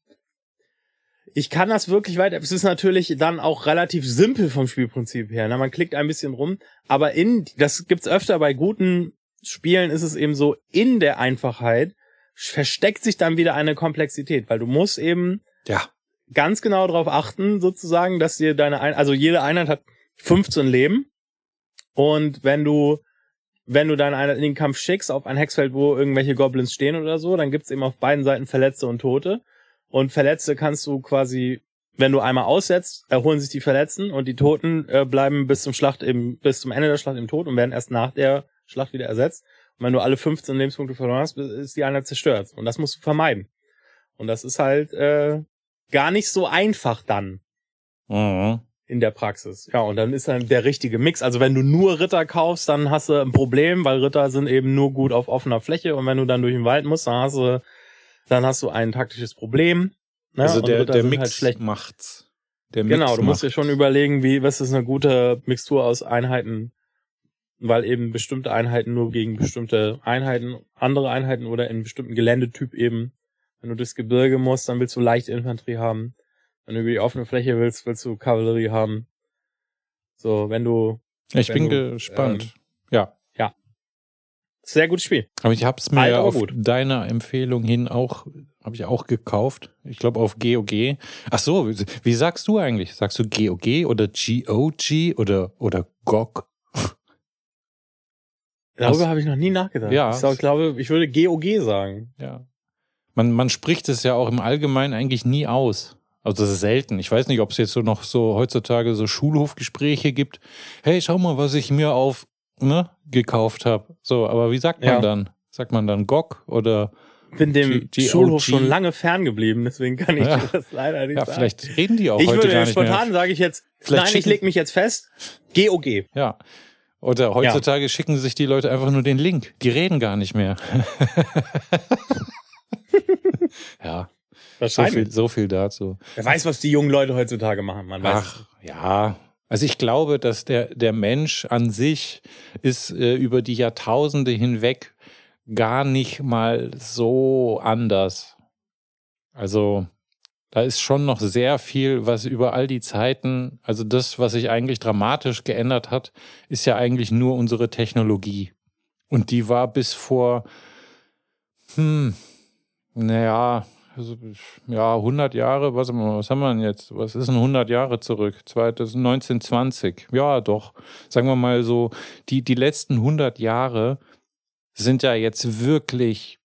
ich kann das wirklich weiter, es ist natürlich dann auch relativ simpel vom Spielprinzip her, ne? man klickt ein bisschen rum, aber in, das gibt's öfter bei guten Spielen ist es eben so, in der Einfachheit versteckt sich dann wieder eine Komplexität, weil du musst eben Ja. ganz genau darauf achten, sozusagen, dass dir deine ein also jede Einheit hat 15 Leben und wenn du wenn du deine Einheit in den Kampf schickst auf ein Hexfeld, wo irgendwelche Goblins stehen oder so, dann gibt's eben auf beiden Seiten Verletzte und Tote und Verletzte kannst du quasi wenn du einmal aussetzt, erholen sich die Verletzten und die Toten äh, bleiben bis zum Schlacht eben bis zum Ende der Schlacht im Tod und werden erst nach der Schlacht wieder ersetzt. Und wenn du alle 15 Lebenspunkte verloren hast, ist die Einheit zerstört. Und das musst du vermeiden. Und das ist halt äh, gar nicht so einfach dann Mhm. In der Praxis. Ja, und dann ist dann der richtige Mix. Also wenn du nur Ritter kaufst, dann hast du ein Problem, weil Ritter sind eben nur gut auf offener Fläche und wenn du dann durch den Wald musst, dann hast du, dann hast du ein taktisches Problem. Ne? Also Und der, Ritter der Mix halt schlecht. macht's. Der Mix Genau, du musst dir schon überlegen, wie, was ist eine gute Mixtur aus Einheiten, weil eben bestimmte Einheiten nur gegen bestimmte Einheiten, andere Einheiten oder in bestimmten Geländetyp eben. Wenn du durchs Gebirge musst, dann willst du leichte Infanterie haben. Wenn du über die offene Fläche willst, willst du Kavallerie haben. So, wenn du, Ich wenn bin du, gespannt. ja. sehr gutes Spiel. Aber ich hab's mir Alt, auf gut. deiner Empfehlung hin auch, habe ich auch gekauft. Ich glaube auf GOG. Ach so, wie, wie sagst du eigentlich? Sagst du GOG oder GOG oder, oder GOG? Darüber habe ich noch nie nachgedacht. Ja. Ich sag, glaube, ich würde GOG sagen. Ja. Man, man spricht es ja auch im Allgemeinen eigentlich nie aus. Also das ist selten. Ich weiß nicht, ob es jetzt so noch so heutzutage so Schulhofgespräche gibt. Hey, schau mal, was ich mir auf ne, gekauft habe. So, aber wie sagt man Ja. dann? Sagt man dann GOG oder Bin dem G- Schulhof GOG. schon lange ferngeblieben, deswegen kann ich Ja. das leider nicht ja, sagen. vielleicht reden die auch ich heute würde gar nicht spontan sage ich jetzt, Vielleicht nein, ich leg mich jetzt fest, GOG. Ja. Oder heutzutage schicken sich die Leute einfach nur den Link. Die reden gar nicht mehr. ja, so Wahrscheinlich. viel, so viel dazu. Wer weiß, was die jungen Leute heutzutage machen, man weiß. Ach, ja. Also ich glaube, dass der, der Mensch an sich ist äh, über die Jahrtausende hinweg gar nicht mal so anders. Also da ist schon noch sehr viel, was über all die Zeiten, also das, was sich eigentlich dramatisch geändert hat, ist ja eigentlich nur unsere Technologie. Und die war bis vor, hm, naja, ja, 100 Jahre, was, was haben wir denn jetzt? Was ist denn 100 Jahre zurück? 1920. Ja, doch. Sagen wir mal so, die, die letzten 100 Jahre sind ja jetzt wirklich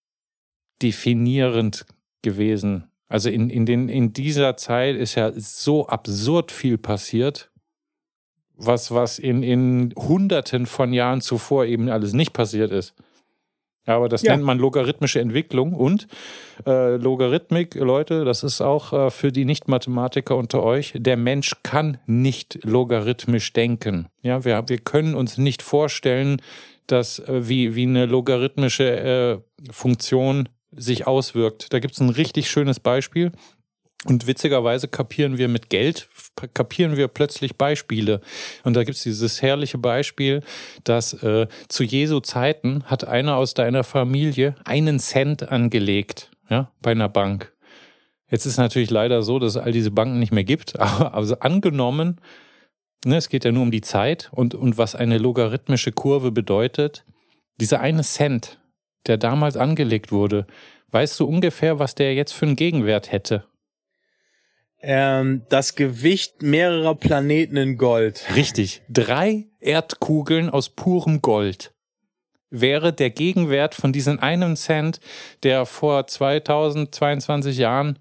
definierend gewesen also in, in, den, in dieser Zeit ist ja so absurd viel passiert, was, was in, in Hunderten von Jahren zuvor eben alles nicht passiert ist. Aber das ja. nennt man logarithmische Entwicklung und äh, Logarithmik, Leute, das ist auch äh, für die Nicht-Mathematiker unter euch. Der Mensch kann nicht logarithmisch denken. Ja, wir, wir können uns nicht vorstellen, dass äh, wie, wie eine logarithmische äh, Funktion sich auswirkt. Da gibt es ein richtig schönes Beispiel. Und witzigerweise kapieren wir mit Geld, kapieren wir plötzlich Beispiele. Und da gibt es dieses herrliche Beispiel, dass äh, zu Jesu Zeiten hat einer aus deiner Familie einen Cent angelegt, ja, bei einer Bank. Jetzt ist natürlich leider so, dass es all diese Banken nicht mehr gibt, aber also angenommen, ne, es geht ja nur um die Zeit und, und was eine logarithmische Kurve bedeutet, dieser eine Cent, der damals angelegt wurde, weißt du ungefähr, was der jetzt für einen Gegenwert hätte? Ähm, das Gewicht mehrerer Planeten in Gold. Richtig. Drei Erdkugeln aus purem Gold wäre der Gegenwert von diesem einen Cent, der vor 2022 Jahren,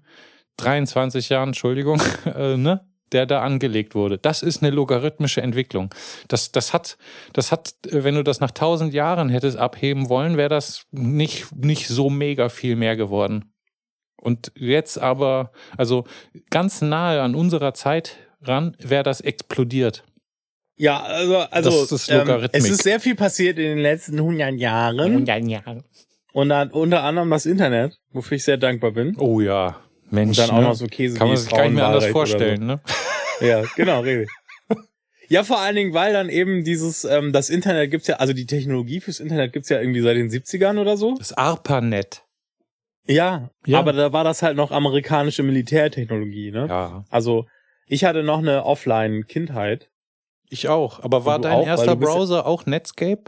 23 Jahren, Entschuldigung, äh, ne, der da angelegt wurde. Das ist eine logarithmische Entwicklung. Das, das hat, das hat, wenn du das nach tausend Jahren hättest abheben wollen, wäre das nicht, nicht so mega viel mehr geworden. Und jetzt aber, also ganz nahe an unserer Zeit ran, wäre das explodiert. Ja, also, also ist ähm, es ist sehr viel passiert in den letzten 100 Jahren. 100 Jahre. Und dann unter anderem das Internet, wofür ich sehr dankbar bin. Oh ja. Mensch, und dann auch ne? noch so Käse Kann man sich gar nicht mehr anders vorstellen, so. ne? Ja, genau, richtig. Ja, vor allen Dingen, weil dann eben dieses, ähm, das Internet gibt's ja, also die Technologie fürs Internet gibt's ja irgendwie seit den 70ern oder so. Das ARPANET. Ja, ja, aber da war das halt noch amerikanische Militärtechnologie, ne? Ja. Also, ich hatte noch eine Offline-Kindheit. Ich auch. Aber war dein auch, erster Browser auch Netscape?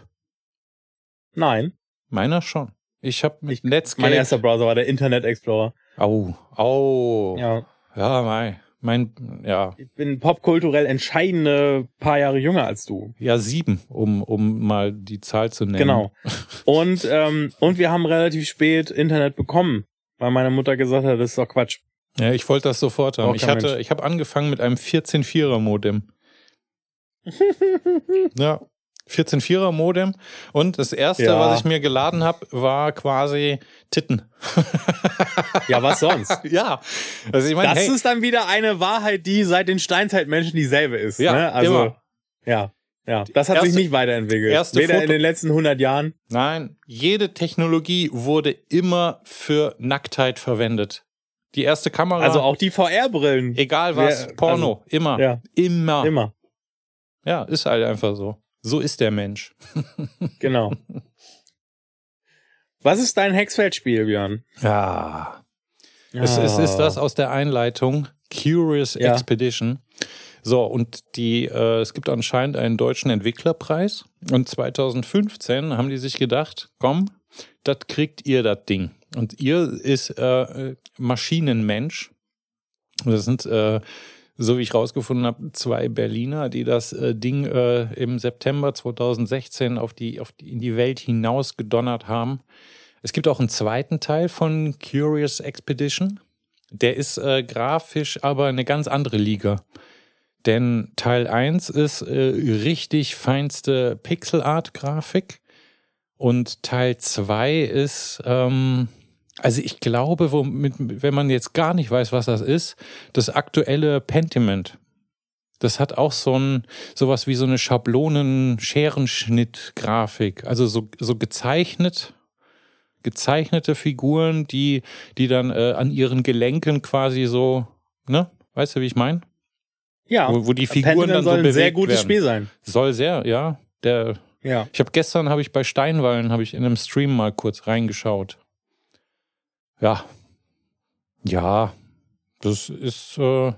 Nein. Meiner schon. Ich habe mit ich, Netscape. Mein erster Browser war der Internet Explorer. Au, au. Ja. Ja, mei. Mein, ja. Ich bin popkulturell entscheidende paar Jahre jünger als du. Ja, sieben, um, um mal die Zahl zu nennen. Genau. Und, ähm, und wir haben relativ spät Internet bekommen, weil meine Mutter gesagt hat, das ist doch Quatsch. Ja, ich wollte das sofort haben. Ich hatte, Mensch. ich habe angefangen mit einem 14-4er Modem. ja. 14.4er Modem. Und das erste, ja. was ich mir geladen habe, war quasi Titten. ja, was sonst? ja. Also ich meine, das hey, ist dann wieder eine Wahrheit, die seit den Steinzeitmenschen dieselbe ist. Ja, ne? also, immer. Ja. Ja, das hat erste, sich nicht weiterentwickelt. Weder Foto. in den letzten 100 Jahren. Nein, jede Technologie wurde immer für Nacktheit verwendet. Die erste Kamera. Also auch die VR-Brillen. Egal was, Wer, Porno, also, immer. Ja. Immer. Immer. Ja, ist halt einfach so. So ist der Mensch. genau. Was ist dein Hexfeldspiel, Björn? Ja. ja. Es, es, ist das aus der Einleitung Curious ja. Expedition. So, und die, äh, es gibt anscheinend einen deutschen Entwicklerpreis. Und 2015 haben die sich gedacht, komm, das kriegt ihr das Ding. Und ihr ist äh, Maschinenmensch. Das sind äh, so wie ich rausgefunden habe, zwei Berliner, die das äh, Ding äh, im September 2016 auf die, auf die, in die Welt hinaus gedonnert haben. Es gibt auch einen zweiten Teil von Curious Expedition. Der ist äh, grafisch aber eine ganz andere Liga. Denn Teil 1 ist äh, richtig feinste Pixel-Art-Grafik und Teil 2 ist ähm, also ich glaube, womit, wenn man jetzt gar nicht weiß, was das ist, das aktuelle Pentiment. Das hat auch so ein sowas wie so eine Schablonen-Scherenschnitt-Grafik. Also so, so gezeichnet, gezeichnete Figuren, die, die dann äh, an ihren Gelenken quasi so, ne? Weißt du, wie ich meine? Ja, wo, wo die Figuren Pentiment dann so soll ein bewegt sehr gutes werden. Spiel sein. Soll sehr, ja. Der, Ja. ich habe gestern habe ich bei Steinwallen habe ich in einem Stream mal kurz reingeschaut. Ja, ja, das ist. Äh,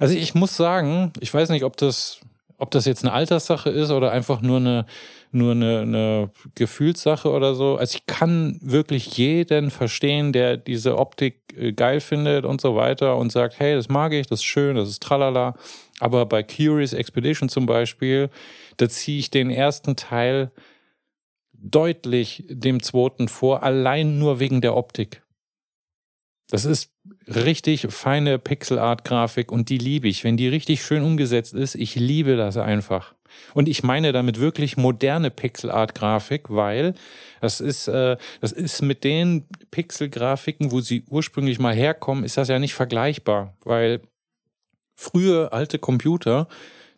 also ich muss sagen, ich weiß nicht, ob das, ob das jetzt eine Alterssache ist oder einfach nur eine, nur eine, eine Gefühlssache oder so. Also ich kann wirklich jeden verstehen, der diese Optik äh, geil findet und so weiter und sagt, hey, das mag ich, das ist schön, das ist tralala. Aber bei Curious Expedition zum Beispiel, da ziehe ich den ersten Teil deutlich dem zweiten vor, allein nur wegen der Optik. Das ist richtig feine Pixel-Art-Grafik und die liebe ich. Wenn die richtig schön umgesetzt ist, ich liebe das einfach. Und ich meine damit wirklich moderne Pixel-Art-Grafik, weil das ist, äh, das ist mit den Pixel-Grafiken, wo sie ursprünglich mal herkommen, ist das ja nicht vergleichbar, weil frühe alte Computer,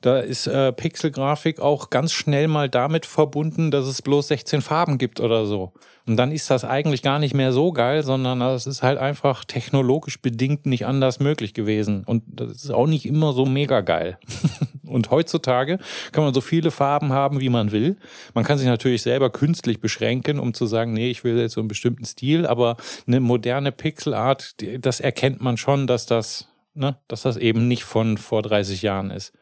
da ist äh, Pixelgrafik auch ganz schnell mal damit verbunden, dass es bloß 16 Farben gibt oder so. Und dann ist das eigentlich gar nicht mehr so geil, sondern es ist halt einfach technologisch bedingt nicht anders möglich gewesen. Und das ist auch nicht immer so mega geil. Und heutzutage kann man so viele Farben haben, wie man will. Man kann sich natürlich selber künstlich beschränken, um zu sagen, nee, ich will jetzt so einen bestimmten Stil, aber eine moderne Pixelart, das erkennt man schon, dass das, ne, dass das eben nicht von vor 30 Jahren ist.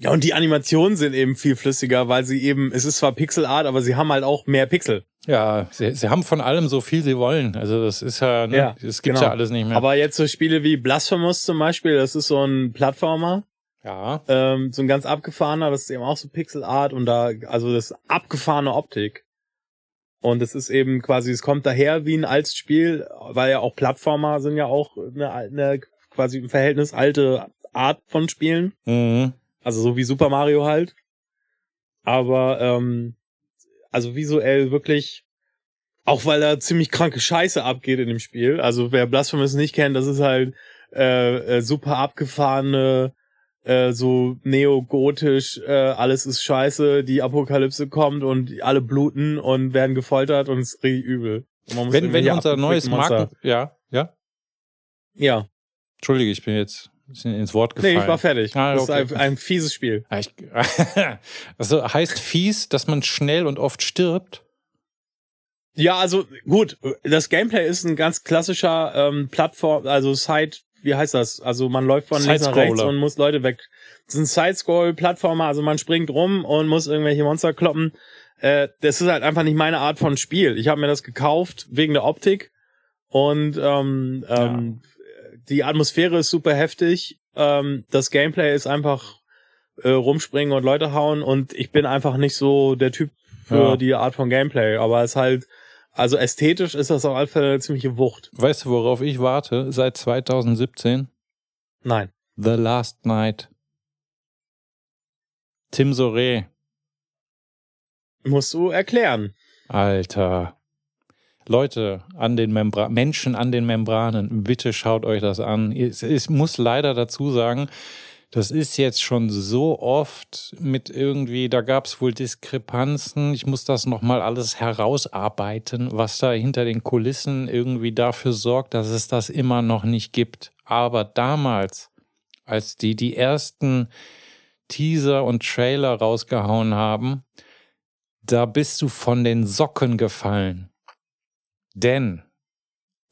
Ja, und die Animationen sind eben viel flüssiger, weil sie eben, es ist zwar Pixelart, aber sie haben halt auch mehr Pixel. Ja, sie, sie haben von allem so viel sie wollen. Also das ist ja, ne, Ja, das gibt's genau. ja alles nicht mehr. Aber jetzt so Spiele wie Blasphemous zum Beispiel, das ist so ein Plattformer, ja, ähm, so ein ganz abgefahrener, das ist eben auch so Pixelart und da, also das abgefahrene Optik. Und es ist eben quasi, es kommt daher wie ein altes Spiel, weil ja auch Plattformer sind ja auch eine, eine quasi im Verhältnis alte Art von Spielen. mhm. Also so wie Super Mario halt. Aber ähm, also visuell wirklich, auch weil da ziemlich kranke Scheiße abgeht in dem Spiel. Also wer Blasphemous nicht kennt, das ist halt äh, äh, super abgefahrene, äh, so neogotisch, äh, alles ist scheiße, die Apokalypse kommt und alle bluten und werden gefoltert und es ist richtig übel. Wenn, wenn unser neues Marken, ja, ja, Ja, Entschuldige, ich bin jetzt bisschen ins Wort nee, gefallen. ich war fertig. Ah, Das okay. ist ein, ein fieses Spiel. Ja, also heißt fies, dass man schnell und oft stirbt? Ja, also gut, das Gameplay ist ein ganz klassischer ähm, Plattform, also Side, wie heißt das? Also man läuft von links nach rechts und muss Leute weg. Das ist ein Side-Scroll-Plattformer, also man springt rum und muss irgendwelche Monster kloppen. Äh, das ist halt einfach nicht meine Art von Spiel. Ich habe mir das gekauft wegen der Optik und ähm, ähm, die Atmosphäre ist super heftig. Ähm, das Gameplay ist einfach äh, rumspringen und Leute hauen und ich bin einfach nicht so der Typ für Ja. die Art von Gameplay. Aber es ist halt, also ästhetisch ist das auf alle Fälle eine ziemliche Wucht. Weißt du, worauf ich warte? Seit 2017? Nein. The Last Night. Tim Sore. Musst du erklären. Alter. Leute an den Membra Menschen an den Membranen, bitte schaut euch das an. Ich, muss leider dazu sagen, das ist jetzt schon so oft mit irgendwie, da gab es wohl Diskrepanzen. Ich muss das nochmal alles herausarbeiten, was da hinter den Kulissen irgendwie dafür sorgt, dass es das immer noch nicht gibt. Aber damals, als die die ersten Teaser und Trailer rausgehauen haben, da bist du von den Socken gefallen. Denn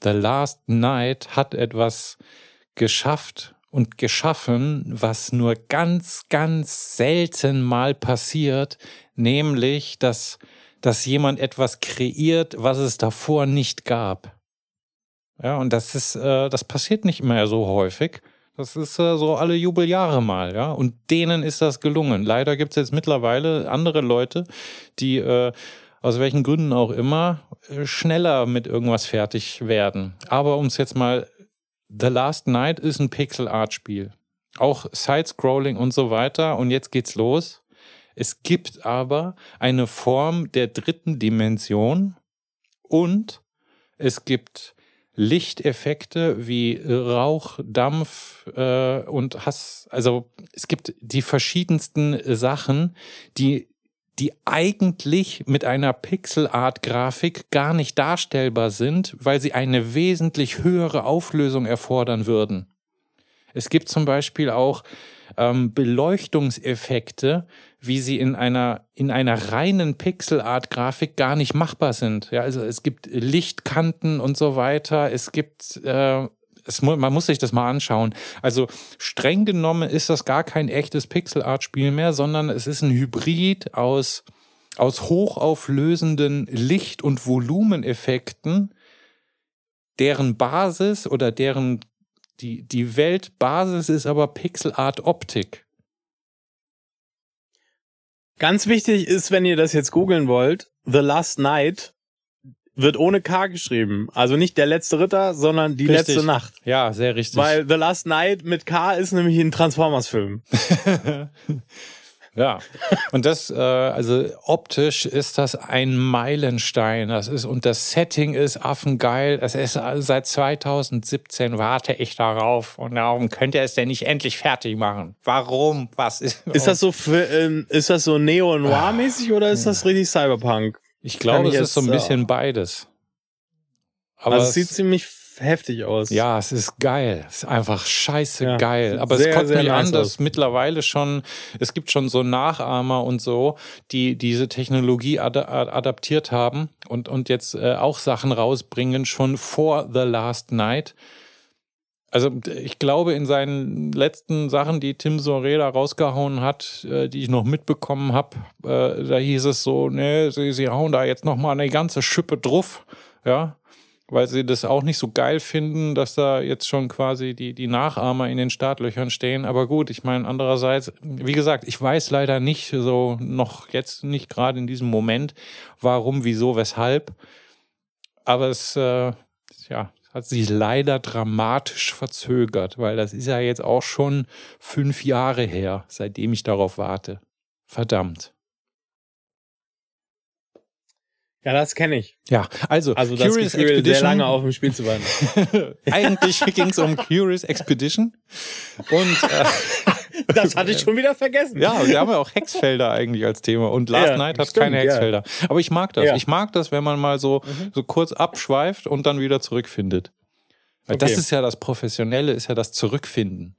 The Last Night hat etwas geschafft und geschaffen, was nur ganz, ganz selten mal passiert, nämlich, dass, dass jemand etwas kreiert, was es davor nicht gab. Ja, und das ist, äh, das passiert nicht mehr so häufig. Das ist äh, so alle Jubeljahre mal, ja. Und denen ist das gelungen. Leider gibt es jetzt mittlerweile andere Leute, die äh, aus welchen Gründen auch immer äh, schneller mit irgendwas fertig werden. Aber um es jetzt mal, The Last Night ist ein Pixel-Art-Spiel. Auch Side-Scrolling und so weiter. Und jetzt geht's los. Es gibt aber eine Form der dritten Dimension und es gibt Lichteffekte wie Rauch, Dampf äh, und Hass. Also es gibt die verschiedensten Sachen, die die eigentlich mit einer Pixel-Art-Grafik gar nicht darstellbar sind, weil sie eine wesentlich höhere Auflösung erfordern würden. Es gibt zum Beispiel auch ähm, Beleuchtungseffekte, wie sie in einer, in einer reinen Pixelart-Grafik gar nicht machbar sind. Ja, also es gibt Lichtkanten und so weiter. Es gibt, äh, es, man muss sich das mal anschauen. Also streng genommen ist das gar kein echtes Pixelart-Spiel mehr, sondern es ist ein Hybrid aus, aus hochauflösenden Licht- und Volumeneffekten, deren Basis oder deren die, die Weltbasis ist aber Pixelart Optik. Ganz wichtig ist, wenn ihr das jetzt googeln wollt, The Last Night wird ohne K geschrieben. Also nicht der letzte Ritter, sondern die Richtig. letzte Nacht. Ja, sehr richtig. Weil The Last Night mit K ist nämlich ein Transformers-Film. Ja, und das, äh, also optisch ist das ein Meilenstein. Das ist, und das Setting ist affengeil. Es ist also seit 2017 warte ich darauf. Und warum könnt ihr es denn nicht endlich fertig machen? Warum? Was ist? Ist das so für, ähm, ist das so Neo-Noir-mäßig oder ist das richtig Cyberpunk? Ich glaube, es ist so ein jetzt, bisschen beides. Aber also es sieht ziemlich heftig aus. Ja, es ist geil. Es ist einfach scheiße Ja, geil. Aber sehr, es kommt mich nice an, dass aus. mittlerweile schon, es gibt schon so Nachahmer und so, die diese Technologie ad adaptiert haben und, und jetzt äh, auch Sachen rausbringen, schon vor The Last Night. Also ich glaube, in seinen letzten Sachen, die Tim Soreda rausgehauen hat, äh, die ich noch mitbekommen habe, äh, da hieß es so, ne, sie, sie hauen da jetzt noch mal eine ganze Schippe drauf, ja, weil sie das auch nicht so geil finden, dass da jetzt schon quasi die, die Nachahmer in den Startlöchern stehen. Aber gut, ich meine, andererseits, wie gesagt, ich weiß leider nicht so, noch jetzt nicht gerade in diesem Moment, warum, wieso, weshalb. Aber es, äh, ja, hat sich leider dramatisch verzögert, weil das ist ja jetzt auch schon fünf Jahre her, seitdem ich darauf warte. Verdammt. Ja, das kenne ich. Ja, also, Also das Curious Gefühl, sehr Expedition. lange auf dem Spiel zu warten. Eigentlich ging es um Curious Expedition. Und äh, Das hatte ich schon wieder vergessen. ja, wir haben ja auch Hexfelder eigentlich als Thema. Und Last Ja, Night hat stimmt, keine ja. Hexfelder. Aber ich mag das. Ja. Mhm. Ich mag das, wenn man mal so, so kurz abschweift und dann wieder zurückfindet. Weil das Okay. ist ja das Professionelle, ist ja das Zurückfinden.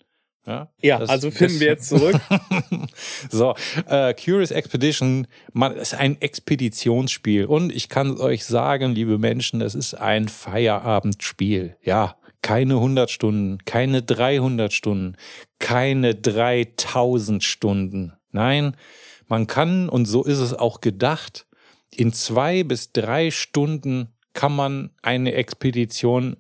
Ja, Ja, das, also finden das- wir jetzt zurück. So, äh, Curious Expedition man, ist ein Expeditionsspiel. Und ich kann euch sagen, liebe Menschen, es ist ein Feierabendspiel. Ja, keine 100 Stunden, keine 300 Stunden, keine 3000 Stunden. Nein, man kann, und so ist es auch gedacht, in zwei bis drei Stunden kann man eine Expedition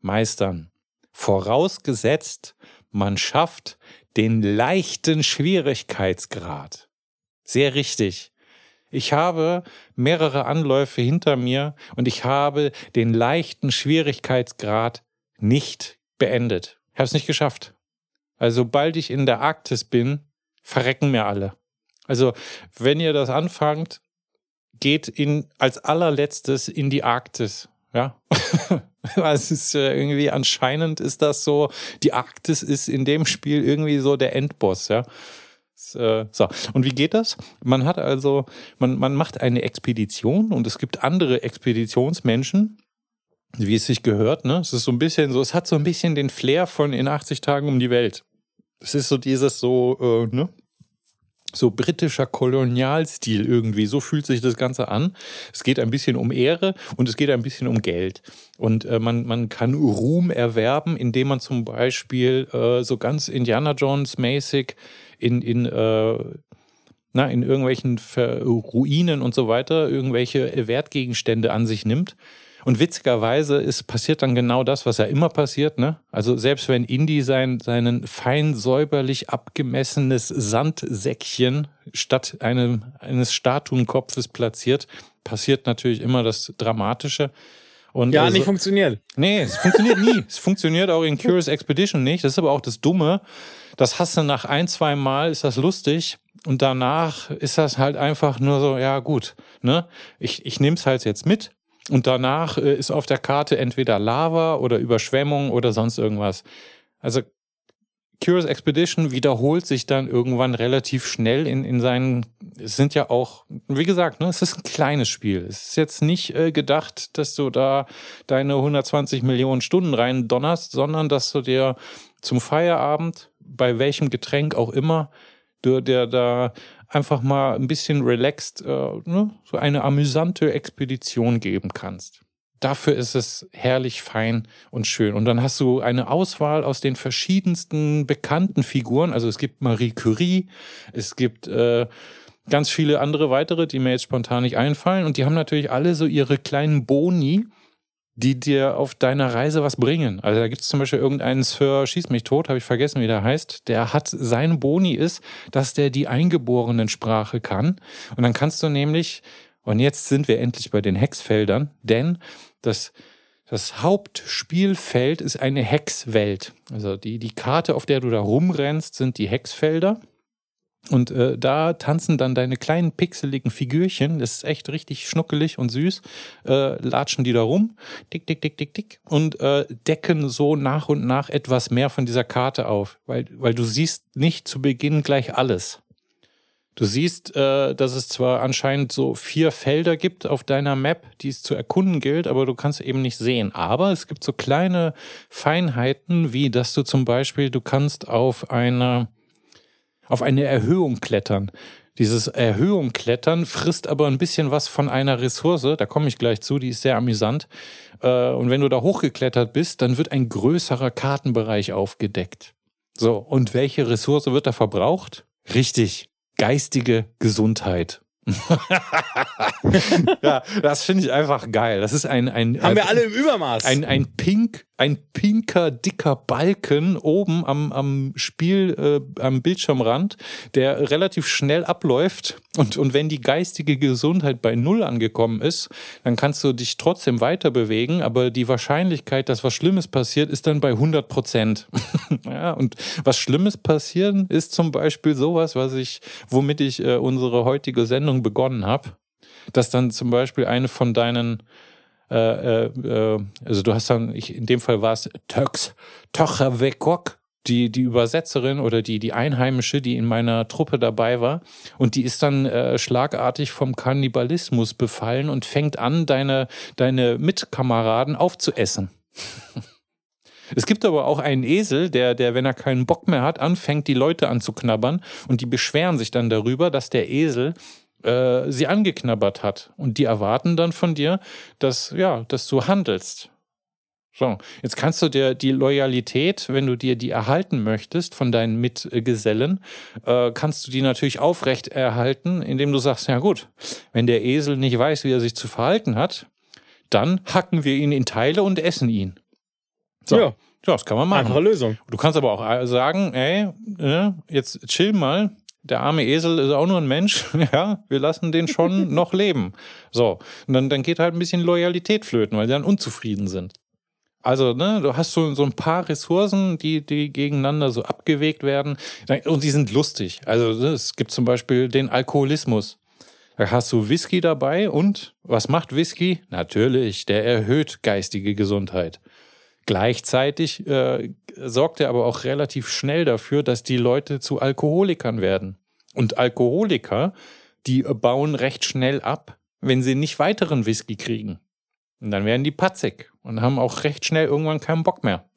meistern. Vorausgesetzt, man schafft den leichten Schwierigkeitsgrad. Sehr richtig. Ich habe mehrere Anläufe hinter mir und ich habe den leichten Schwierigkeitsgrad nicht beendet. Ich habe es nicht geschafft. Also sobald ich in der Arktis bin, verrecken mir alle. Also wenn ihr das anfangt, geht in als allerletztes in die Arktis. Ja, es ist äh, irgendwie anscheinend ist das so. Die Arktis ist in dem Spiel irgendwie so der Endboss. Ja, äh, so und wie geht das? Man hat also man man macht eine Expedition und es gibt andere Expeditionsmenschen, wie es sich gehört. Ne, es ist so ein bisschen so. Es hat so ein bisschen den Flair von in 80 Tagen um die Welt. Es ist so dieses so äh, ne so britischer Kolonialstil irgendwie. So fühlt sich das Ganze an. Es geht ein bisschen um Ehre und es geht ein bisschen um Geld. Und äh, man, man kann Ruhm erwerben, indem man zum Beispiel äh, so ganz Indiana Jones mäßig in, in, äh, na, in irgendwelchen Ver Ruinen und so weiter irgendwelche Wertgegenstände an sich nimmt. Und witzigerweise ist passiert dann genau das, was ja immer passiert, ne? Also selbst wenn Indy sein, seinen fein säuberlich abgemessenes Sandsäckchen statt einem, eines Statuenkopfes platziert, passiert natürlich immer das Dramatische. Und Ja, also- nicht funktioniert. Nee, es funktioniert nie. es funktioniert auch in Curious Expedition nicht. Das ist aber auch das Dumme. Das hast du nach ein, zwei Mal, ist das lustig. Und danach ist das halt einfach nur so, ja gut, ne? Ich, ich nehme es halt jetzt mit. Und danach äh, ist auf der Karte entweder Lava oder Überschwemmung oder sonst irgendwas. Also Curious Expedition wiederholt sich dann irgendwann relativ schnell in, in seinen, es sind ja auch, wie gesagt, ne, es ist ein kleines Spiel. Es ist jetzt nicht äh, gedacht, dass du da deine 120 Millionen Stunden rein donnerst, sondern dass du dir zum Feierabend, bei welchem Getränk auch immer, der, der da einfach mal ein bisschen relaxed, äh, ne, so eine amüsante Expedition geben kannst. Dafür ist es herrlich fein und schön. Und dann hast du eine Auswahl aus den verschiedensten bekannten Figuren. Also es gibt Marie Curie, es gibt äh, ganz viele andere weitere, die mir jetzt spontan nicht einfallen. Und die haben natürlich alle so ihre kleinen Boni, die dir auf deiner Reise was bringen. Also da gibt es zum Beispiel irgendeinen Sir Schieß mich tot, habe ich vergessen, wie der heißt. Der hat, sein Boni ist, dass der die eingeborenen Sprache kann. Und dann kannst du nämlich, und jetzt sind wir endlich bei den Hexfeldern, denn das, das Hauptspielfeld ist eine Hexwelt. Also die, die Karte, auf der du da rumrennst, sind die Hexfelder. Und äh, da tanzen dann deine kleinen pixeligen Figürchen, das ist echt richtig schnuckelig und süß, äh, latschen die da rum, tick, tick, tick, tick, tick, und äh, decken so nach und nach etwas mehr von dieser Karte auf, weil, weil du siehst nicht zu Beginn gleich alles. Du siehst, äh, dass es zwar anscheinend so vier Felder gibt auf deiner Map, die es zu erkunden gilt, aber du kannst eben nicht sehen. Aber es gibt so kleine Feinheiten, wie dass du zum Beispiel, du kannst auf eine, auf eine Erhöhung klettern. Dieses Erhöhung klettern frisst aber ein bisschen was von einer Ressource, da komme ich gleich zu, die ist sehr amüsant. Äh, und wenn du da hochgeklettert bist, dann wird ein größerer Kartenbereich aufgedeckt. So, und welche Ressource wird da verbraucht? Richtig, geistige Gesundheit. ja, das finde ich einfach geil. Das ist ein, ein haben wir alle im Übermaß. Ein, ein pink, ein pinker, dicker Balken oben am, am Spiel, äh, am Bildschirmrand, der relativ schnell abläuft. Und, und wenn die geistige Gesundheit bei Null angekommen ist, dann kannst du dich trotzdem weiter bewegen, aber die Wahrscheinlichkeit, dass was Schlimmes passiert, ist dann bei 100 Prozent. ja, und was Schlimmes passieren ist zum Beispiel sowas, was ich, womit ich äh, unsere heutige Sendung begonnen habe, dass dann zum Beispiel eine von deinen äh, äh, also du hast dann, ich, in dem Fall war es Töx, Tocherwekok, die, die Übersetzerin oder die, die Einheimische, die in meiner Truppe dabei war. Und die ist dann äh, schlagartig vom Kannibalismus befallen und fängt an, deine, deine Mitkameraden aufzuessen. Es gibt aber auch einen Esel, der, der, wenn er keinen Bock mehr hat, anfängt, die Leute anzuknabbern und die beschweren sich dann darüber, dass der Esel äh, sie angeknabbert hat. Und die erwarten dann von dir, dass, ja, dass du handelst. So, jetzt kannst du dir die Loyalität, wenn du dir die erhalten möchtest von deinen Mitgesellen, äh, kannst du die natürlich aufrecht erhalten, indem du sagst, ja gut, wenn der Esel nicht weiß, wie er sich zu verhalten hat, dann hacken wir ihn in Teile und essen ihn. So. Ja. Ja, das kann man machen. Einfache Lösung. Du kannst aber auch sagen, ey, äh, jetzt chill mal, der arme Esel ist auch nur ein Mensch, ja, wir lassen den schon noch leben. So, und dann, dann geht halt ein bisschen Loyalität flöten, weil die dann unzufrieden sind. Also, ne, du hast so, so ein paar Ressourcen, die, die gegeneinander so abgewegt werden und die sind lustig. Also, ne, es gibt zum Beispiel den Alkoholismus. Da hast du Whisky dabei und was macht Whisky? Natürlich, der erhöht geistige Gesundheit. Gleichzeitig äh, sorgt er aber auch relativ schnell dafür, dass die Leute zu Alkoholikern werden. Und Alkoholiker, die bauen recht schnell ab, wenn sie nicht weiteren Whisky kriegen. Und dann werden die patzig und haben auch recht schnell irgendwann keinen Bock mehr.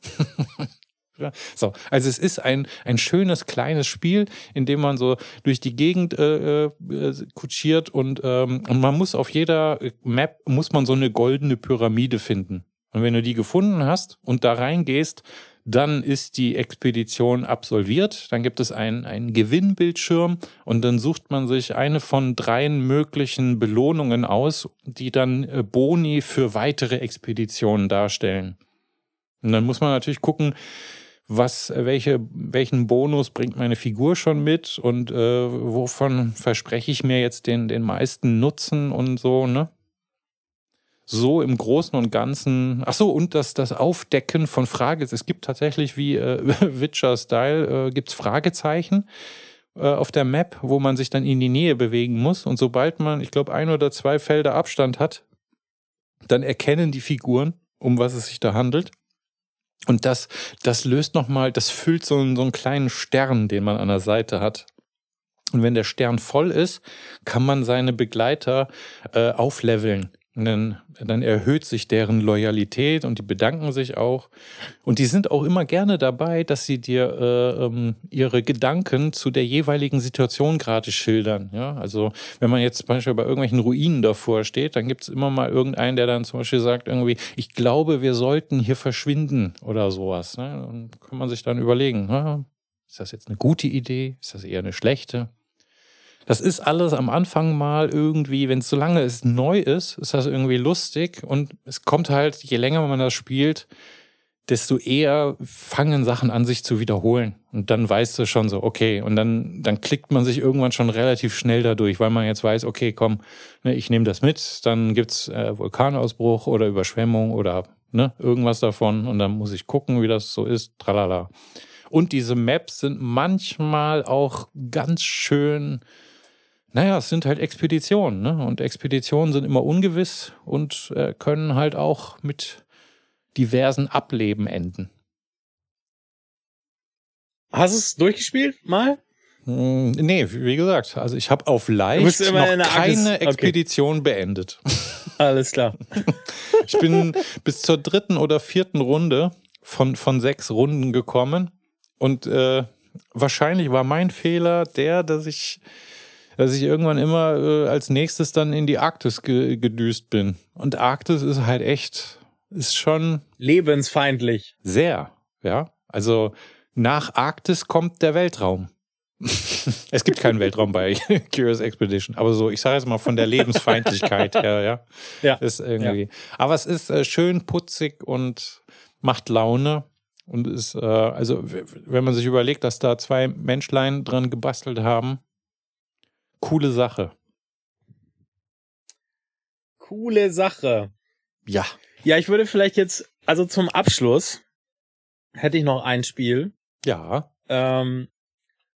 so, also es ist ein, ein schönes kleines Spiel, in dem man so durch die Gegend äh, äh, kutschiert und, ähm, und man muss auf jeder Map muss man so eine goldene Pyramide finden. Und wenn du die gefunden hast und da reingehst, dann ist die Expedition absolviert. Dann gibt es einen, einen Gewinnbildschirm und dann sucht man sich eine von drei möglichen Belohnungen aus, die dann äh, Boni für weitere Expeditionen darstellen. Und dann muss man natürlich gucken, was, welche, welchen Bonus bringt meine Figur schon mit und äh, wovon verspreche ich mir jetzt den, den meisten Nutzen und so, ne? So im Großen und Ganzen. Ach so, und das, das Aufdecken von Fragen. Es gibt tatsächlich wie äh, Witcher-Style, äh, gibt's Fragezeichen äh, auf der Map, wo man sich dann in die Nähe bewegen muss. Und sobald man, ich glaube, ein oder zwei Felder Abstand hat, dann erkennen die Figuren, um was es sich da handelt. Und das, das löst nochmal, das füllt so einen, so einen kleinen Stern, den man an der Seite hat. Und wenn der Stern voll ist, kann man seine Begleiter äh, aufleveln dann, dann erhöht sich deren Loyalität und die bedanken sich auch. Und die sind auch immer gerne dabei, dass sie dir äh, ähm, ihre Gedanken zu der jeweiligen Situation gerade schildern. Ja, also wenn man jetzt zum Beispiel bei irgendwelchen Ruinen davor steht, dann gibt es immer mal irgendeinen, der dann zum Beispiel sagt irgendwie, ich glaube, wir sollten hier verschwinden oder sowas. Ne? Dann kann man sich dann überlegen, ist das jetzt eine gute Idee? Ist das eher eine schlechte? Das ist alles am Anfang mal irgendwie, wenn es so lange es neu ist, ist das irgendwie lustig. Und es kommt halt, je länger man das spielt, desto eher fangen Sachen an, sich zu wiederholen. Und dann weißt du schon so, okay, und dann, dann klickt man sich irgendwann schon relativ schnell dadurch, weil man jetzt weiß, okay, komm, ne, ich nehme das mit, dann gibt's äh, Vulkanausbruch oder Überschwemmung oder ne, irgendwas davon. Und dann muss ich gucken, wie das so ist, tralala. Und diese Maps sind manchmal auch ganz schön naja, es sind halt Expeditionen, ne? Und Expeditionen sind immer ungewiss und äh, können halt auch mit diversen Ableben enden. Hast du es durchgespielt mal? Hm, nee, wie gesagt, also ich habe auf leicht noch keine Expedition okay. beendet. Alles klar. ich bin bis zur dritten oder vierten Runde von, von sechs Runden gekommen und äh, wahrscheinlich war mein Fehler der, dass ich dass ich irgendwann immer äh, als nächstes dann in die Arktis ge gedüst bin. Und Arktis ist halt echt, ist schon lebensfeindlich. Sehr, ja. Also nach Arktis kommt der Weltraum. es gibt keinen Weltraum bei Curious Expedition, aber so, ich sage jetzt mal von der Lebensfeindlichkeit her, ja. Ja. Ist irgendwie. Ja. Aber es ist äh, schön putzig und macht Laune. Und ist, äh, also, wenn man sich überlegt, dass da zwei Menschlein dran gebastelt haben, coole Sache. Coole Sache. Ja. Ja, ich würde vielleicht jetzt, also zum Abschluss hätte ich noch ein Spiel. Ja. Ähm,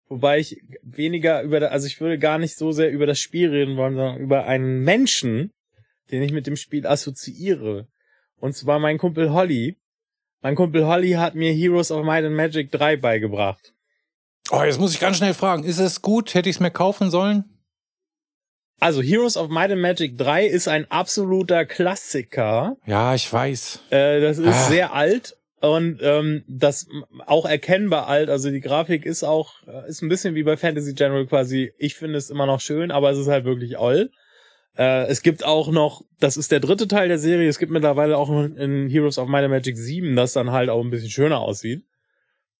wobei ich weniger über, also ich würde gar nicht so sehr über das Spiel reden wollen, sondern über einen Menschen, den ich mit dem Spiel assoziiere. Und zwar mein Kumpel Holly. Mein Kumpel Holly hat mir Heroes of Might and Magic 3 beigebracht. Oh, jetzt muss ich ganz schnell fragen, ist es gut? Hätte ich es mir kaufen sollen? Also Heroes of Might and Magic 3 ist ein absoluter Klassiker. Ja, ich weiß. Äh, das ist ah. sehr alt und ähm, das auch erkennbar alt. Also die Grafik ist auch äh, ist ein bisschen wie bei Fantasy General quasi. Ich finde es immer noch schön, aber es ist halt wirklich all. Äh, es gibt auch noch, das ist der dritte Teil der Serie. Es gibt mittlerweile auch in Heroes of Might and Magic 7, das dann halt auch ein bisschen schöner aussieht.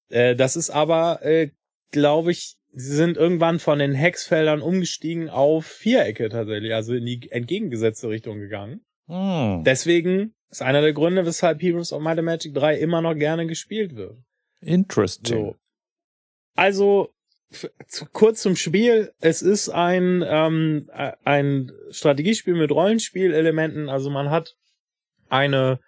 Äh, das ist aber, äh, glaube ich, sie sind irgendwann von den Hexfeldern umgestiegen auf Vierecke tatsächlich, also in die entgegengesetzte Richtung gegangen. Hm. Deswegen ist einer der Gründe, weshalb Heroes of Might and Magic 3 immer noch gerne gespielt wird. Interesting. So. Also, zu, kurz zum Spiel. Es ist ein, ähm, ein Strategiespiel mit Rollenspielelementen. Also man hat eine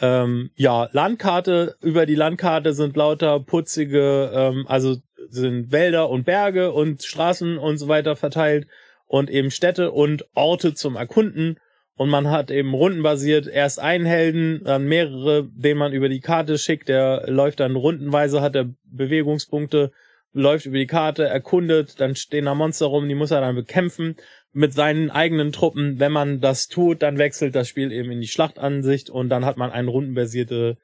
ähm, ja, Landkarte. Über die Landkarte sind lauter putzige, ähm, also sind Wälder und Berge und Straßen und so weiter verteilt und eben Städte und Orte zum Erkunden. Und man hat eben rundenbasiert erst einen Helden, dann mehrere, den man über die Karte schickt. Der läuft dann rundenweise, hat er Bewegungspunkte, läuft über die Karte, erkundet, dann stehen da Monster rum, die muss er dann bekämpfen mit seinen eigenen Truppen. Wenn man das tut, dann wechselt das Spiel eben in die Schlachtansicht und dann hat man eine rundenbasierte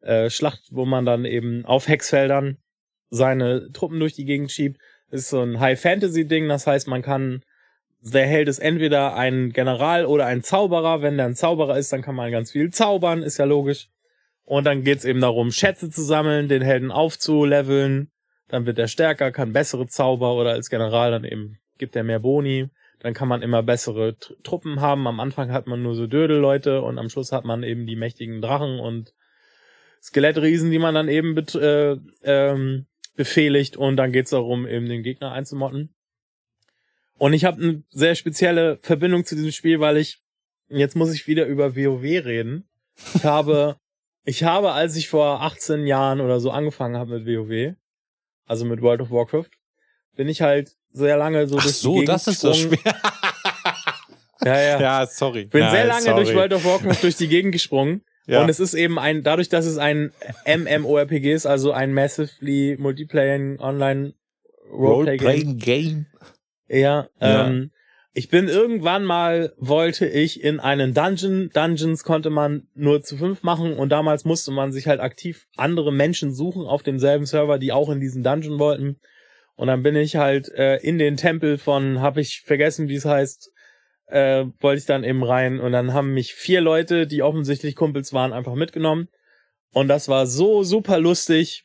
äh, Schlacht, wo man dann eben auf Hexfeldern seine Truppen durch die Gegend schiebt. Ist so ein High-Fantasy-Ding, das heißt, man kann, der Held ist entweder ein General oder ein Zauberer. Wenn der ein Zauberer ist, dann kann man ganz viel zaubern, ist ja logisch. Und dann geht's eben darum, Schätze zu sammeln, den Helden aufzuleveln. Dann wird er stärker, kann bessere Zauber oder als General dann eben gibt er mehr Boni. Dann kann man immer bessere Truppen haben. Am Anfang hat man nur so Dödelleute und am Schluss hat man eben die mächtigen Drachen und Skelettriesen, die man dann eben äh, ähm, befehligt und dann geht's darum, eben den Gegner einzumotten. Und ich habe eine sehr spezielle Verbindung zu diesem Spiel, weil ich, jetzt muss ich wieder über WoW reden. Ich habe, ich habe, als ich vor 18 Jahren oder so angefangen habe mit WoW, also mit World of Warcraft, bin ich halt sehr lange so Ach durch so, die Gegend das ist das Spiel. ja, ja. Ja, sorry. Bin ja, sehr lange sorry. durch World of Warcraft durch die Gegend gesprungen ja. Und es ist eben ein, dadurch, dass es ein MMORPG ist, also ein massively multiplaying online Roleplaying Game. Ja, ja. Ähm, ich bin irgendwann mal, wollte ich in einen Dungeon. Dungeons konnte man nur zu fünf machen und damals musste man sich halt aktiv andere Menschen suchen auf demselben Server, die auch in diesen Dungeon wollten. Und dann bin ich halt äh, in den Tempel von, hab ich vergessen, wie es heißt, äh, wollte ich dann eben rein. Und dann haben mich vier Leute, die offensichtlich Kumpels waren, einfach mitgenommen. Und das war so super lustig.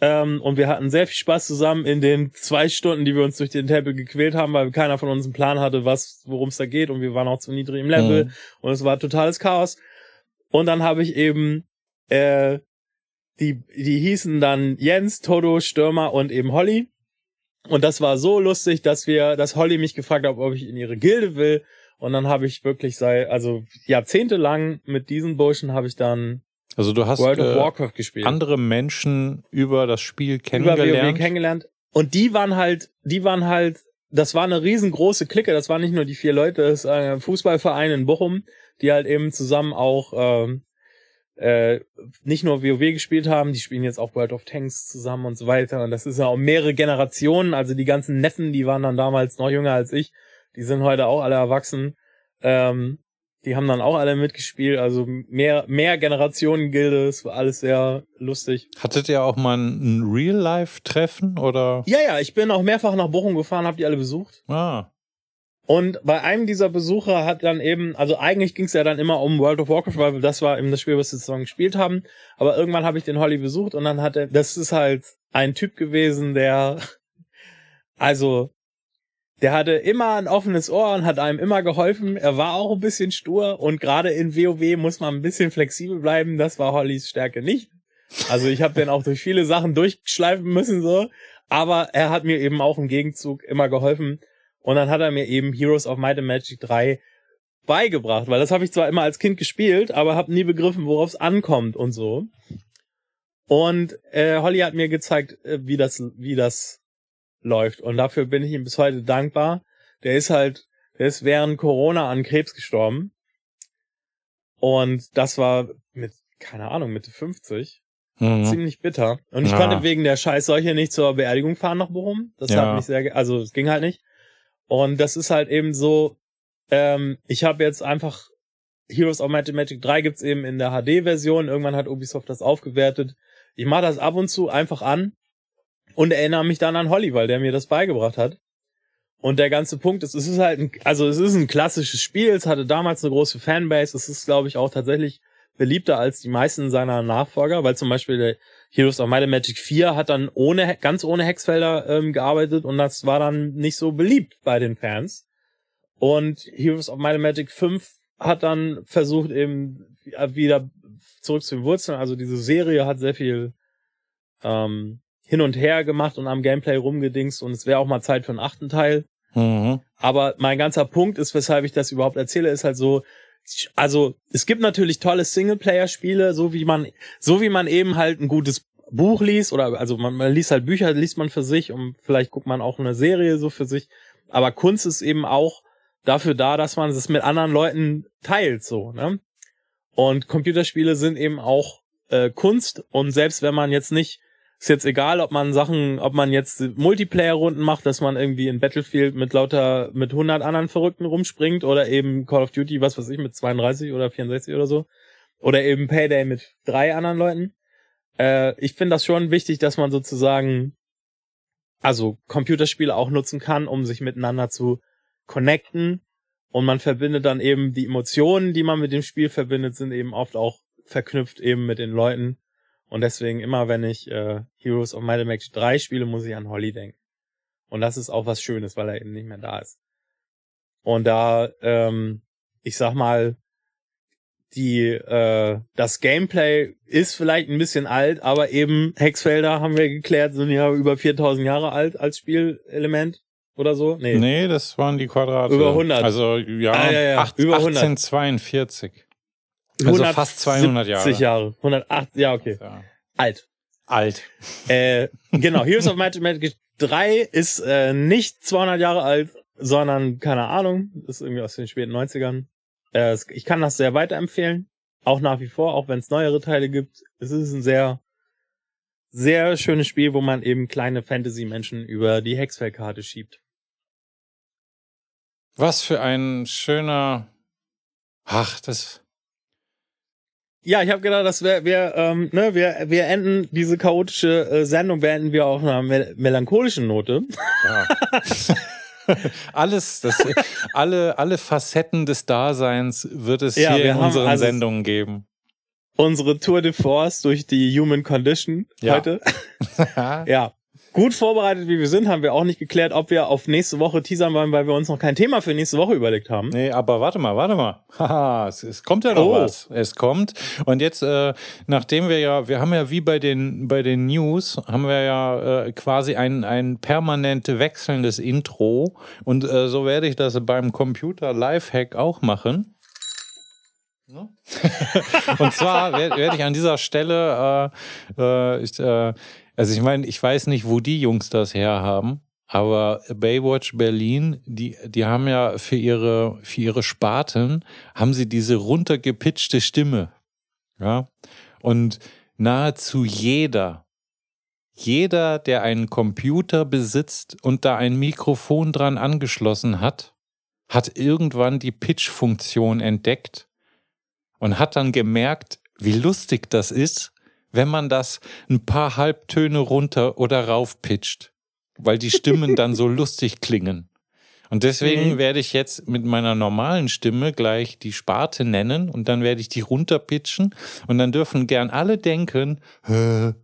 Ähm, und wir hatten sehr viel Spaß zusammen in den zwei Stunden, die wir uns durch den Tempel gequält haben, weil keiner von uns einen Plan hatte, was, worum es da geht. Und wir waren auch zu niedrig im Level. Mhm. Und es war totales Chaos. Und dann habe ich eben, äh, die, die hießen dann Jens, Toto, Stürmer und eben Holly. Und das war so lustig, dass wir, dass Holly mich gefragt hat, ob ich in ihre Gilde will. Und dann habe ich wirklich seit, also jahrzehntelang mit diesen Burschen habe ich dann also du hast World of äh, Warcraft gespielt. andere Menschen über das Spiel kennengelernt. Über WoW kennengelernt. Und die waren halt, die waren halt, das war eine riesengroße Clique. Das waren nicht nur die vier Leute, das ist ein Fußballverein in Bochum, die halt eben zusammen auch ähm, äh, nicht nur WoW gespielt haben, die spielen jetzt auch World of Tanks zusammen und so weiter. Und das ist ja auch mehrere Generationen. Also die ganzen Neffen, die waren dann damals noch jünger als ich, die sind heute auch alle erwachsen. Ähm, die haben dann auch alle mitgespielt, also mehr, mehr Generationen-Gilde, es war alles sehr lustig. Hattet ihr auch mal ein Real-Life-Treffen oder? Ja, ja, ich bin auch mehrfach nach Bochum gefahren, hab die alle besucht. Ah. Und bei einem dieser Besucher hat dann eben, also eigentlich ging es ja dann immer um World of Warcraft, weil das war eben das Spiel, was wir zusammen gespielt haben. Aber irgendwann habe ich den Holly besucht und dann hat er, das ist halt ein Typ gewesen, der, also, der hatte immer ein offenes Ohr und hat einem immer geholfen. Er war auch ein bisschen stur und gerade in WoW muss man ein bisschen flexibel bleiben. Das war Hollys Stärke nicht. Also ich habe den auch durch viele Sachen durchschleifen müssen so, aber er hat mir eben auch im Gegenzug immer geholfen und dann hat er mir eben Heroes of Might and Magic 3 beigebracht, weil das habe ich zwar immer als Kind gespielt, aber habe nie begriffen, worauf es ankommt und so. Und äh, Holly hat mir gezeigt, äh, wie das, wie das läuft. Und dafür bin ich ihm bis heute dankbar. Der ist halt, der ist während Corona an Krebs gestorben. Und das war mit, keine Ahnung, Mitte 50. Mhm. Ziemlich bitter. Und ich ja. konnte wegen der Scheißseuche nicht zur Beerdigung fahren nach Bochum. Das ja. hat mich sehr, also es ging halt nicht. Und das ist halt eben so, ähm, ich habe jetzt einfach Heroes of Might Magic 3 gibt's eben in der HD-Version. Irgendwann hat Ubisoft das aufgewertet. Ich mache das ab und zu einfach an und erinnere mich dann an Holly, weil der mir das beigebracht hat. Und der ganze Punkt ist, es ist halt ein, also es ist ein klassisches Spiel, es hatte damals eine große Fanbase, es ist, glaube ich, auch tatsächlich beliebter als die meisten seiner Nachfolger, weil zum Beispiel der Heroes of Might and Magic 4 hat dann ohne, ganz ohne Hexfelder ähm, gearbeitet und das war dann nicht so beliebt bei den Fans. Und Heroes of Might and Magic 5 hat dann versucht eben wieder zurück zu den Wurzeln. Also diese Serie hat sehr viel ähm, hin und her gemacht und am Gameplay rumgedingst und es wäre auch mal Zeit für einen achten Teil. Mhm. Aber mein ganzer Punkt ist, weshalb ich das überhaupt erzähle, ist halt so, also es gibt natürlich tolle Singleplayer-Spiele, so wie man, so wie man eben halt ein gutes Buch liest oder also man, man liest halt Bücher, liest man für sich und vielleicht guckt man auch eine Serie so für sich. Aber Kunst ist eben auch dafür da, dass man es mit anderen Leuten teilt, so, ne? Und Computerspiele sind eben auch äh, Kunst und selbst wenn man jetzt nicht ist jetzt egal, ob man Sachen, ob man jetzt Multiplayer-Runden macht, dass man irgendwie in Battlefield mit lauter, mit 100 anderen Verrückten rumspringt oder eben Call of Duty, was weiß ich, mit 32 oder 64 oder so. Oder eben Payday mit drei anderen Leuten. Äh, ich finde das schon wichtig, dass man sozusagen, also Computerspiele auch nutzen kann, um sich miteinander zu connecten. Und man verbindet dann eben die Emotionen, die man mit dem Spiel verbindet, sind eben oft auch verknüpft eben mit den Leuten und deswegen immer, wenn ich äh, Heroes of Might and Magic 3 spiele, muss ich an Holly denken. Und das ist auch was Schönes, weil er eben nicht mehr da ist. Und da, ähm, ich sag mal, die, äh, das Gameplay ist vielleicht ein bisschen alt, aber eben Hexfelder haben wir geklärt, sind ja über 4000 Jahre alt als Spielelement oder so. Nee, nee das waren die Quadrate. Über 100. Also ja, ah, ja, ja. 8, über 100. 1842. Also fast 200 Jahre. Jahre. 108, ja, okay. Ja. Alt. Alt. Äh, genau, Heroes of Might and Magic 3 ist äh, nicht 200 Jahre alt, sondern, keine Ahnung, ist irgendwie aus den späten 90ern. Äh, ich kann das sehr weiterempfehlen. Auch nach wie vor, auch wenn es neuere Teile gibt. Es ist ein sehr, sehr schönes Spiel, wo man eben kleine Fantasy-Menschen über die Hexfeldkarte schiebt. Was für ein schöner. Ach, das. Ja, ich habe gedacht, dass wir, wir, ähm, ne, wir, wir enden diese chaotische äh, Sendung, beenden wir auf einer mel melancholischen Note. Ja. Alles, das, alle, alle Facetten des Daseins wird es Ja, hier wir in unseren also- Sendungen geben. Unsere Tour de Force durch die Human Condition Ja. heute. Ja. Gut vorbereitet, wie wir sind, haben wir auch nicht geklärt, ob wir auf nächste Woche teasern wollen, weil wir uns noch kein Thema für nächste Woche überlegt haben. Nee, aber warte mal, warte mal. Haha, es, es kommt ja noch Oh. was. Es kommt. Und jetzt, äh, nachdem wir ja, wir haben ja wie bei den, bei den News, haben wir ja äh, quasi ein, ein permanent wechselndes Intro. Und äh, so werde ich das beim Computer Lifehack auch machen. Ne? Und zwar werde werd ich an dieser Stelle, äh, äh, ich, äh, also ich meine, ich weiß nicht, wo die Jungs das herhaben, aber Baywatch Berlin, die, die haben ja für ihre, für ihre Sparten, haben sie diese runtergepitchte Stimme. Ja. Und nahezu jeder, jeder, der einen Computer besitzt und da ein Mikrofon dran angeschlossen hat, hat irgendwann die Pitch-Funktion entdeckt und hat dann gemerkt, wie lustig das ist, wenn man das ein paar Halbtöne runter oder rauf pitcht, weil die Stimmen dann so lustig klingen. Und deswegen Mhm. werde ich jetzt mit meiner normalen Stimme gleich die Sparte nennen und dann werde ich die runterpitchen und dann dürfen gern alle denken, da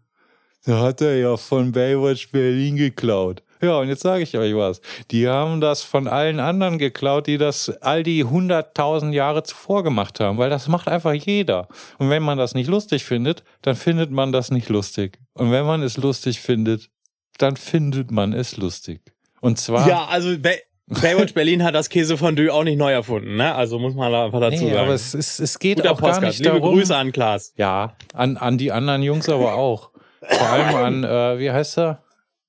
hat er ja von Baywatch Berlin geklaut. Ja, und jetzt sage ich euch was. Die haben das von allen anderen geklaut, die das all die hunderttausend Jahre zuvor gemacht haben, weil das macht einfach jeder. Und wenn man das nicht lustig findet, dann findet man das nicht lustig. Und wenn man es lustig findet, dann findet man es lustig. Und zwar. Ja, also Bay Baywatch Berlin hat das Käsefondue auch nicht neu erfunden, ne? Also muss man da einfach dazu nee, sagen. aber es, es, es geht Guter auch gar Postcard. nicht Liebe darum. Grüße an Klaas. Ja, an, an die anderen Jungs aber auch. Vor allem an, äh, wie heißt er?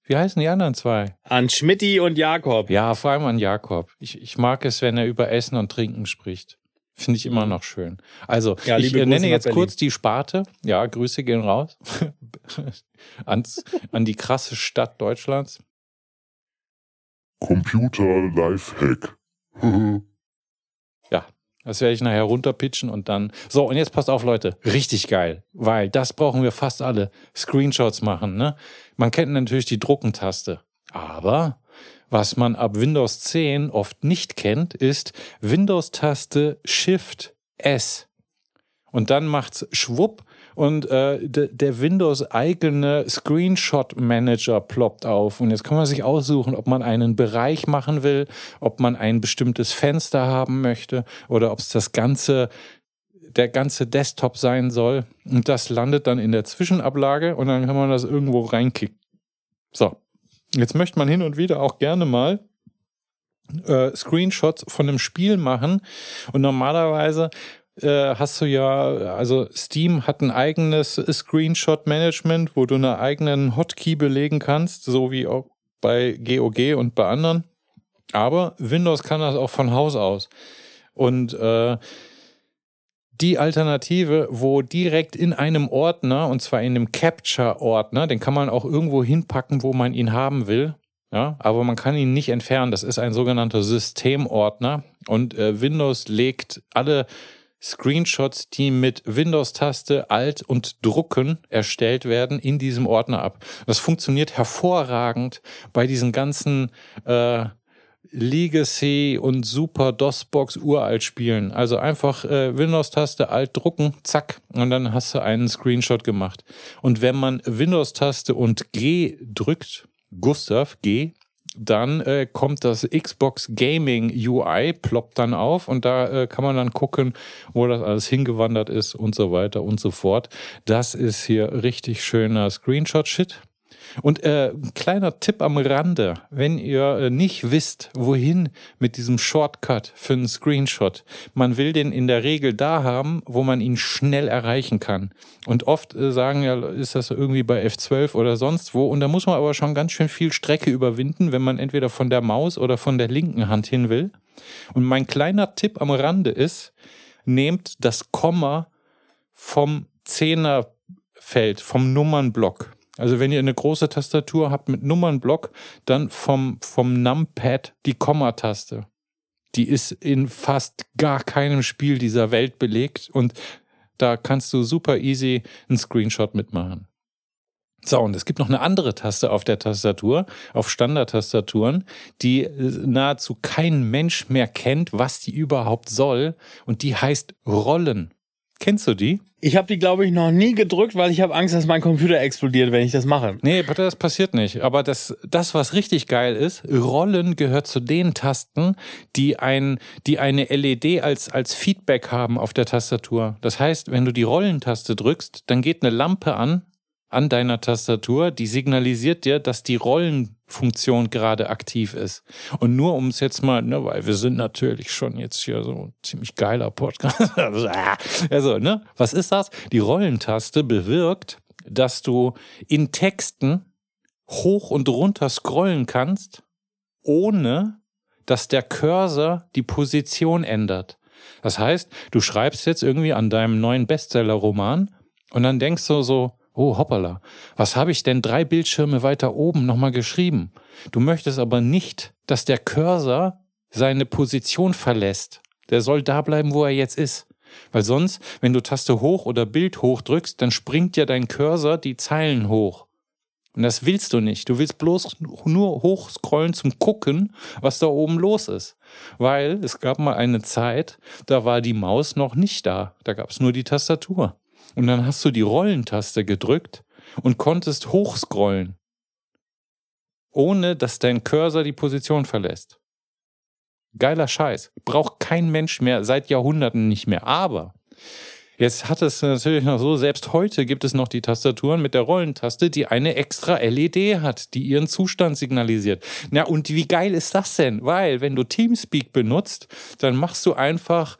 Wie heißen die anderen zwei? An Schmidti und Jakob. Ja, vor allem an Jakob. Ich, ich mag es, wenn er über Essen und Trinken spricht. Finde ich immer noch schön. Also, Mhm. Ja, ich äh, Grüße nenne jetzt Berlin. kurz die Sparte. Ja, Grüße gehen raus. Ans, an die krasse Stadt Deutschlands. Computer Lifehack. Das werde ich nachher runterpitchen und dann. So, und jetzt passt auf, Leute. Richtig geil. Weil das brauchen wir fast alle. Screenshots machen, ne? Man kennt natürlich die Druckentaste. Aber was man ab Windows 10 oft nicht kennt, ist Windows-Taste Shift S. Und dann macht's schwupp und äh, de, der Windows-eigene Screenshot-Manager ploppt auf. Und jetzt kann man sich aussuchen, ob man einen Bereich machen will, ob man ein bestimmtes Fenster haben möchte oder ob es das ganze, der ganze Desktop sein soll. Und das landet dann in der Zwischenablage und dann kann man das irgendwo reinkicken. So, jetzt möchte man hin und wieder auch gerne mal äh, Screenshots von einem Spiel machen. Und normalerweise äh, hast du ja, also Steam hat ein eigenes Screenshot-Management, wo du einen eigenen Hotkey belegen kannst, so wie auch bei GOG und bei anderen. Aber Windows kann das auch von Haus aus. Und äh, die Alternative, wo direkt in einem Ordner, und zwar in einem Capture-Ordner, den kann man auch irgendwo hinpacken, wo man ihn haben will, ja, aber man kann ihn nicht entfernen. Das ist ein sogenannter Systemordner und äh, Windows legt alle Screenshots, die mit Windows-Taste Alt und Drucken erstellt werden, in diesem Ordner ab. Das funktioniert hervorragend bei diesen ganzen äh, Legacy und Super DOS-Box uralt spielen. Also einfach äh, Windows-Taste Alt drucken, zack, und dann hast du einen Screenshot gemacht. Und wenn man Windows-Taste und G drückt, Gustav G, dann äh, kommt das Xbox Gaming UI, ploppt dann auf und da äh, kann man dann gucken, wo das alles hingewandert ist und so weiter und so fort. Das ist hier richtig schöner Screenshot-Shit. Und äh, ein kleiner Tipp am Rande, wenn ihr äh, nicht wisst, wohin mit diesem Shortcut für einen Screenshot, man will den in der Regel da haben, wo man ihn schnell erreichen kann. Und oft äh, sagen ja, ist das irgendwie bei F12 oder sonst wo. Und da muss man aber schon ganz schön viel Strecke überwinden, wenn man entweder von der Maus oder von der linken Hand hin will. Und mein kleiner Tipp am Rande ist, nehmt das Komma vom Zehnerfeld, vom Nummernblock. Also wenn ihr eine große Tastatur habt mit Nummernblock, dann vom, vom Numpad die Kommataste. Die ist in fast gar keinem Spiel dieser Welt belegt und da kannst du super easy einen Screenshot mitmachen. So, und es gibt noch eine andere Taste auf der Tastatur, auf Standardtastaturen, die äh, nahezu kein Mensch mehr kennt, was die überhaupt soll. Und die heißt Rollen. Kennst du die? Ich habe die, glaube ich, noch nie gedrückt, weil ich habe Angst, dass mein Computer explodiert, wenn ich das mache. Nee, das passiert nicht. Aber das, das, was richtig geil ist, Rollen gehört zu den Tasten, die, ein, die eine LED als, als Feedback haben auf der Tastatur. Das heißt, wenn du die Rollentaste drückst, dann geht eine Lampe an an deiner Tastatur, die signalisiert dir, dass die Rollenfunktion gerade aktiv ist. Und nur um es jetzt mal, ne, weil wir sind natürlich schon jetzt hier so ein ziemlich geiler Podcast. also, ne, was ist das? Die Rollentaste bewirkt, dass du in Texten hoch und runter scrollen kannst, ohne dass der Cursor die Position ändert. Das heißt, du schreibst jetzt irgendwie an deinem neuen Bestseller-Roman und dann denkst du so, Oh, hoppala. Was habe ich denn drei Bildschirme weiter oben nochmal geschrieben? Du möchtest aber nicht, dass der Cursor seine Position verlässt. Der soll da bleiben, wo er jetzt ist. Weil sonst, wenn du Taste hoch oder Bild hoch drückst, dann springt ja dein Cursor die Zeilen hoch. Und das willst du nicht. Du willst bloß nur hochscrollen zum Gucken, was da oben los ist. Weil es gab mal eine Zeit, da war die Maus noch nicht da. Da gab es nur die Tastatur. Und dann hast du die Rollentaste gedrückt und konntest hochscrollen, ohne dass dein Cursor die Position verlässt. Geiler Scheiß. Braucht kein Mensch mehr, seit Jahrhunderten nicht mehr. Aber Jetzt hat es natürlich noch so, selbst heute gibt es noch die Tastaturen mit der Rollentaste, die eine extra LED hat, die ihren Zustand signalisiert. Na, und wie geil ist das denn? Weil, wenn du Teamspeak benutzt, dann machst du einfach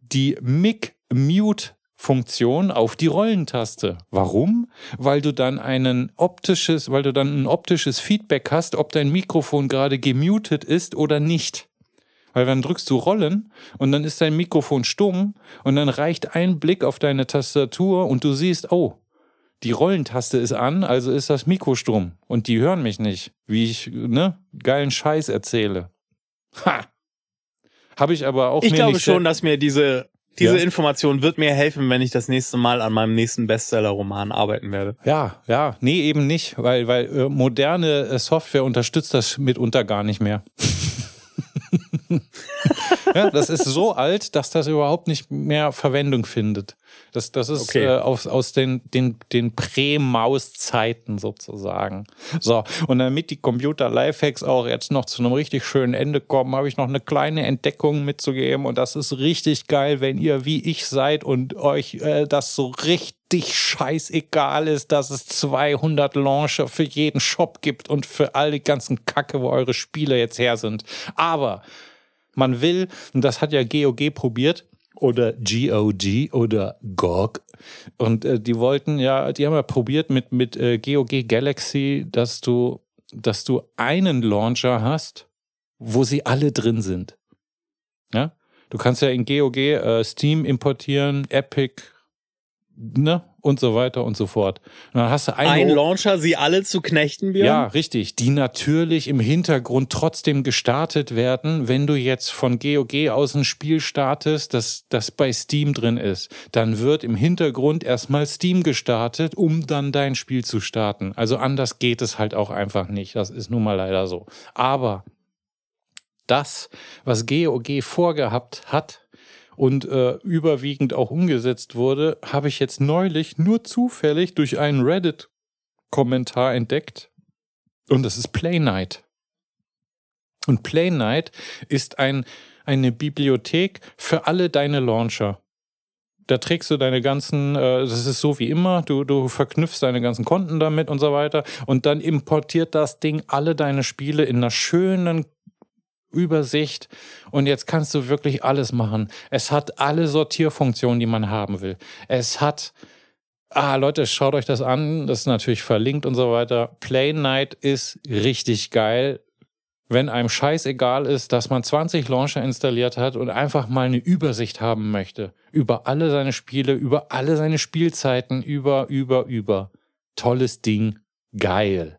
die Mic-Mute Funktion auf die Rollentaste. Warum? Weil du dann einen optisches, weil du dann ein optisches Feedback hast, ob dein Mikrofon gerade gemutet ist oder nicht. Weil dann drückst du Rollen und dann ist dein Mikrofon stumm und dann reicht ein Blick auf deine Tastatur und du siehst, oh, die Rollentaste ist an, also ist das Mikro stumm und die hören mich nicht, wie ich, ne, geilen Scheiß erzähle. Ha! Habe ich aber auch Ich glaube schon, dass mir diese diese Ja. Information wird mir helfen, wenn ich das nächste Mal an meinem nächsten Bestseller-Roman arbeiten werde. Ja, ja, nee, eben nicht, weil, weil äh, moderne äh, Software unterstützt das mitunter gar nicht mehr. ja, das ist so alt, dass das überhaupt nicht mehr Verwendung findet. Das, das ist Okay. äh, aus, aus den, den, den Prä-Maus-Zeiten sozusagen. So, und damit die Computer-Lifehacks auch jetzt noch zu einem richtig schönen Ende kommen, habe ich noch eine kleine Entdeckung mitzugeben. Und das ist richtig geil, wenn ihr wie ich seid und euch äh, das so richtig scheißegal ist, dass es 200 Launcher für jeden Shop gibt und für all die ganzen Kacke, wo eure Spiele jetzt her sind. Aber man will, und das hat ja GOG probiert, oder GOG oder GOG. Und äh, die wollten ja, die haben ja probiert mit, mit äh, GOG Galaxy, dass du, dass du einen Launcher hast, wo sie alle drin sind. Ja? Du kannst ja in GOG äh, Steam importieren, Epic, ne? Und so weiter und so fort. Und dann hast du eine Ein Launcher, sie alle zu knechten, Björn? ja, richtig. Die natürlich im Hintergrund trotzdem gestartet werden. Wenn du jetzt von GOG aus ein Spiel startest, das, das bei Steam drin ist, dann wird im Hintergrund erstmal Steam gestartet, um dann dein Spiel zu starten. Also anders geht es halt auch einfach nicht. Das ist nun mal leider so. Aber das, was GOG vorgehabt hat, und äh, überwiegend auch umgesetzt wurde, habe ich jetzt neulich nur zufällig durch einen Reddit-Kommentar entdeckt. Und das ist Play Night. Und Play Night ist ein, eine Bibliothek für alle deine Launcher. Da trägst du deine ganzen, äh, das ist so wie immer, du, du verknüpfst deine ganzen Konten damit und so weiter. Und dann importiert das Ding alle deine Spiele in einer schönen Übersicht und jetzt kannst du wirklich alles machen. Es hat alle Sortierfunktionen, die man haben will. Es hat, ah Leute, schaut euch das an, das ist natürlich verlinkt und so weiter. Play Night ist richtig geil. Wenn einem scheißegal ist, dass man 20 Launcher installiert hat und einfach mal eine Übersicht haben möchte über alle seine Spiele, über alle seine Spielzeiten, über, über, über. Tolles Ding, geil.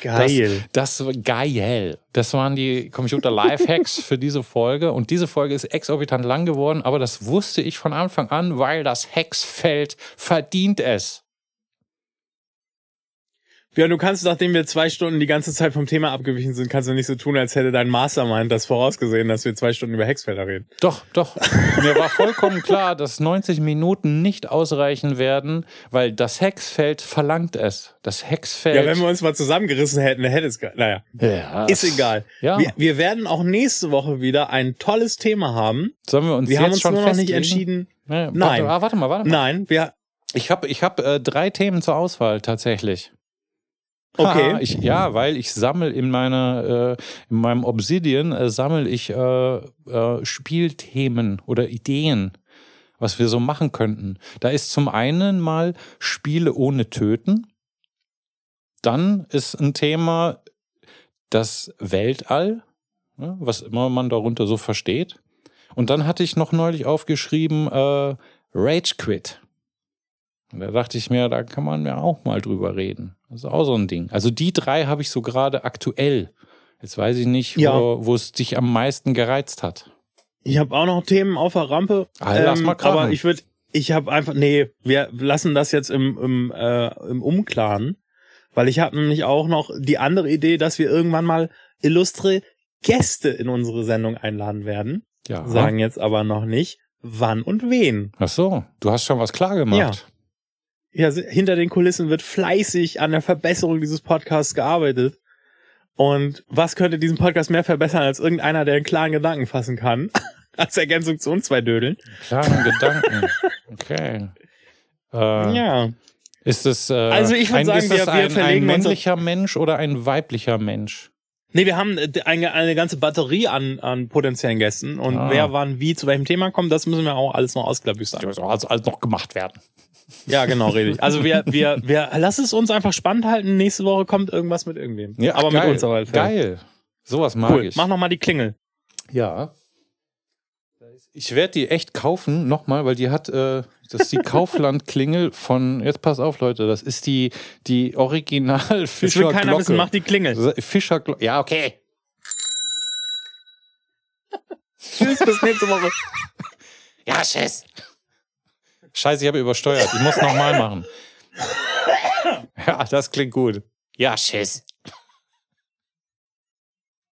Geil. Das, das geil. Das waren die Computer Lifehacks für diese Folge. Und diese Folge ist exorbitant lang geworden, aber das wusste ich von Anfang an, weil das Hexfeld verdient es. Ja, du kannst, nachdem wir zwei Stunden die ganze Zeit vom Thema abgewichen sind, kannst du nicht so tun, als hätte dein Mastermind das vorausgesehen, dass wir zwei Stunden über Hexfelder reden. Doch, doch. Mir war vollkommen klar, dass 90 Minuten nicht ausreichen werden, weil das Hexfeld verlangt es. Das Hexfeld. Ja, wenn wir uns mal zusammengerissen hätten, dann hätte es, naja, Ja. ist egal. Ja. Wir, wir werden auch nächste Woche wieder ein tolles Thema haben. Sollen wir uns Wir jetzt haben uns schon nur noch nicht entschieden. Nee, Nein. Warte, ah, warte mal, warte mal. Nein, wir, Ich habe ich hab, äh, drei Themen zur Auswahl tatsächlich. Okay. Haha, ich, ja, weil ich sammle in meiner, äh, in meinem Obsidian äh, sammle ich äh, äh, Spielthemen oder Ideen, was wir so machen könnten. Da ist zum einen mal Spiele ohne Töten. Dann ist ein Thema das Weltall, ne, was immer man darunter so versteht. Und dann hatte ich noch neulich aufgeschrieben äh, Rage Quit. Und da dachte ich mir, da kann man ja auch mal drüber reden. Das ist auch so ein Ding. Also die drei habe ich so gerade aktuell. Jetzt weiß ich nicht, Ja. wo, es dich am meisten gereizt hat. Ich habe auch noch Themen auf der Rampe. Ähm, Ah, lass mal krachen. aber ich würde, ich habe einfach, nee, wir lassen das jetzt im, im, äh, im Umklaren, weil ich habe nämlich auch noch die andere Idee, dass wir irgendwann mal illustre Gäste in unsere Sendung einladen werden. Ja. Sagen jetzt aber noch nicht, wann und wen. Ach so, du hast schon was klar gemacht. Ja, se- hinter den Kulissen wird fleißig an der Verbesserung dieses Podcasts gearbeitet. Und was könnte diesen Podcast mehr verbessern als irgendeiner, der einen klaren Gedanken fassen kann? als Ergänzung zu uns zwei Dödeln. Klaren Gedanken. Okay. Äh, Ja. Ist es, äh, Also ich würd ein, sagen, wir- es wir ein, ein verlegen uns männlicher Mensch oder ein weiblicher Mensch? Nee, wir haben äh, eine, eine ganze Batterie an, an potenziellen Gästen. Und Ah. wer wann wie zu welchem Thema kommt, das müssen wir auch alles noch ausklabüstern. Das also alles noch gemacht werden. Ja, genau, richtig. Also wir, wir, wir, lass es uns einfach spannend halten. Nächste Woche kommt irgendwas mit irgendwem. Ja, aber geil, mit uns aber. Geil. Sowas mag Cool. ich. Mach noch mal die Klingel. Ja. Ich werde die echt kaufen, nochmal, weil die hat, äh, das ist die Kaufland-Klingel von, jetzt pass auf, Leute, das ist die, die original Das will fischer keiner wissen, mach die Klingel. fischer Ja, okay. Tschüss, bis nächste Woche. Ja, tschüss. Scheiße, ich habe übersteuert. Ich muss nochmal machen. Ja, das klingt gut. Ja, tschüss.